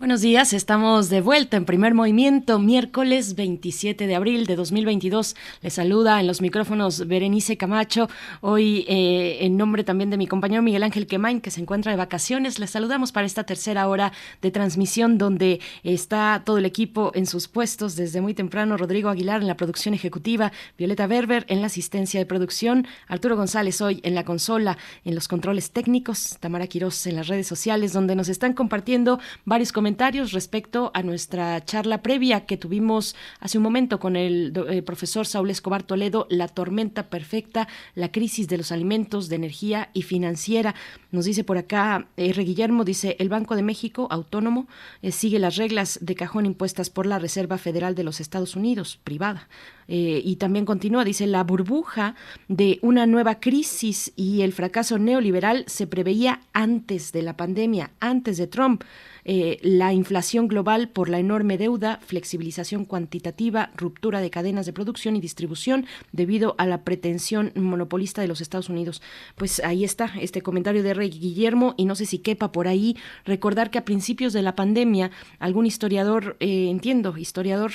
Buenos días, estamos de vuelta en primer movimiento, miércoles 27 de abril de 2022. Les saluda en los micrófonos Berenice Camacho. Hoy, eh, en nombre también de mi compañero Miguel Ángel Quemain, que se encuentra de vacaciones, les saludamos para esta tercera hora de transmisión, donde está todo el equipo en sus puestos desde muy temprano. Rodrigo Aguilar en la producción ejecutiva, Violeta Berber en la asistencia de producción, Arturo González hoy en la consola, en los controles técnicos, Tamara Quirós en las redes sociales, donde nos están compartiendo varios comentarios respecto a nuestra charla previa que tuvimos hace un momento con el, el, profesor Saúl Escobar Toledo, La tormenta perfecta, la crisis de los alimentos, de energía y financiera. Nos dice por acá R. Guillermo, dice, el Banco de México, autónomo, eh, sigue las reglas de cajón impuestas por la Reserva Federal de los Estados Unidos, privada. Eh, y también continúa, dice, la burbuja de una nueva crisis y el fracaso neoliberal se preveía antes de la pandemia, antes de Trump. Eh, la inflación global por la enorme deuda, flexibilización cuantitativa, ruptura de cadenas de producción y distribución debido a la pretensión monopolista de los Estados Unidos. Pues ahí está este comentario de Rey Guillermo y no sé si quepa por ahí recordar que a principios de la pandemia algún historiador, eh, entiendo, historiador,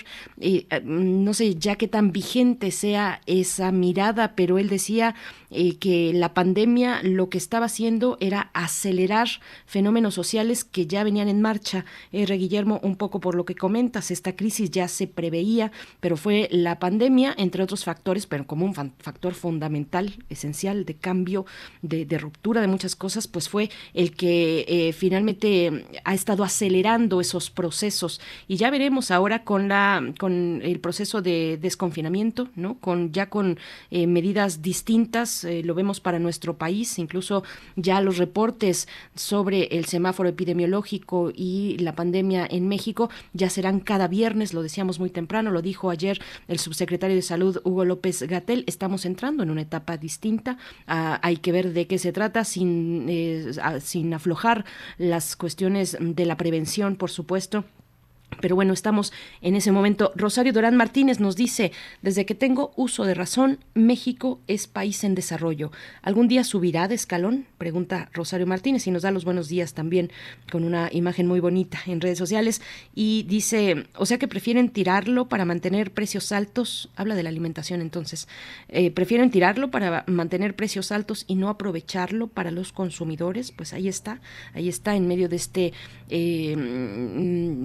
no sé ya qué tan vigente sea esa mirada, pero él decía eh, que la pandemia lo que estaba haciendo era acelerar fenómenos sociales que ya venían en marcha. R. Guillermo, un poco por lo que comentas, esta crisis ya se preveía, pero fue la pandemia, entre otros factores, pero como un factor fundamental, esencial de cambio, de, de ruptura de muchas cosas, pues fue el que eh, finalmente ha estado acelerando esos procesos. Y ya veremos ahora con, la, con el proceso de desconfianza confinamiento, ¿no? Con ya con eh, medidas distintas, eh, lo vemos para nuestro país, incluso ya los reportes sobre el semáforo epidemiológico y la pandemia en México ya serán cada viernes, lo decíamos muy temprano, lo dijo ayer el subsecretario de Salud Hugo López Gatel, estamos entrando en una etapa distinta, ah, hay que ver de qué se trata sin, eh, sin aflojar las cuestiones de la prevención, por supuesto pero bueno, estamos en ese momento. Rosario Durán Martínez nos dice, desde que tengo uso de razón, México es país en desarrollo. ¿Algún día subirá de escalón? Pregunta Rosario Martínez y nos da los buenos días también con una imagen muy bonita en redes sociales. Y dice, o sea que prefieren tirarlo para mantener precios altos. Habla de la alimentación entonces. Eh, prefieren tirarlo para mantener precios altos y no aprovecharlo para los consumidores. Pues ahí está, ahí está en medio de este eh, mm,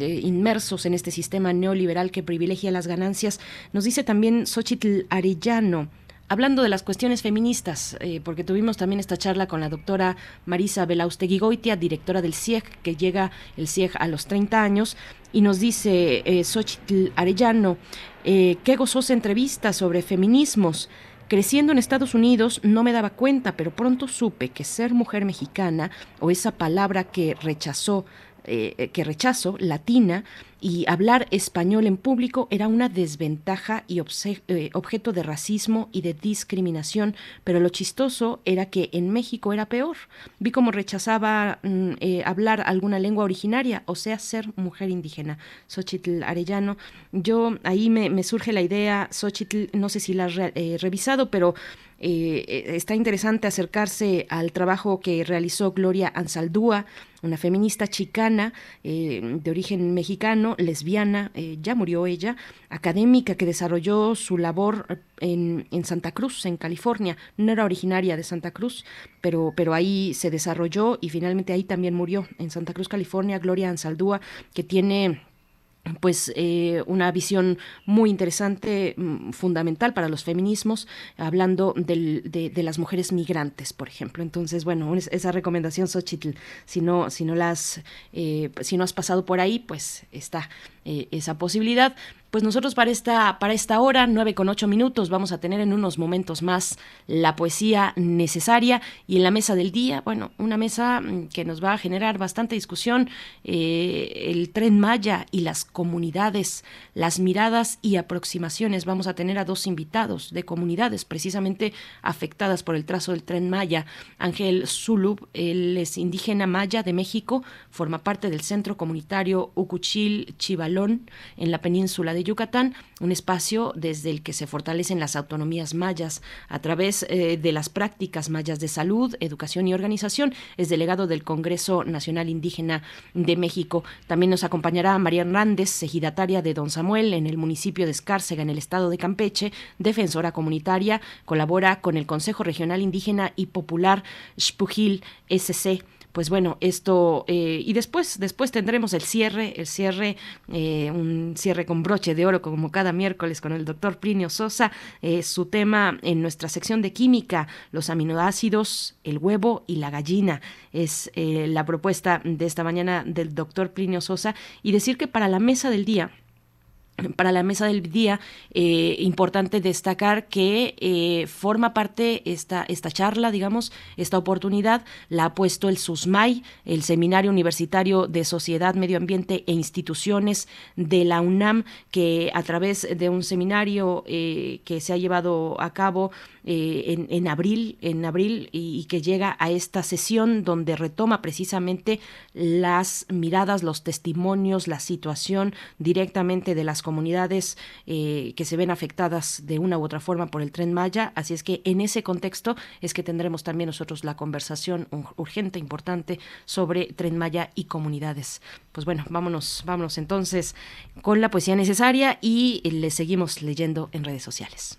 en este sistema neoliberal que privilegia las ganancias. Nos dice también Xochitl Arellano, hablando de las cuestiones feministas, eh, porque tuvimos también esta charla con la doctora Marisa Goitia, directora del CIEG, que llega el CIEG a los 30 años, y nos dice eh, Xochitl Arellano, eh, qué gozosa entrevista sobre feminismos. Creciendo en Estados Unidos no me daba cuenta, pero pronto supe que ser mujer mexicana, o esa palabra que rechazó, que rechazo, latina, y hablar español en público era una desventaja y eh, objeto de racismo y de discriminación, pero lo chistoso era que en México era peor. Vi cómo rechazaba mm, eh, hablar alguna lengua originaria, o sea, ser mujer indígena. Xochitl Arellano, yo ahí me, surge la idea, Xochitl, no sé si la has eh, revisado, pero está interesante acercarse al trabajo que realizó Gloria Ansaldúa, una feminista chicana de origen mexicano, lesbiana, eh, ya murió ella, académica que desarrolló su labor en, en, Santa Cruz, en California. No era originaria de Santa Cruz, pero, pero ahí se desarrolló y finalmente ahí también murió, en Santa Cruz, California, Gloria Ansaldúa, que tiene pues eh, una visión muy interesante, mm, fundamental para los feminismos, hablando de, las mujeres migrantes, por ejemplo. Entonces, bueno, esa recomendación, Xochitl, si no, si no las, eh, si no has pasado por ahí, pues está eh, esa posibilidad. Pues nosotros para esta, para esta hora, nueve con ocho minutos, vamos a tener en unos momentos más la poesía necesaria y en la mesa del día, bueno, una mesa mm, que nos va a generar bastante discusión, eh, el tren Maya y las comunidades, las miradas y aproximaciones. Vamos a tener a dos invitados de comunidades precisamente afectadas por el trazo del tren Maya. Ángel Zulub, él es indígena maya de México, forma parte del centro comunitario Ucuchil Chivalón en la península de Yucatán, un espacio desde el que se fortalecen las autonomías mayas a través eh, de las prácticas mayas de salud, educación y organización. Es delegado del Congreso Nacional Indígena de México. También nos acompañará María Hernández, ejidataria de Don Samuel en el municipio de Escárcega, en el estado de Campeche, defensora comunitaria, colabora con el Consejo Regional Indígena y Popular Xpujil SC pues bueno, esto eh, y después después tendremos el cierre, el cierre, eh, un cierre con broche de oro como cada miércoles con el doctor Plinio Sosa, eh, su tema en nuestra sección de química, los aminoácidos, el huevo y la gallina. Es la propuesta de esta mañana del doctor Plinio Sosa. Y decir que para la mesa del día para la mesa del día, eh, importante destacar que eh, forma parte esta, esta charla, digamos, esta oportunidad, la ha puesto el SUSMAI, el Seminario Universitario de Sociedad, Medio Ambiente e Instituciones de la UNAM, que a través de un seminario eh, que se ha llevado a cabo en, en, abril, en abril y, que llega a esta sesión donde retoma precisamente las miradas, los testimonios, la situación directamente de las comunidades eh, que se ven afectadas de una u otra forma por el tren Maya. Así es que en ese contexto es que tendremos también nosotros la conversación urgente, importante sobre tren Maya y comunidades. Pues bueno, vámonos, vámonos entonces con la poesía necesaria y le seguimos leyendo en redes sociales.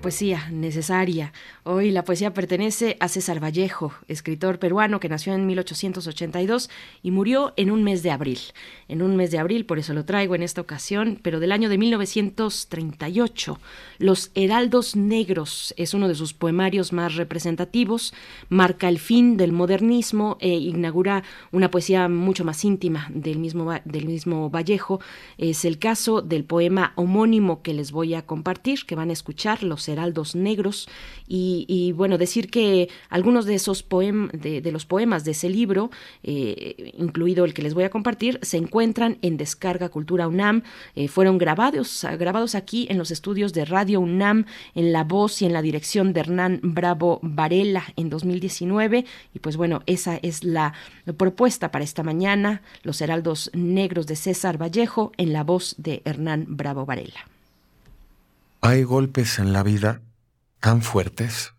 Poesía necesaria. Hoy la poesía pertenece a César Vallejo, escritor peruano que nació en 1882 y murió en un mes de abril. En un mes de abril, por eso lo traigo en esta ocasión, pero del año de 1938. Los Heraldos Negros es uno de sus poemarios más representativos, marca el fin del modernismo e inaugura una poesía mucho más íntima del mismo, del mismo Vallejo. Es el caso del poema homónimo que les voy a compartir, que van a escuchar, Los Heraldos Negros, y, bueno, decir que algunos de esos poemas, de, los poemas de ese libro, eh, incluido el que les voy a compartir, se encuentran en Descarga Cultura UNAM, eh, fueron grabados, grabados aquí en los estudios de Radio UNAM, en la voz y en la dirección de Hernán Bravo Varela en 2019, y pues bueno, esa es la propuesta para esta mañana, Los Heraldos Negros de César Vallejo, en la voz de Hernán Bravo Varela. Hay golpes en la vida tan fuertes.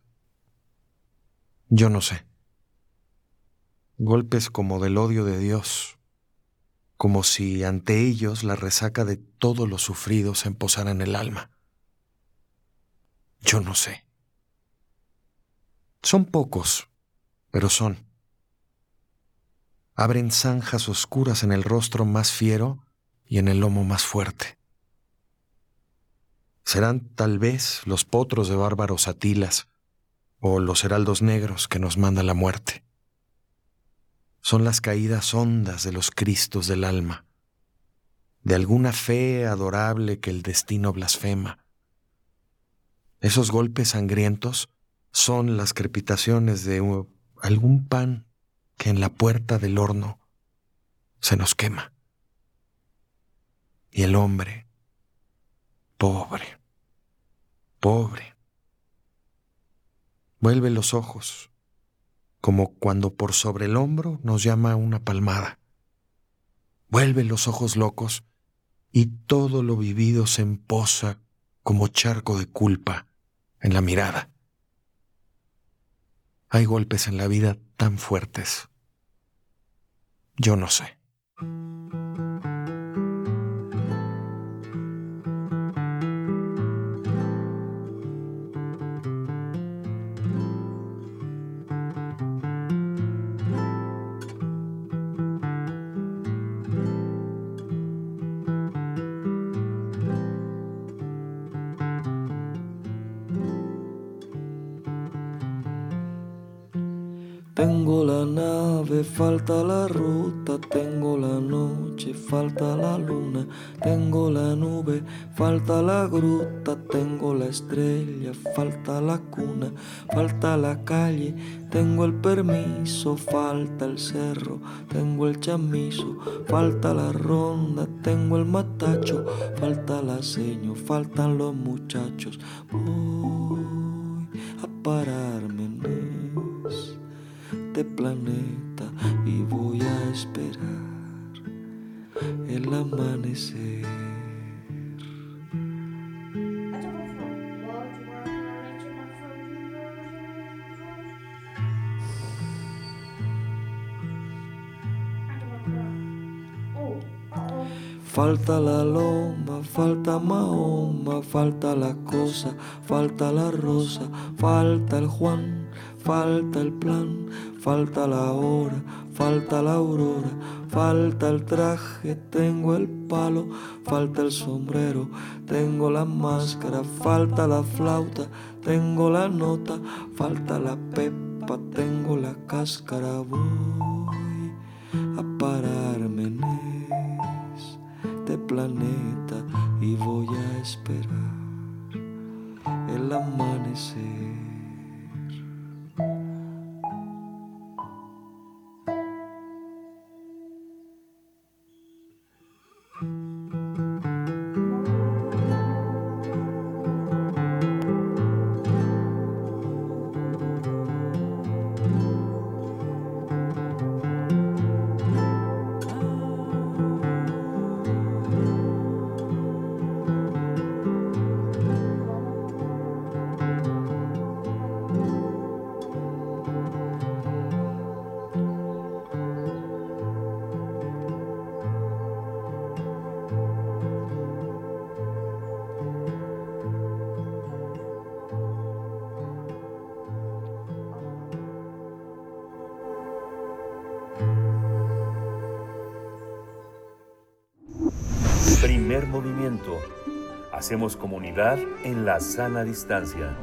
Yo no sé. Golpes como del odio de Dios, como si ante ellos la resaca de todos los sufridos se posara en el alma. Yo no sé. Son pocos, pero son. Abren zanjas oscuras en el rostro más fiero y en el lomo más fuerte serán tal vez los potros de bárbaros atilas o los heraldos negros que nos manda la muerte. Son las caídas hondas de los cristos del alma, de alguna fe adorable que el destino blasfema. Esos golpes sangrientos son las crepitaciones de algún pan que en la puerta del horno se nos quema. Y el hombre, Pobre, pobre. Vuelve los ojos, como cuando por sobre el hombro nos llama una palmada. Vuelve los ojos locos y todo lo vivido se emposa como charco de culpa en la mirada. Hay golpes en la vida tan fuertes. Yo no sé. Falta la gruta, tengo la estrella, falta la cuna, falta la calle, tengo el permiso, falta el cerro, tengo el chamizo, falta la ronda, tengo el matacho, falta la seño, faltan los muchachos. Voy a pararme este planeta y voy a esperar el amanecer. Falta la loma, falta Mahoma, falta la cosa, falta la rosa, falta el Juan, falta el plan, falta la hora, falta la aurora, falta el traje, tengo el palo, falta el sombrero, tengo la máscara, falta la flauta, tengo la nota, falta la pepa, tengo la cáscara, voy a pararme en planeta y voy a esperar el amanecer. Hacemos comunidad en la sana distancia.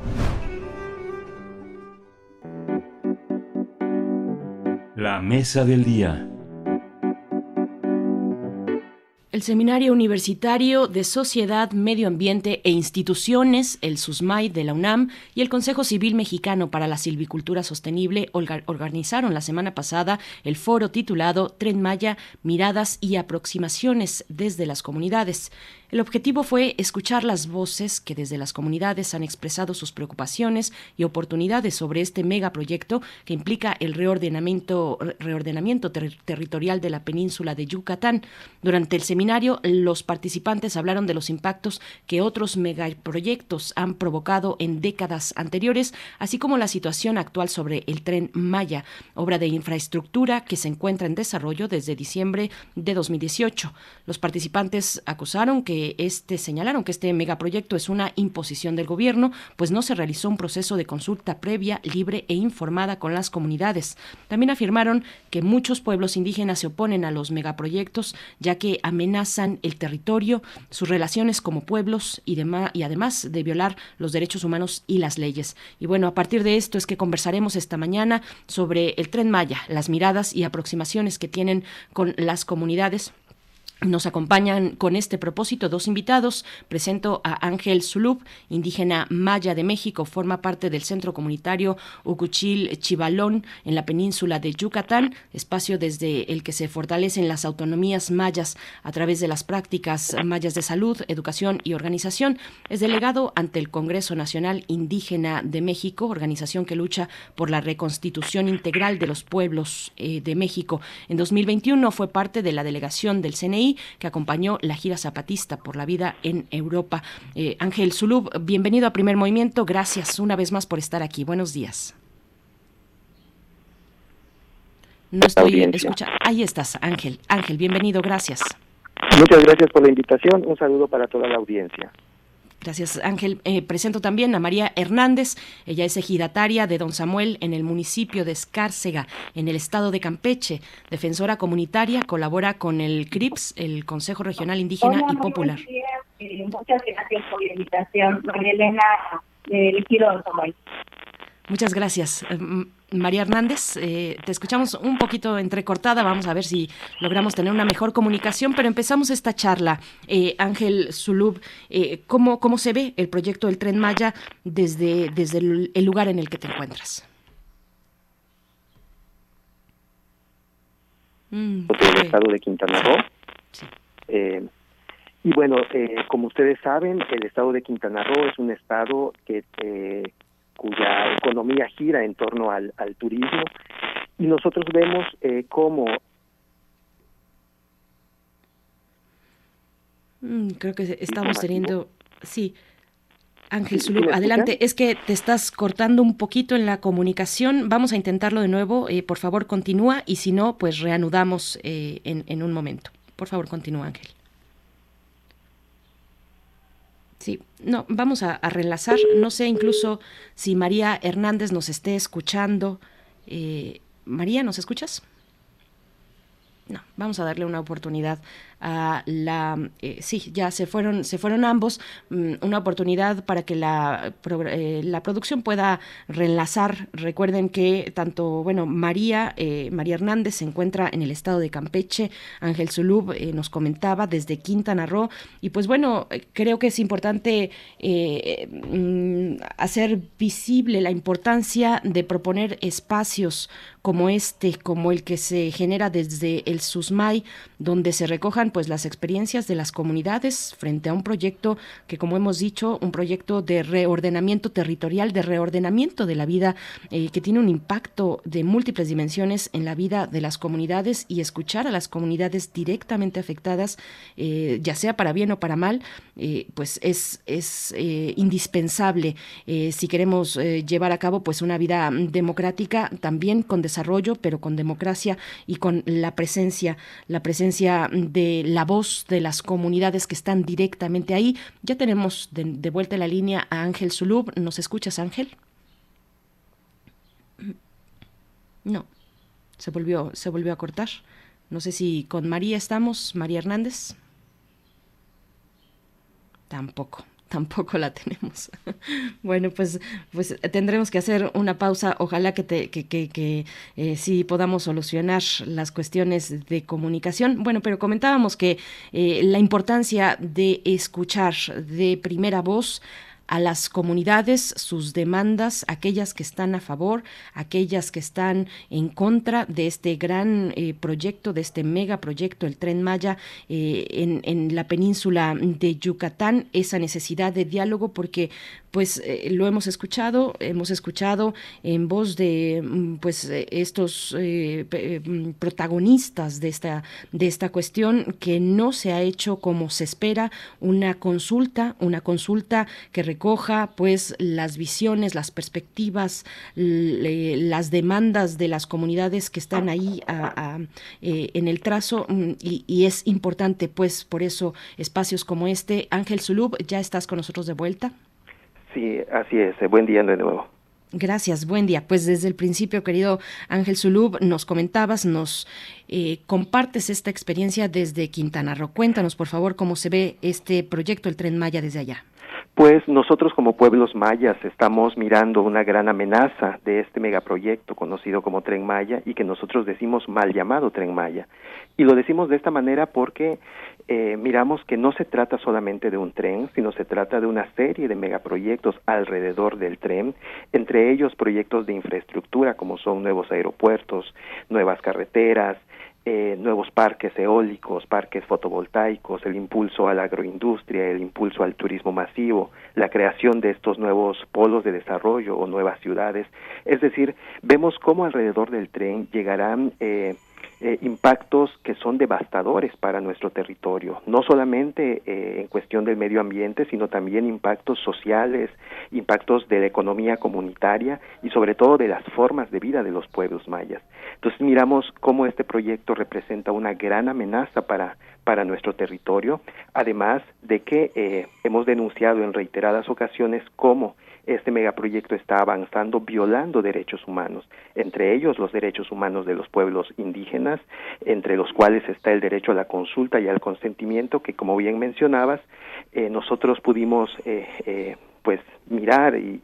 La mesa del día. El Seminario Universitario de Sociedad, Medio Ambiente e Instituciones, el SUSMAI de la UNAM y el Consejo Civil Mexicano para la Silvicultura Sostenible organizaron la semana pasada el foro titulado Tren Maya, Miradas y Aproximaciones desde las Comunidades. El objetivo fue escuchar las voces que desde las comunidades han expresado sus preocupaciones y oportunidades sobre este megaproyecto que implica el reordenamiento, reordenamiento territorial de la península de Yucatán. Durante el seminario, los participantes hablaron de los impactos que otros megaproyectos han provocado en décadas anteriores, así como la situación actual sobre el tren Maya, obra de infraestructura que se encuentra en desarrollo desde diciembre de 2018. Los participantes acusaron que este señalaron que este megaproyecto es una imposición del gobierno, pues no se realizó un proceso de consulta previa, libre e informada con las comunidades. También afirmaron que muchos pueblos indígenas se oponen a los megaproyectos, ya que amenazan el territorio, sus relaciones como pueblos y, y además de violar los derechos humanos y las leyes. Y bueno, a partir de esto es que conversaremos esta mañana sobre el tren Maya, las miradas y aproximaciones que tienen con las comunidades nos acompañan con este propósito dos invitados. Presento a Ángel Zulub, indígena maya de México, forma parte del centro comunitario Ucuchil Chivalón en la península de Yucatán, espacio desde el que se fortalecen las autonomías mayas a través de las prácticas mayas de salud, educación y organización. Es delegado ante el Congreso Nacional Indígena de México, organización que lucha por la reconstitución integral de los pueblos eh, de México. En 2021 fue parte de la delegación del CNI que acompañó la gira zapatista por la vida en Europa. Eh, Ángel Zulub, bienvenido a Primer Movimiento. Gracias una vez más por estar aquí. Buenos días. No estoy escuchando. Ahí estás, Ángel. Ángel, bienvenido, gracias. Muchas gracias por la invitación. Un saludo para toda la audiencia. Gracias, Ángel. Eh, presento también a María Hernández. Ella es ejidataria de Don Samuel en el municipio de Escárcega, en el estado de Campeche. Defensora comunitaria, colabora con el CRIPS, el Consejo Regional Indígena y Popular. Eh, muchas gracias por la invitación, María Elena, del Don Samuel. Muchas gracias. Eh, María Hernández, eh, te escuchamos un poquito entrecortada, vamos a ver si logramos tener una mejor comunicación, pero empezamos esta charla. Eh, Ángel Zulub, ¿cómo, ¿cómo se ve el proyecto del Tren Maya desde, desde el, lugar en el que te encuentras? Mm, el estado de Quintana Roo. y bueno, como ustedes saben, el estado de Quintana Roo es un estado que cuya economía gira en torno al, turismo y nosotros vemos eh, cómo mm, creo que estamos teniendo sí Ángel Zulu, adelante. Es que te estás cortando un poquito en la comunicación. Vamos a intentarlo de nuevo. Eh, por favor, continúa y si no, pues reanudamos eh, en, en un momento. Por favor, continúa, Ángel. Sí, no, vamos a, relazar. No sé incluso si María Hernández nos esté escuchando. Eh, María, ¿nos escuchas? No, vamos a darle una oportunidad a la eh, sí ya se fueron se fueron ambos mm, una oportunidad para que la, eh, la producción pueda reenlazar. Recuerden que tanto bueno María eh, María Hernández se encuentra en el estado de Campeche Ángel Zulub nos comentaba desde Quintana Roo y pues bueno creo que es importante mm, hacer visible la importancia de proponer espacios como este como el que se genera desde el SUSMAI donde se recojan pues las experiencias de las comunidades frente a un proyecto que como hemos dicho, un proyecto de reordenamiento territorial, de reordenamiento de la vida eh, que tiene un impacto de múltiples dimensiones en la vida de las comunidades y escuchar a las comunidades directamente afectadas, eh, ya sea para bien o para mal, eh, pues es, es indispensable si queremos llevar a cabo pues una vida democrática también con desarrollo, pero con democracia y con la presencia, la presencia de la voz de las comunidades que están directamente ahí. Ya tenemos de, vuelta la línea a Ángel Zulub. ¿Nos escuchas, Ángel? No, se volvió, se volvió a cortar. No sé si con María estamos, María Hernández. Tampoco tampoco la tenemos. bueno, pues, pues tendremos que hacer una pausa. Ojalá que, te, que, que, que eh, sí podamos solucionar las cuestiones de comunicación. Bueno, pero comentábamos que eh, la importancia de escuchar de primera voz a las comunidades sus demandas, aquellas que están a favor, aquellas que están en contra de este gran eh, proyecto, de este megaproyecto, el tren Maya eh, en, en la península de Yucatán, esa necesidad de diálogo, porque pues eh, lo hemos escuchado, hemos escuchado en voz de mm, pues estos mm, protagonistas de esta de esta cuestión que no se ha hecho como se espera una consulta, una consulta que recoja pues las visiones, las perspectivas, las demandas de las comunidades que están ahí eh, en el trazo mm, y, es importante pues por eso espacios como este. Ángel Zulub, ya estás con nosotros de vuelta. Sí, así es. Buen día de nuevo. Gracias, buen día. Pues desde el principio, querido Ángel Zulub, nos comentabas, nos eh, compartes esta experiencia desde Quintana Roo. Cuéntanos, por favor, cómo se ve este proyecto, el Tren Maya, desde allá. Pues nosotros como pueblos mayas estamos mirando una gran amenaza de este megaproyecto conocido como Tren Maya y que nosotros decimos mal llamado Tren Maya. Y lo decimos de esta manera porque eh, miramos que no se trata solamente de un tren, sino se trata de una serie de megaproyectos alrededor del tren, entre ellos proyectos de infraestructura como son nuevos aeropuertos, nuevas carreteras, eh, nuevos parques eólicos, parques fotovoltaicos, el impulso a la agroindustria, el impulso al turismo masivo, la creación de estos nuevos polos de desarrollo o nuevas ciudades. Es decir, vemos cómo alrededor del tren llegarán eh, eh, impactos que son devastadores para nuestro territorio, no solamente eh, en cuestión del medio ambiente, sino también impactos sociales, impactos de la economía comunitaria y sobre todo de las formas de vida de los pueblos mayas. Entonces miramos cómo este proyecto representa una gran amenaza para, para nuestro territorio, además de que eh, hemos denunciado en reiteradas ocasiones cómo este megaproyecto está avanzando violando derechos humanos, entre ellos los derechos humanos de los pueblos indígenas, entre los cuales está el derecho a la consulta y al consentimiento, que como bien mencionabas, eh, nosotros pudimos eh, eh, pues mirar y,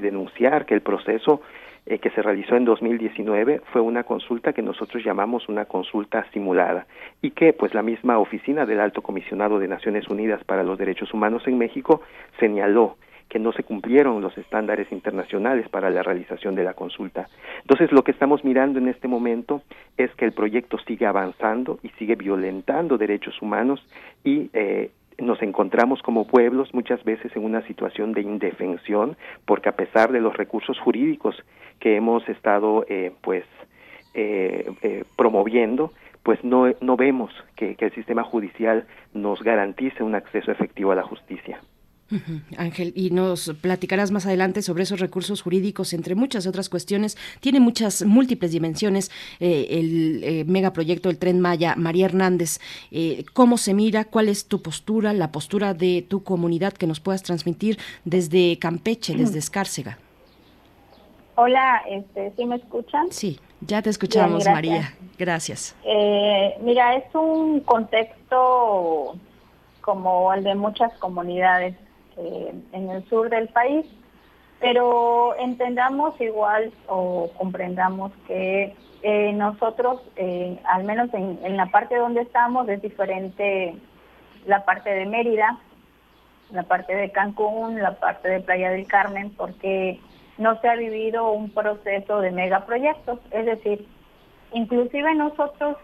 denunciar que el proceso que se realizó en 2019 fue una consulta que nosotros llamamos una consulta simulada y que pues la misma oficina del Alto Comisionado de Naciones Unidas para los Derechos Humanos en México señaló que no se cumplieron los estándares internacionales para la realización de la consulta. Entonces, lo que estamos mirando en este momento es que el proyecto sigue avanzando y sigue violentando derechos humanos y eh, nos encontramos como pueblos muchas veces en una situación de indefensión porque a pesar de los recursos jurídicos que hemos estado eh, pues eh, promoviendo pues no, no vemos que el sistema judicial nos garantice un acceso efectivo a la justicia. Ángel, y nos platicarás más adelante sobre esos recursos jurídicos, entre muchas otras cuestiones. Tiene muchas múltiples dimensiones eh, el eh, megaproyecto del Tren Maya. María Hernández, eh, ¿cómo se mira? ¿Cuál es tu postura, la postura de tu comunidad que nos puedas transmitir desde Campeche, desde Escárcega? Hola, este, ¿sí me escuchan? Sí, ya te escuchamos, María. Gracias. mira, es un contexto como el de muchas comunidades eh, en el sur del país, pero entendamos igual o comprendamos que eh, nosotros, eh, al menos en, en, la parte donde estamos, es diferente la parte de Mérida, la parte de Cancún, la parte de Playa del Carmen, porque no se ha vivido un proceso de megaproyectos, es decir, inclusive nosotros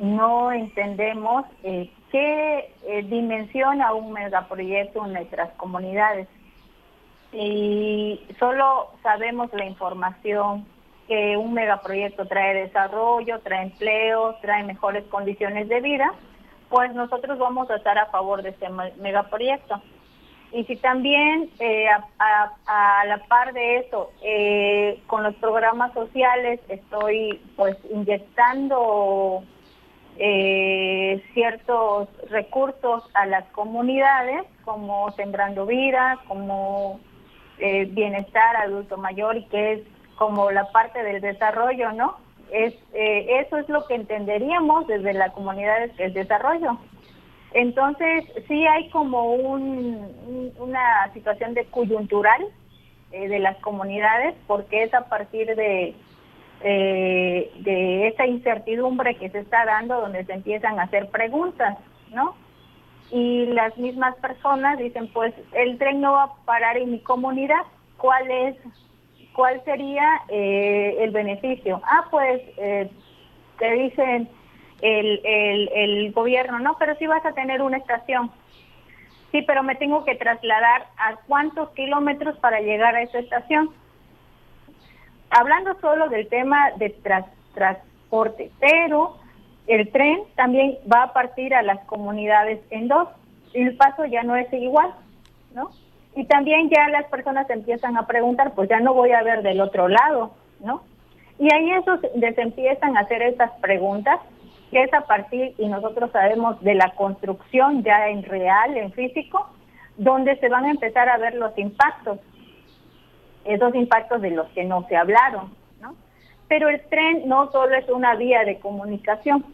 no entendemos qué eh, dimensiona un megaproyecto en nuestras comunidades. Y solo sabemos la información que un megaproyecto trae desarrollo, trae empleo, trae mejores condiciones de vida, pues nosotros vamos a estar a favor de este megaproyecto. Y si también eh, a, la par de eso, eh, con los programas sociales estoy pues inyectando eh, ciertos recursos a las comunidades, como Sembrando Vida, como eh, Bienestar Adulto Mayor, y que es como la parte del desarrollo, ¿no? Es, eh, eso es lo que entenderíamos desde la comunidad, el desarrollo. Entonces, sí hay como un, una situación de coyuntural eh, de las comunidades, porque es a partir de, eh, de esa incertidumbre que se está dando donde se empiezan a hacer preguntas, ¿no? Y las mismas personas dicen, pues el tren no va a parar en mi comunidad, ¿cuál es, cuál sería eh, el beneficio? Ah, pues te dicen el, el, el gobierno, no, pero sí vas a tener una estación. Sí, pero me tengo que trasladar a cuántos kilómetros para llegar a esa estación. Hablando solo del tema de transporte, pero el tren también va a partir a las comunidades en dos. El paso ya no es igual, ¿no? Y también ya las personas empiezan a preguntar, pues ya no voy a ver del otro lado, ¿no? Y ahí eso se empiezan a hacer esas preguntas que es a partir, y nosotros sabemos, de la construcción ya en real, en físico, donde se van a empezar a ver los impactos, esos impactos de los que no se hablaron, ¿no? Pero el tren no solo es una vía de comunicación,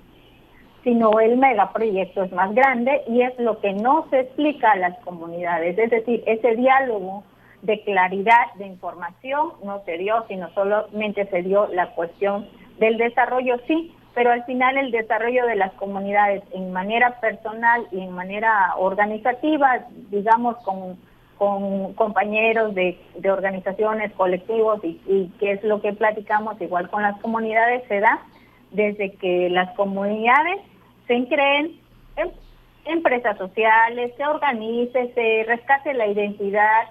sino el megaproyecto es más grande y es lo que no se explica a las comunidades, es decir, ese diálogo de claridad de información no se dio, sino solamente se dio la cuestión del desarrollo, sí, pero al final el desarrollo de las comunidades en manera personal y en manera organizativa, digamos, con, compañeros de, organizaciones, colectivos, y, y que es lo que platicamos igual con las comunidades, se da desde que las comunidades se creen en empresas sociales, se organice, se rescate la identidad,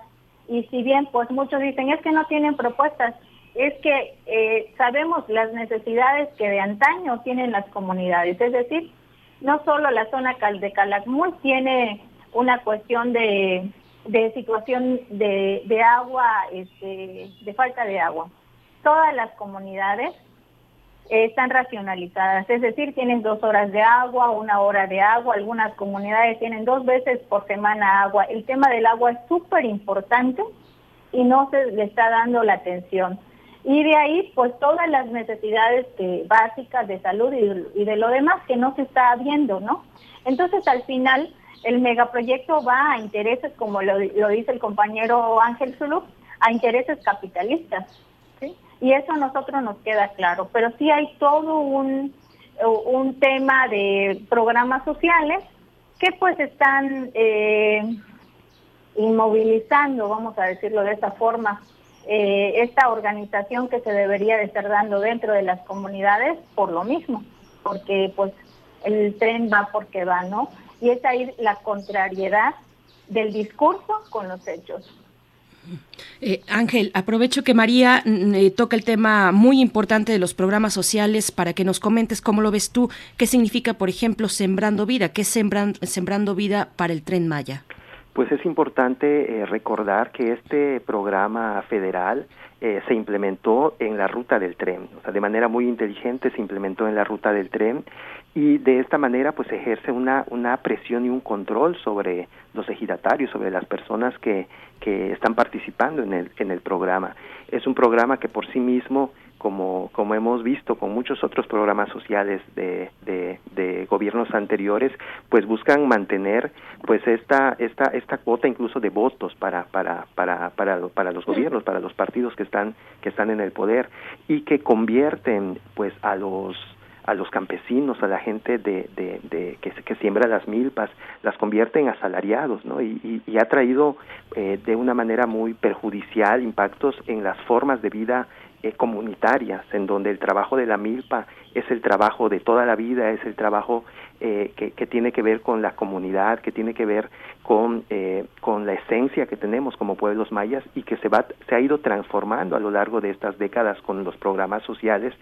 y si bien pues muchos dicen es que no tienen propuestas, es que eh, sabemos las necesidades que de antaño tienen las comunidades, es decir, no solo la zona de Calakmul tiene una cuestión de, de situación de, de agua, este, de falta de agua. Todas las comunidades están racionalizadas, es decir, tienen dos horas de agua, una hora de agua, algunas comunidades tienen dos veces por semana agua. El tema del agua es súper importante y no se le está dando la atención. Y de ahí, pues todas las necesidades básicas de salud y, de lo demás que no se está viendo, ¿no? Entonces, al final, el megaproyecto va a intereses, como lo, dice el compañero Ángel Zulu, a intereses capitalistas. Y eso a nosotros nos queda claro. Pero sí hay todo un, un tema de programas sociales que pues están eh, inmovilizando, vamos a decirlo de esa forma, eh, esta organización que se debería de estar dando dentro de las comunidades por lo mismo, porque pues el tren va porque va, ¿no? Y es ahí la contrariedad del discurso con los hechos. Eh, Ángel, aprovecho que María mm, eh, toca el tema muy importante de los programas sociales para que nos comentes cómo lo ves tú, qué significa, por ejemplo, Sembrando Vida, qué es Sembrando Vida para el Tren Maya pues es importante eh, recordar que este programa federal eh, se implementó en la ruta del tren, o sea, de manera muy inteligente se implementó en la ruta del tren y de esta manera pues ejerce una, una presión y un control sobre los ejidatarios, sobre las personas que, que están participando en el, en el programa. Es un programa que por sí mismo como, como hemos visto con muchos otros programas sociales de, de, gobiernos anteriores, pues buscan mantener pues esta, esta, esta cuota incluso de votos para, para, para, para, para los gobiernos, para los partidos que están, que están en el poder y que convierten pues a los a los campesinos, a la gente de, de, que, que, siembra las milpas, las convierte en asalariados, ¿no? Y, y, ha traído eh, de una manera muy perjudicial impactos en las formas de vida eh, comunitarias, en donde el trabajo de la milpa es el trabajo de toda la vida, es el trabajo eh, que, que, tiene que ver con la comunidad, que tiene que ver con, eh, con la esencia que tenemos como pueblos mayas y que se, va, se ha ido transformando a lo largo de estas décadas con los programas sociales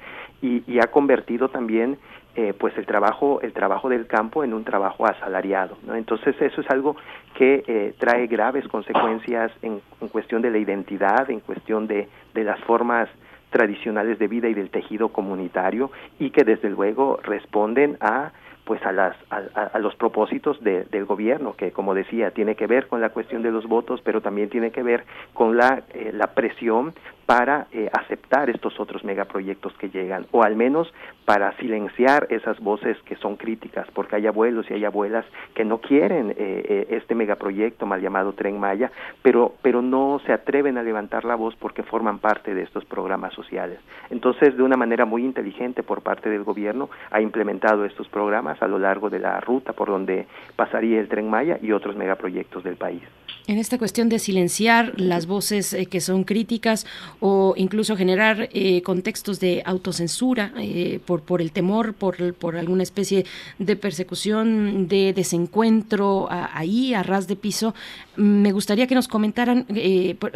y, y ha convertido también eh, pues el trabajo el trabajo del campo en un trabajo asalariado ¿no? entonces eso es algo que eh, trae graves consecuencias en, en, cuestión de la identidad en cuestión de, de las formas tradicionales de vida y del tejido comunitario y que desde luego responden a pues a, las, a, los propósitos del gobierno, que como decía, tiene que ver con la cuestión de los votos, pero también tiene que ver con la, eh, la presión para eh, aceptar estos otros megaproyectos que llegan, o al menos para silenciar esas voces que son críticas, porque hay abuelos y hay abuelas que no quieren eh, eh, este megaproyecto mal llamado Tren Maya, pero, pero no se atreven a levantar la voz porque forman parte de estos programas sociales. Entonces, de una manera muy inteligente por parte del gobierno, ha implementado estos programas a lo largo de la ruta por donde pasaría el Tren Maya y otros megaproyectos del país. En esta cuestión de silenciar las voces eh, que son críticas o incluso generar eh, contextos de autocensura eh, por, por el temor, por, por alguna especie de persecución, de desencuentro ahí a ras de piso, me gustaría que nos comentaran,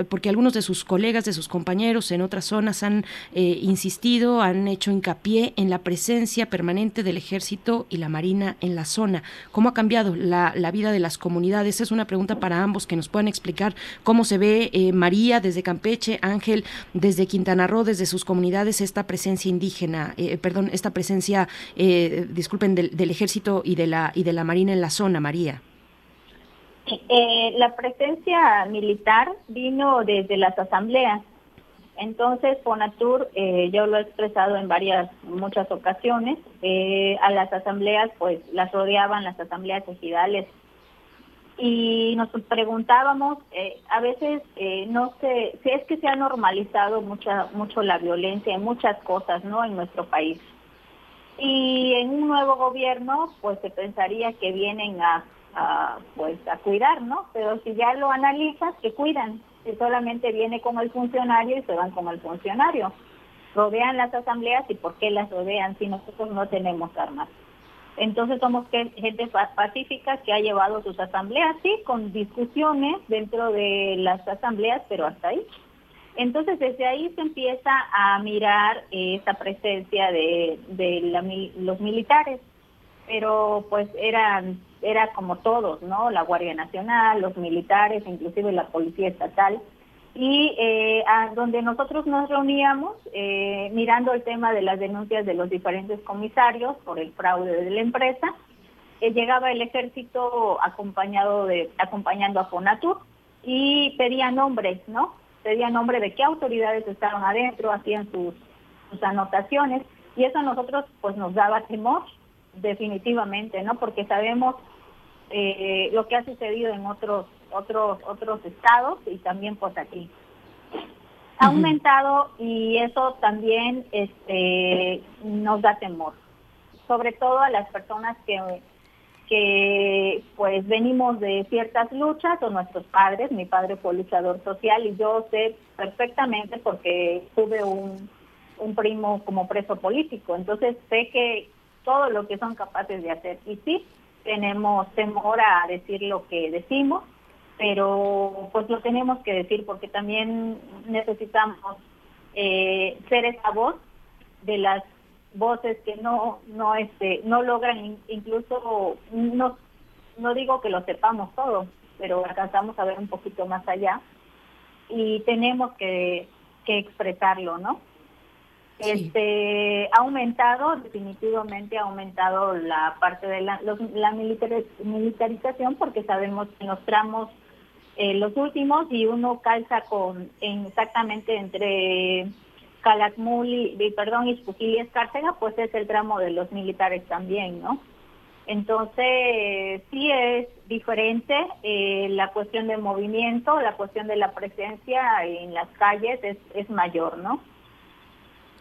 porque algunos de sus colegas, de sus compañeros en otras zonas han insistido, han hecho hincapié en la presencia permanente del ejército y la marina en la zona. ¿Cómo ha cambiado la, la vida de las comunidades? Es una pregunta para ambos que nos puedan explicar cómo se ve eh, María desde Campeche, Ángel desde Quintana Roo, desde sus comunidades, esta presencia indígena, eh, perdón, esta presencia, eh, disculpen, del, ejército y de la y de la marina en la zona, María. la presencia militar vino desde las asambleas. Entonces, Fonatur, yo lo he expresado en varias, muchas ocasiones, a las asambleas, pues las rodeaban las asambleas ejidales y nos preguntábamos, eh, a veces eh, no sé, si es que se ha normalizado mucha, mucho la violencia en muchas cosas, ¿no? En nuestro país. Y en un nuevo gobierno, pues se pensaría que vienen a, pues a cuidar, ¿no? Pero si ya lo analizas, que cuidan, si solamente viene con el funcionario y se van con el funcionario. Rodean las asambleas y ¿por qué las rodean si nosotros no tenemos armas? Entonces somos gente pacífica que ha llevado sus asambleas, sí, con discusiones dentro de las asambleas, pero hasta ahí. Entonces desde ahí se empieza a mirar esa presencia de, los militares, pero pues eran era como todos, ¿no? La Guardia Nacional, los militares, inclusive la Policía Estatal y eh, donde nosotros nos reuníamos eh, mirando el tema de las denuncias de los diferentes comisarios por el fraude de la empresa. Eh, llegaba el ejército acompañado de acompañando a Fonatur y pedía nombres, ¿no? Pedía nombre de qué autoridades estaban adentro, hacían sus, sus anotaciones y eso a nosotros pues nos daba temor definitivamente, ¿no? Porque sabemos eh, lo que ha sucedido en otros otros otros estados y también pues aquí. Ha aumentado y eso también este nos da temor. Sobre todo a las personas que que pues venimos de ciertas luchas o nuestros padres, mi padre fue luchador social y yo sé perfectamente porque tuve un, un primo como preso político, entonces sé que todo lo que son capaces de hacer. Y sí, tenemos temor a decir lo que decimos, pero pues lo tenemos que decir porque también necesitamos eh, ser esa voz de las voces que no no este no logran incluso no no digo que lo sepamos todo pero alcanzamos a ver un poquito más allá y tenemos que, que expresarlo no este ha aumentado definitivamente ha aumentado la parte de la, la militarización porque sabemos que los tramos eh, los últimos y uno calza con exactamente entre Calakmul y, perdón, y Escárcega, pues es el tramo de los militares también, ¿no? Entonces, sí es diferente eh, la cuestión del movimiento, la cuestión de la presencia en las calles es, es mayor, ¿no?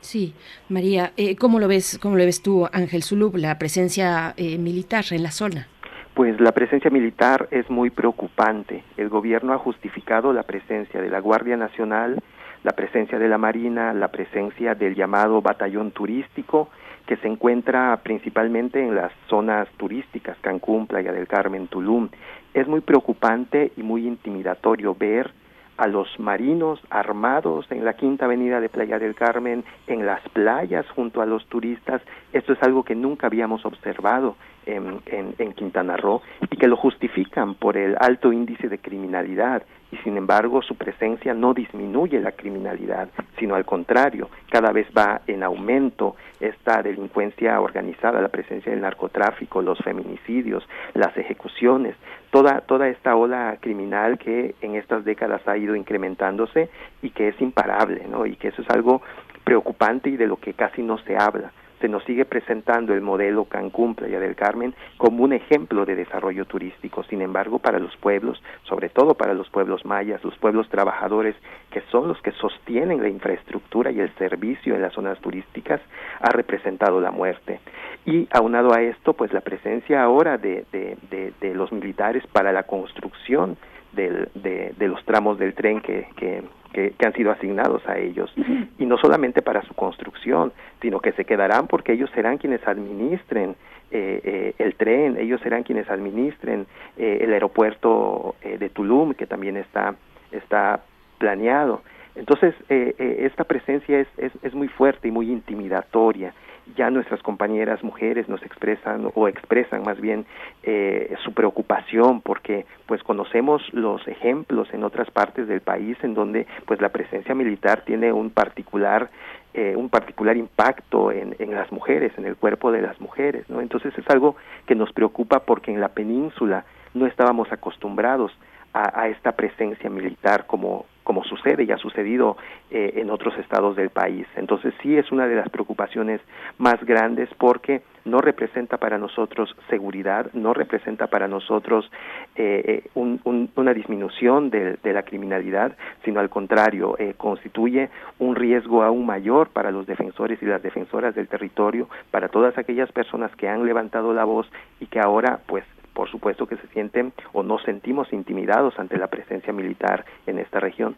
Sí, María, eh, ¿cómo lo ves, cómo lo ves tú, Ángel Zulub, la presencia eh, militar en la zona? Pues la presencia militar es muy preocupante. El gobierno ha justificado la presencia de la Guardia Nacional, la presencia de la Marina, la presencia del llamado batallón turístico que se encuentra principalmente en las zonas turísticas, Cancún, Playa del Carmen, Tulum. Es muy preocupante y muy intimidatorio ver a los marinos armados en la quinta avenida de Playa del Carmen, en las playas junto a los turistas. Esto es algo que nunca habíamos observado en, en, Quintana Roo y que lo justifican por el alto índice de criminalidad y sin embargo su presencia no disminuye la criminalidad, sino al contrario, cada vez va en aumento esta delincuencia organizada, la presencia del narcotráfico, los feminicidios, las ejecuciones, toda, toda esta ola criminal que en estas décadas ha ido incrementándose y que es imparable, ¿no? Y que eso es algo preocupante y de lo que casi no se habla se nos sigue presentando el modelo Cancún Playa del Carmen como un ejemplo de desarrollo turístico. Sin embargo, para los pueblos, sobre todo para los pueblos mayas, los pueblos trabajadores, que son los que sostienen la infraestructura y el servicio en las zonas turísticas, ha representado la muerte. Y aunado a esto, pues la presencia ahora de, de, los militares para la construcción del, de, de, los tramos del tren que, que, que, han sido asignados a ellos. Y no solamente para su construcción, sino que se quedarán porque ellos serán quienes administren eh, eh, el tren, ellos serán quienes administren eh, el aeropuerto de Tulum, que también está, está planeado. Entonces, esta presencia es, es, es muy fuerte y muy intimidatoria ya nuestras compañeras mujeres nos expresan o expresan más bien eh, su preocupación porque pues conocemos los ejemplos en otras partes del país en donde pues la presencia militar tiene un particular eh, un particular impacto en, en las mujeres en el cuerpo de las mujeres no entonces es algo que nos preocupa porque en la península no estábamos acostumbrados a, a esta presencia militar como como sucede y ha sucedido eh, en otros estados del país. Entonces sí es una de las preocupaciones más grandes porque no representa para nosotros seguridad, no representa para nosotros eh, eh, una disminución de, la criminalidad, sino al contrario, constituye un riesgo aún mayor para los defensores y las defensoras del territorio, para todas aquellas personas que han levantado la voz y que ahora pues por supuesto que se sienten o nos sentimos intimidados ante la presencia militar en esta región.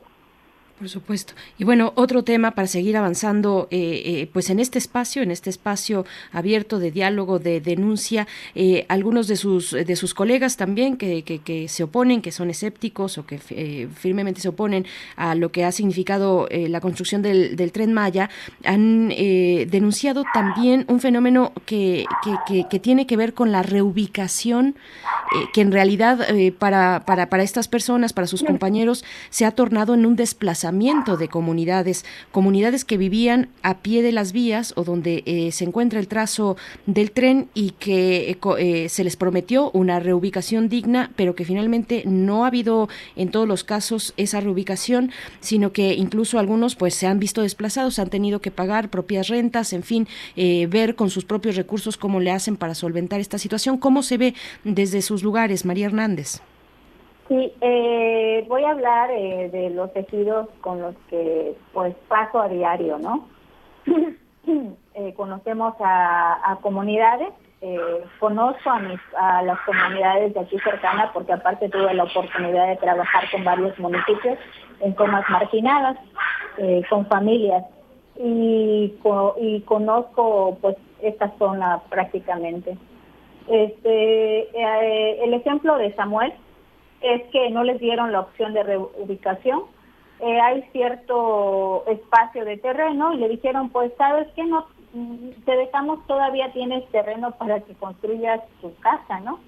Por supuesto. Y bueno, otro tema para seguir avanzando, eh, eh, pues en este espacio, en este espacio abierto de diálogo, de denuncia, eh, algunos de sus de sus colegas también que, que, se oponen, que son escépticos o que firmemente se oponen a lo que ha significado la construcción del, del, tren Maya, han denunciado también un fenómeno que, que, tiene que ver con la reubicación, que en realidad para, para, para estas personas, para sus compañeros, se ha tornado en un desplazamiento de comunidades, comunidades que vivían a pie de las vías o donde eh, se encuentra el trazo del tren y que eh, eh, se les prometió una reubicación digna, pero que finalmente no ha habido en todos los casos esa reubicación, sino que incluso algunos pues se han visto desplazados, han tenido que pagar propias rentas, en fin, ver con sus propios recursos cómo le hacen para solventar esta situación. ¿Cómo se ve desde sus lugares, María Hernández? Sí, eh, voy a hablar eh, de los tejidos con los que pues paso a diario, ¿no? eh, conocemos a, comunidades, eh, conozco a, mis, a las comunidades de aquí cercanas porque aparte tuve la oportunidad de trabajar con varios municipios en zonas marginadas, con familias y, y conozco pues esta zona prácticamente. Este, el ejemplo de Samuel, es que no les dieron la opción de reubicación. Eh, hay cierto espacio de terreno y le dijeron, pues sabes que no, mm, te dejamos, todavía tienes terreno para que construyas tu casa, ¿no?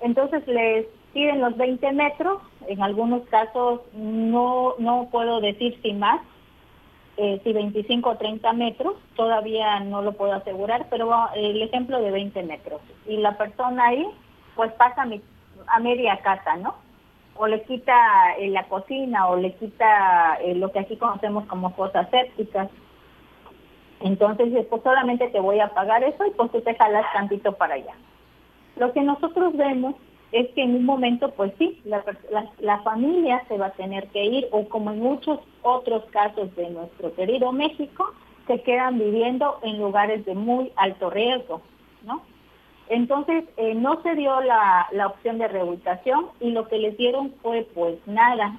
Entonces les piden los 20 metros, en algunos casos no, no puedo decir si más, eh, si 25 o 30 metros, todavía no lo puedo asegurar, pero el ejemplo de 20 metros. Y la persona ahí, pues pasa a media casa, ¿no? O le quita eh, la cocina o le quita eh, lo que aquí conocemos como fosas sépticas. Entonces, pues solamente te voy a pagar eso y pues tú te jalas tantito para allá. Lo que nosotros vemos es que en un momento, pues sí, la, la, familia se va a tener que ir o como en muchos otros casos de nuestro querido México, se quedan viviendo en lugares de muy alto riesgo, ¿no? Entonces, eh, no se dio la, opción de reubicación y lo que les dieron fue pues nada,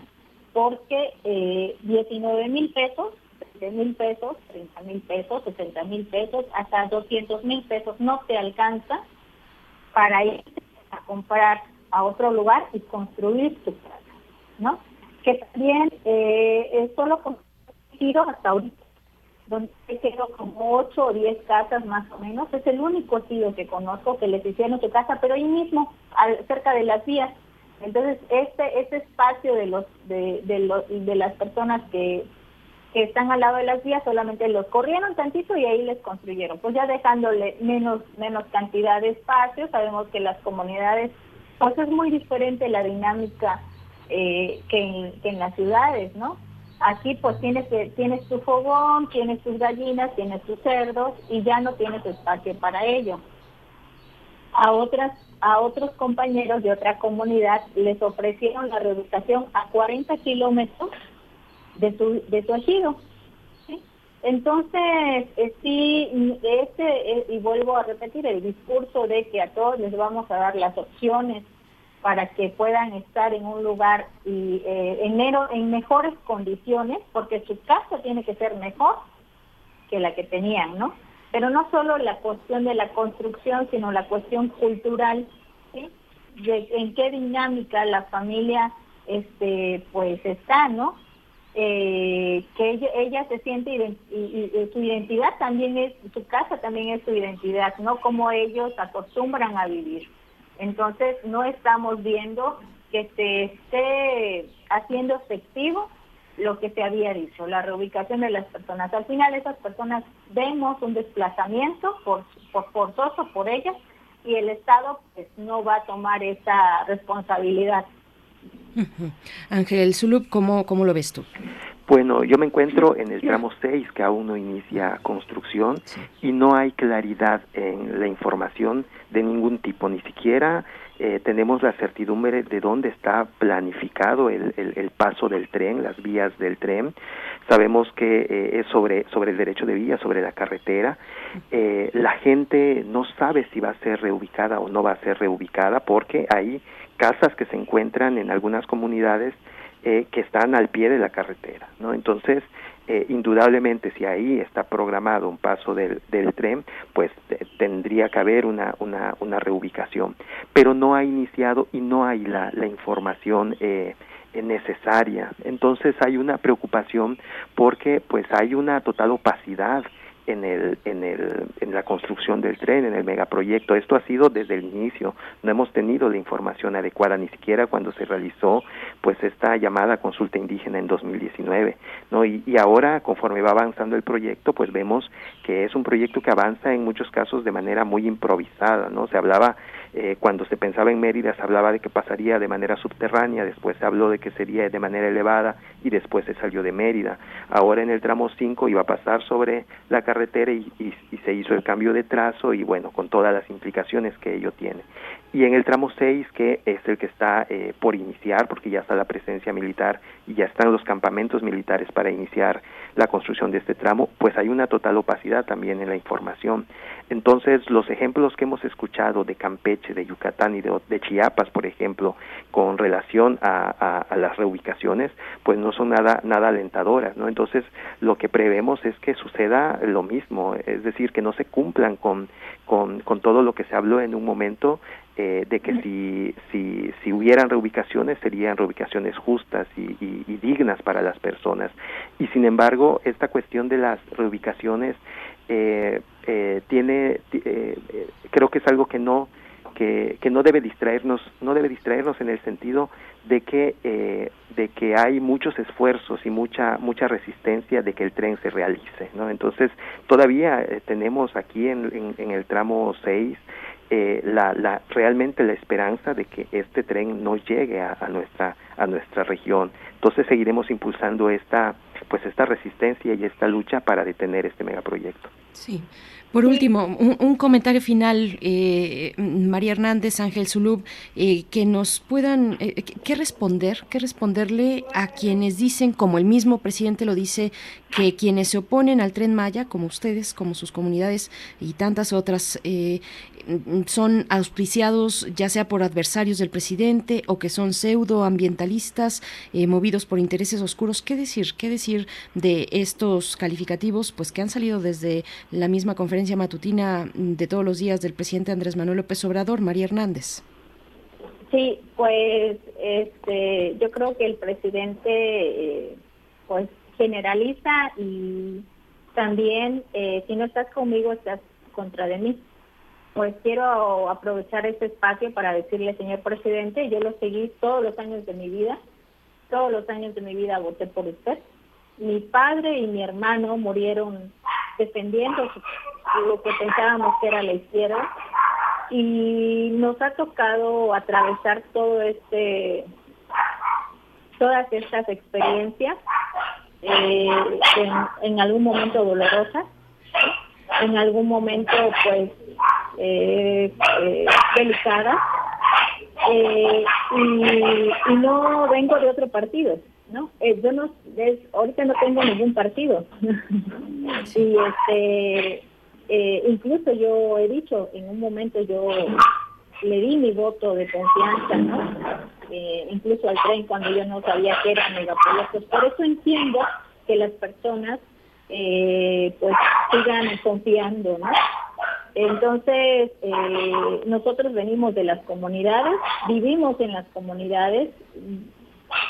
porque eh, 19 mil pesos, 20 mil pesos, 30 mil pesos, 60 mil pesos, hasta 200 mil pesos no te alcanza para ir a comprar a otro lugar y construir tu casa, ¿no? Que también eh, solo conocido hasta ahorita donde quedó como 8 o 10 casas más o menos. Es el único tío que conozco que les hicieron su casa, pero ahí mismo, cerca de las vías. Entonces, este, este espacio de, los, de, de, los, de las personas que, que están al lado de las vías solamente los corrieron tantito y ahí les construyeron. Pues ya dejándole menos, menos cantidad de espacio, sabemos que las comunidades, pues es muy diferente la dinámica eh, que, en, que en las ciudades, ¿no? Aquí pues tienes, tienes tu fogón, tienes tus gallinas, tienes tus cerdos y ya no tienes espacio para ello. A otras a otros compañeros de otra comunidad les ofrecieron la reubicación a 40 kilómetros de su, de su ejido. Entonces, eh, sí, este, eh, y vuelvo a repetir, el discurso de que a todos les vamos a dar las opciones para que puedan estar en un lugar y eh, en, mejores condiciones, porque su casa tiene que ser mejor que la que tenían, ¿no? Pero no solo la cuestión de la construcción, sino la cuestión cultural. De en qué dinámica la familia este pues está, ¿no? Eh, que ella, se siente y, su identidad también es, su casa también es su identidad, no como ellos acostumbran a vivir. Entonces no estamos viendo que se esté haciendo efectivo lo que se había dicho, la reubicación de las personas. Al final esas personas vemos un desplazamiento por, por forzoso por ellas y el Estado pues, no va a tomar esa responsabilidad. Ángel Zulub, ¿cómo, ¿cómo lo ves tú? Bueno, yo me encuentro en el tramo 6 que aún no inicia construcción y no hay claridad en la información de ningún tipo, ni siquiera eh, tenemos la certidumbre de dónde está planificado el, el, paso del tren, las vías del tren. Sabemos que eh, es sobre, sobre el derecho de vía, sobre la carretera. Eh, la gente no sabe si va a ser reubicada o no va a ser reubicada porque hay casas que se encuentran en algunas comunidades eh, que están al pie de la carretera, ¿no? Entonces, eh, indudablemente, si ahí está programado un paso del, del tren, pues eh, tendría que haber una, una, una, reubicación. Pero no ha iniciado y no hay la, la información necesaria. Entonces hay una preocupación porque pues hay una total opacidad en, el, en, el, en la construcción del tren, en el megaproyecto. Esto ha sido desde el inicio. No hemos tenido la información adecuada, ni siquiera cuando se realizó pues esta llamada consulta indígena en 2019. ¿no? Y, y ahora, conforme va avanzando el proyecto, pues vemos que es un proyecto que avanza en muchos casos de manera muy improvisada. ¿no? Se hablaba eh, cuando se pensaba en Mérida se hablaba de que pasaría de manera subterránea, después se habló de que sería de manera elevada y después se salió de Mérida. Ahora en el tramo 5 iba a pasar sobre la carretera y, se hizo el cambio de trazo y bueno, con todas las implicaciones que ello tiene. Y en el tramo 6, que es el que está eh, por iniciar, porque ya está la presencia militar y ya están los campamentos militares para iniciar la construcción de este tramo, pues hay una total opacidad también en la información. Entonces, los ejemplos que hemos escuchado de Campeche, de Yucatán y de, Chiapas, por ejemplo, con relación a, las reubicaciones, pues no son nada, nada alentadoras, ¿no? Entonces, lo que prevemos es que suceda lo mismo, es decir, que no se cumplan con, con, con todo lo que se habló en un momento eh, de que si, si, si hubieran reubicaciones serían reubicaciones justas y, dignas para las personas. Y sin embargo, esta cuestión de las reubicaciones eh, eh, tiene, eh, creo que es algo que no, que, que, no debe distraernos, no debe distraernos en el sentido de que, eh, de que hay muchos esfuerzos y mucha, mucha resistencia de que el tren se realice, ¿no? Entonces, todavía eh, tenemos aquí en, en, en, el tramo 6 eh, la, la, realmente la esperanza de que este tren no llegue a, nuestra a nuestra región. Entonces seguiremos impulsando esta pues esta resistencia y esta lucha para detener este megaproyecto. Sí. Por último, un, comentario final, eh, María Hernández, Ángel Zulub, eh, que nos puedan, eh, ¿qué responder? ¿Qué responderle a quienes dicen, como el mismo presidente lo dice, que quienes se oponen al tren Maya, como ustedes, como sus comunidades y tantas otras, son auspiciados ya sea por adversarios del presidente o que son pseudoambientalistas movidos por intereses oscuros? ¿Qué decir? ¿Qué decir de estos calificativos? Pues que han salido desde la misma conferencia matutina de todos los días del presidente Andrés Manuel López Obrador, María Hernández. Sí, pues este, yo creo que el presidente eh, pues generaliza y, también eh, si no estás conmigo estás contra de mí. Pues quiero aprovechar este espacio para decirle, señor presidente, yo lo seguí todos los años de mi vida, todos los años de mi vida voté por usted. Mi padre y mi hermano murieron defendiendo lo que pensábamos que era la izquierda. Y nos ha tocado atravesar todo este todas estas experiencias eh, en, algún momento dolorosas, en algún momento pues eh, eh delicadas, eh, y, no vengo de otro partido, ¿no? yo no, ahorita no tengo ningún partido. y este, incluso yo he dicho, en un momento yo le di mi voto de confianza, ¿no? Eh, incluso al tren cuando yo no sabía que eran megaproyectos. Por eso entiendo que las personas eh, pues sigan confiando, ¿no? Entonces, eh, nosotros venimos de las comunidades, vivimos en las comunidades,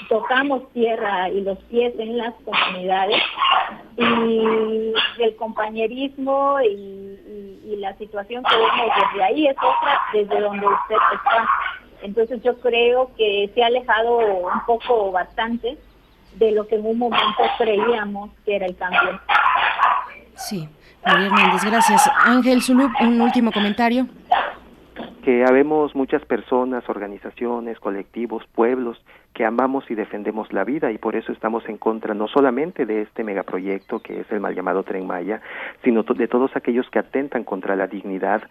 tocamos tierra y los pies en las comunidades y el compañerismo y, la situación que vemos desde ahí es otra desde donde usted está. Entonces yo creo que se ha alejado un poco bastante de lo que en un momento creíamos que era el cambio. Sí, María Hernández, gracias. Ángel Zulup, un último comentario. Que habemos muchas personas, organizaciones, colectivos, pueblos que amamos y defendemos la vida y por eso estamos en contra no solamente de este megaproyecto que es el mal llamado Tren Maya, sino de todos aquellos que atentan contra la dignidad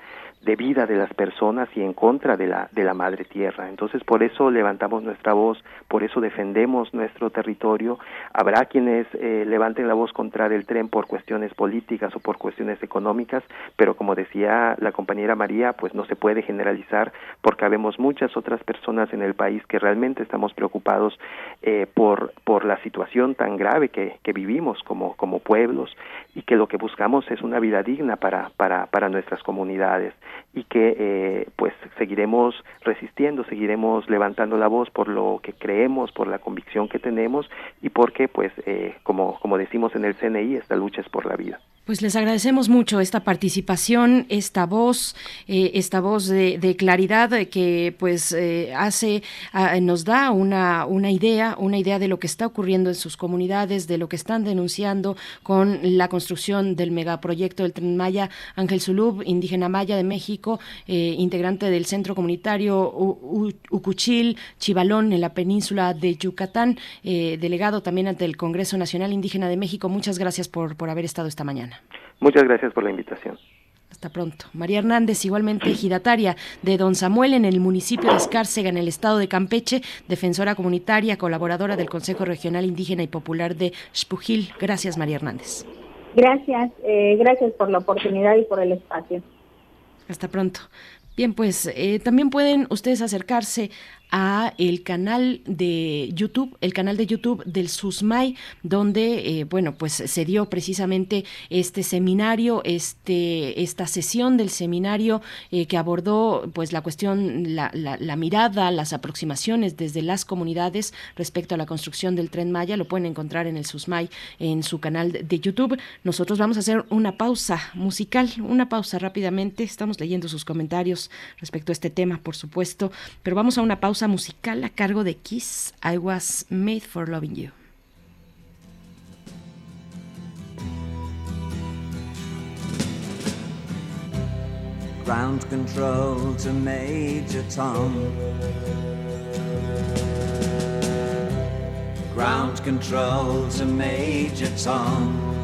de vida de las personas y en contra de la de la madre tierra. Entonces, por eso levantamos nuestra voz, por eso defendemos nuestro territorio. Habrá quienes eh, levanten la voz contra el tren por cuestiones políticas o por cuestiones económicas, pero como decía la compañera María, pues no se puede generalizar porque habemos muchas otras personas en el país que realmente estamos preocupados eh, por, por la situación tan grave que, que vivimos como, como pueblos y que lo que buscamos es una vida digna para, para, para nuestras comunidades y que eh, pues seguiremos resistiendo, seguiremos levantando la voz por lo que creemos, por la convicción que tenemos y porque pues eh, como, como decimos en el CNI, esta lucha es por la vida. Pues les agradecemos mucho esta participación, esta voz, eh, esta voz de, claridad que pues eh, hace, nos da una, una idea, una idea de lo que está ocurriendo en sus comunidades, de lo que están denunciando con la construcción del megaproyecto del Tren Maya. Ángel Zulub, indígena maya de México, eh, integrante del Centro Comunitario Ucuchil, Chivalón, en la península de Yucatán, delegado también ante el Congreso Nacional Indígena de México. Muchas gracias por, por haber estado esta mañana. Muchas gracias por la invitación. Hasta pronto. María Hernández, igualmente ejidataria de Don Samuel en el municipio de Escárcega, en el estado de Campeche, defensora comunitaria, colaboradora del Consejo Regional Indígena y Popular de Spujil. Gracias, María Hernández. Gracias, eh, gracias por la oportunidad y por el espacio. Hasta pronto. Bien, pues eh, también pueden ustedes acercarse a el canal de YouTube, el canal de YouTube del SUSMAI, donde, eh, bueno, pues se dio precisamente este seminario, este, esta sesión del seminario eh, que abordó pues la cuestión, la, la, mirada, las aproximaciones desde las comunidades respecto a la construcción del tren Maya. Lo pueden encontrar en el SUSMAI, en su canal de YouTube. Nosotros vamos a hacer una pausa musical, una pausa rápidamente. Estamos leyendo sus comentarios respecto a este tema, por supuesto, pero vamos a una pausa musical a cargo de Kiss, I Was Made for Loving You. Ground control to Major Tom. Ground control to Major Tom.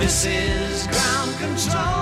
This is ground control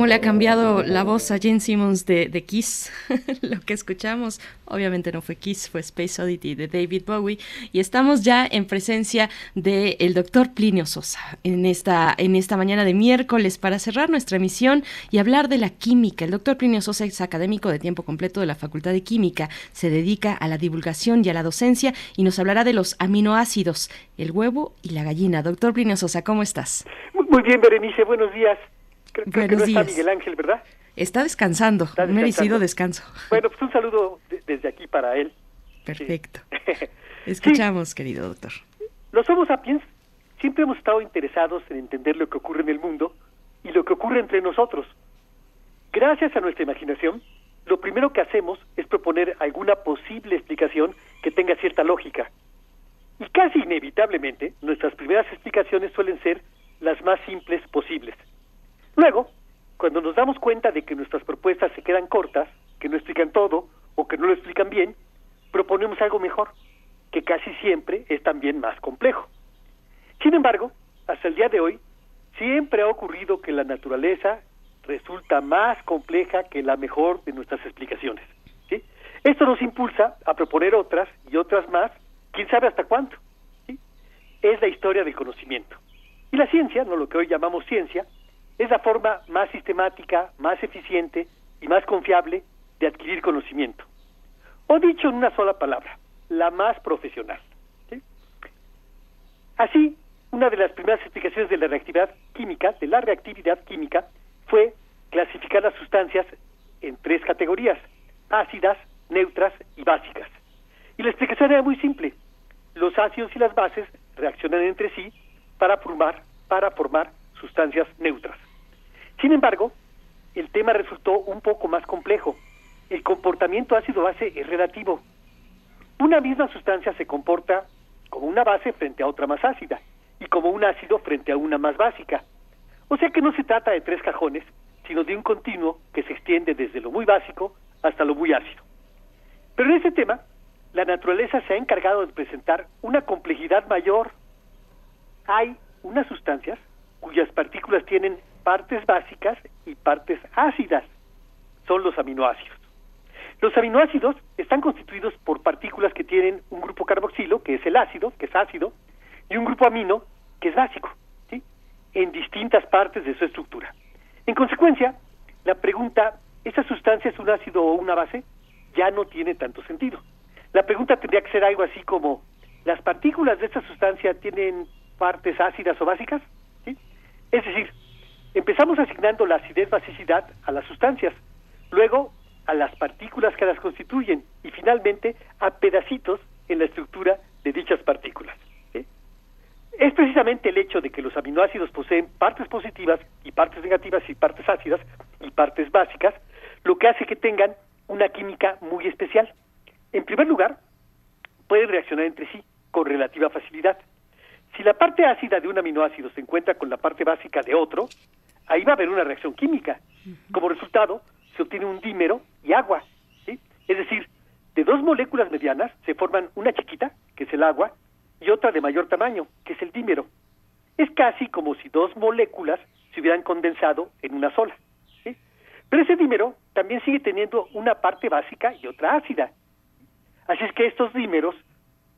¿Cómo le ha cambiado la voz a Gene Simmons de, Kiss? Lo que escuchamos, obviamente no fue Kiss, fue Space Oddity de David Bowie. Y estamos ya en presencia del doctor Plinio Sosa en esta, en esta mañana de miércoles para cerrar nuestra emisión y hablar de la química. El doctor Plinio Sosa es académico de tiempo completo de la Facultad de Química, se dedica a la divulgación y a la docencia y nos hablará de los aminoácidos, el huevo y la gallina. Doctor Plinio Sosa, ¿cómo estás? Muy bien, Berenice, buenos días. Creo, creo que no está días. Miguel Ángel, ¿verdad? Está descansando, un merecido descanso. Bueno, pues un saludo de- desde aquí para él. Perfecto. Escuchamos, querido doctor. Los Homo sapiens siempre hemos estado interesados en entender lo que ocurre en el mundo y lo que ocurre entre nosotros. Gracias a nuestra imaginación, lo primero que hacemos es proponer alguna posible explicación que tenga cierta lógica. Y casi inevitablemente, nuestras primeras explicaciones suelen ser las más simples posibles. Luego, cuando nos damos cuenta de que nuestras propuestas se quedan cortas, que no explican todo o que no lo explican bien, proponemos algo mejor, que casi siempre es también más complejo. Sin embargo, hasta el día de hoy, siempre ha ocurrido que la naturaleza resulta más compleja que la mejor de nuestras explicaciones. Esto nos impulsa a proponer otras y otras más, quién sabe hasta cuánto. ¿sí? Es la historia del conocimiento. Y la ciencia, no lo que hoy llamamos ciencia, es la forma más sistemática, más eficiente y más confiable de adquirir conocimiento. O dicho en una sola palabra, la más profesional. ¿sí? Así, una de las primeras explicaciones de la reactividad química, de la reactividad química, fue clasificar las sustancias en tres categorías, ácidas, neutras y básicas. Y la explicación era muy simple. Los ácidos y las bases reaccionan entre sí para formar, para formar sustancias neutras. Sin embargo, el tema resultó un poco más complejo. El comportamiento ácido-base es relativo. Una misma sustancia se comporta como una base frente a otra más ácida y como un ácido frente a una más básica. O sea que no se trata de tres cajones, sino de un continuo que se extiende desde lo muy básico hasta lo muy ácido. Pero en este tema, la naturaleza se ha encargado de presentar una complejidad mayor. Hay unas sustancias cuyas partículas tienen partes básicas y partes ácidas. Son los aminoácidos. Los aminoácidos están constituidos por partículas que tienen un grupo carboxilo, que es el ácido, que es ácido, y un grupo amino, que es básico, ¿sí? en distintas partes de su estructura. En consecuencia, la pregunta, ¿esa sustancia es un ácido o una base? Ya no tiene tanto sentido. La pregunta tendría que ser algo así como, ¿las partículas de esta sustancia tienen partes ácidas o básicas. ¿sí? Es decir, empezamos asignando la acidez-basicidad a las sustancias, luego a las partículas que las constituyen y finalmente a pedacitos en la estructura de dichas partículas. Es precisamente el hecho de que los aminoácidos poseen partes positivas y partes negativas y partes ácidas y partes básicas lo que hace que tengan una química muy especial. En primer lugar, pueden reaccionar entre sí con relativa facilidad. Si la parte ácida de un aminoácido se encuentra con la parte básica de otro, ahí va a haber una reacción química. Como resultado, se obtiene un dímero y agua. ¿sí? Es decir, de dos moléculas medianas se forman una chiquita, que es el agua, y otra de mayor tamaño, que es el dímero. Es casi como si dos moléculas se hubieran condensado en una sola. ¿sí? Pero ese dímero también sigue teniendo una parte básica y otra ácida. Así es que estos dímeros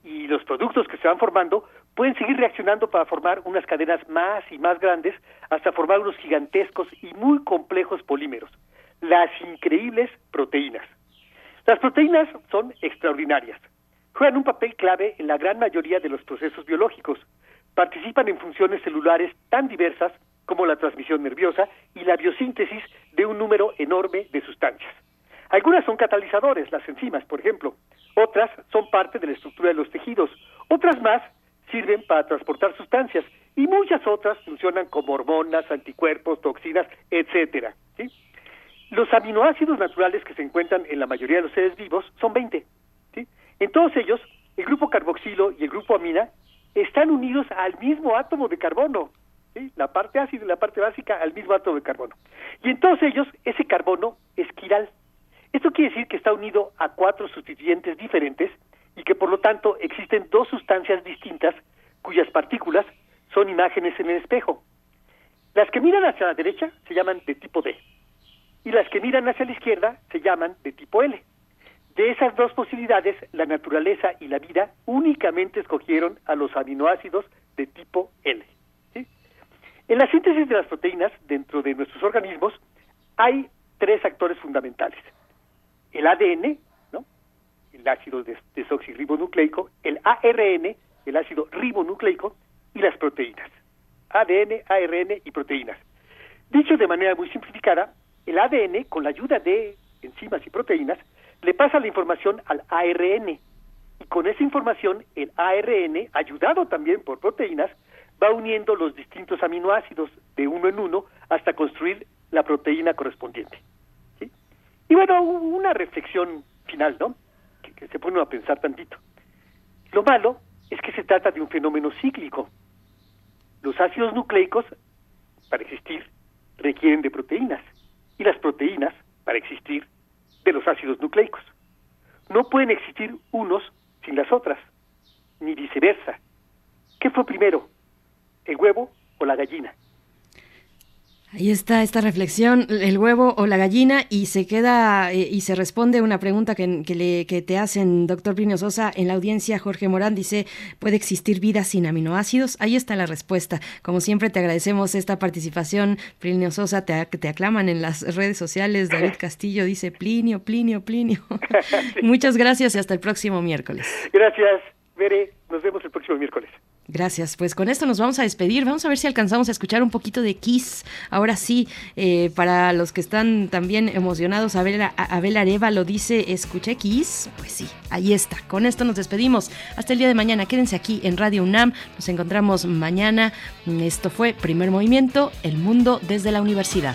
y los productos que se van formando pueden seguir reaccionando para formar unas cadenas más y más grandes hasta formar unos gigantescos y muy complejos polímeros, las increíbles proteínas. Las proteínas son extraordinarias. Juegan un papel clave en la gran mayoría de los procesos biológicos. Participan en funciones celulares tan diversas como la transmisión nerviosa y la biosíntesis de un número enorme de sustancias. Algunas son catalizadores, las enzimas, por ejemplo. Otras son parte de la estructura de los tejidos. Otras más sirven para transportar sustancias y muchas otras funcionan como hormonas, anticuerpos, toxinas, etcétera. Los aminoácidos naturales que se encuentran en la mayoría de los seres vivos son 20. ¿sí? En todos ellos, el grupo carboxilo y el grupo amina están unidos al mismo átomo de carbono. La parte ácida y la parte básica al mismo átomo de carbono. Y en todos ellos, ese carbono es quiral. Esto quiere decir que está unido a cuatro sustituyentes diferentes y que por lo tanto existen dos sustancias distintas cuyas partículas son imágenes en el espejo. Las que miran hacia la derecha se llaman de tipo D y las que miran hacia la izquierda se llaman de tipo L. De esas dos posibilidades, la naturaleza y la vida únicamente escogieron a los aminoácidos de tipo L. En la síntesis de las proteínas dentro de nuestros organismos hay tres actores fundamentales. El ADN. El ácido des desoxirribonucleico, el ARN, el ácido ribonucleico, y las proteínas. ADN, ARN y proteínas. Dicho de manera muy simplificada, el ADN, con la ayuda de enzimas y proteínas, le pasa la información al ARN. Y con esa información, el ARN, ayudado también por proteínas, va uniendo los distintos aminoácidos de uno en uno hasta construir la proteína correspondiente. Y bueno, una reflexión final, ¿no? Se pone a pensar tantito. Lo malo es que se trata de un fenómeno cíclico. Los ácidos nucleicos, para existir, requieren de proteínas y las proteínas, para existir, de los ácidos nucleicos. No pueden existir unos sin las otras, ni viceversa. ¿Qué fue primero, el huevo o la gallina? Ahí está esta reflexión, el huevo o la gallina, y se queda eh, y se responde una pregunta que, que, le, que te hacen, doctor Plinio Sosa, en la audiencia. Jorge Morán dice: ¿Puede existir vida sin aminoácidos? Ahí está la respuesta. Como siempre, te agradecemos esta participación. Plinio Sosa, te, te aclaman en las redes sociales. David Castillo dice: Plinio, Plinio, Plinio. Muchas gracias y hasta el próximo miércoles. Gracias, Bere. Nos vemos el próximo miércoles. Gracias. Pues con esto nos vamos a despedir. Vamos a ver si alcanzamos a escuchar un poquito de Kiss. Ahora sí, eh, para los que están también emocionados, Abel, Abel Areva lo dice, escuché Kiss. Pues sí, ahí está. Con esto nos despedimos. Hasta el día de mañana. Quédense aquí en Radio UNAM. Nos encontramos mañana. Esto fue Primer Movimiento, El Mundo desde la Universidad.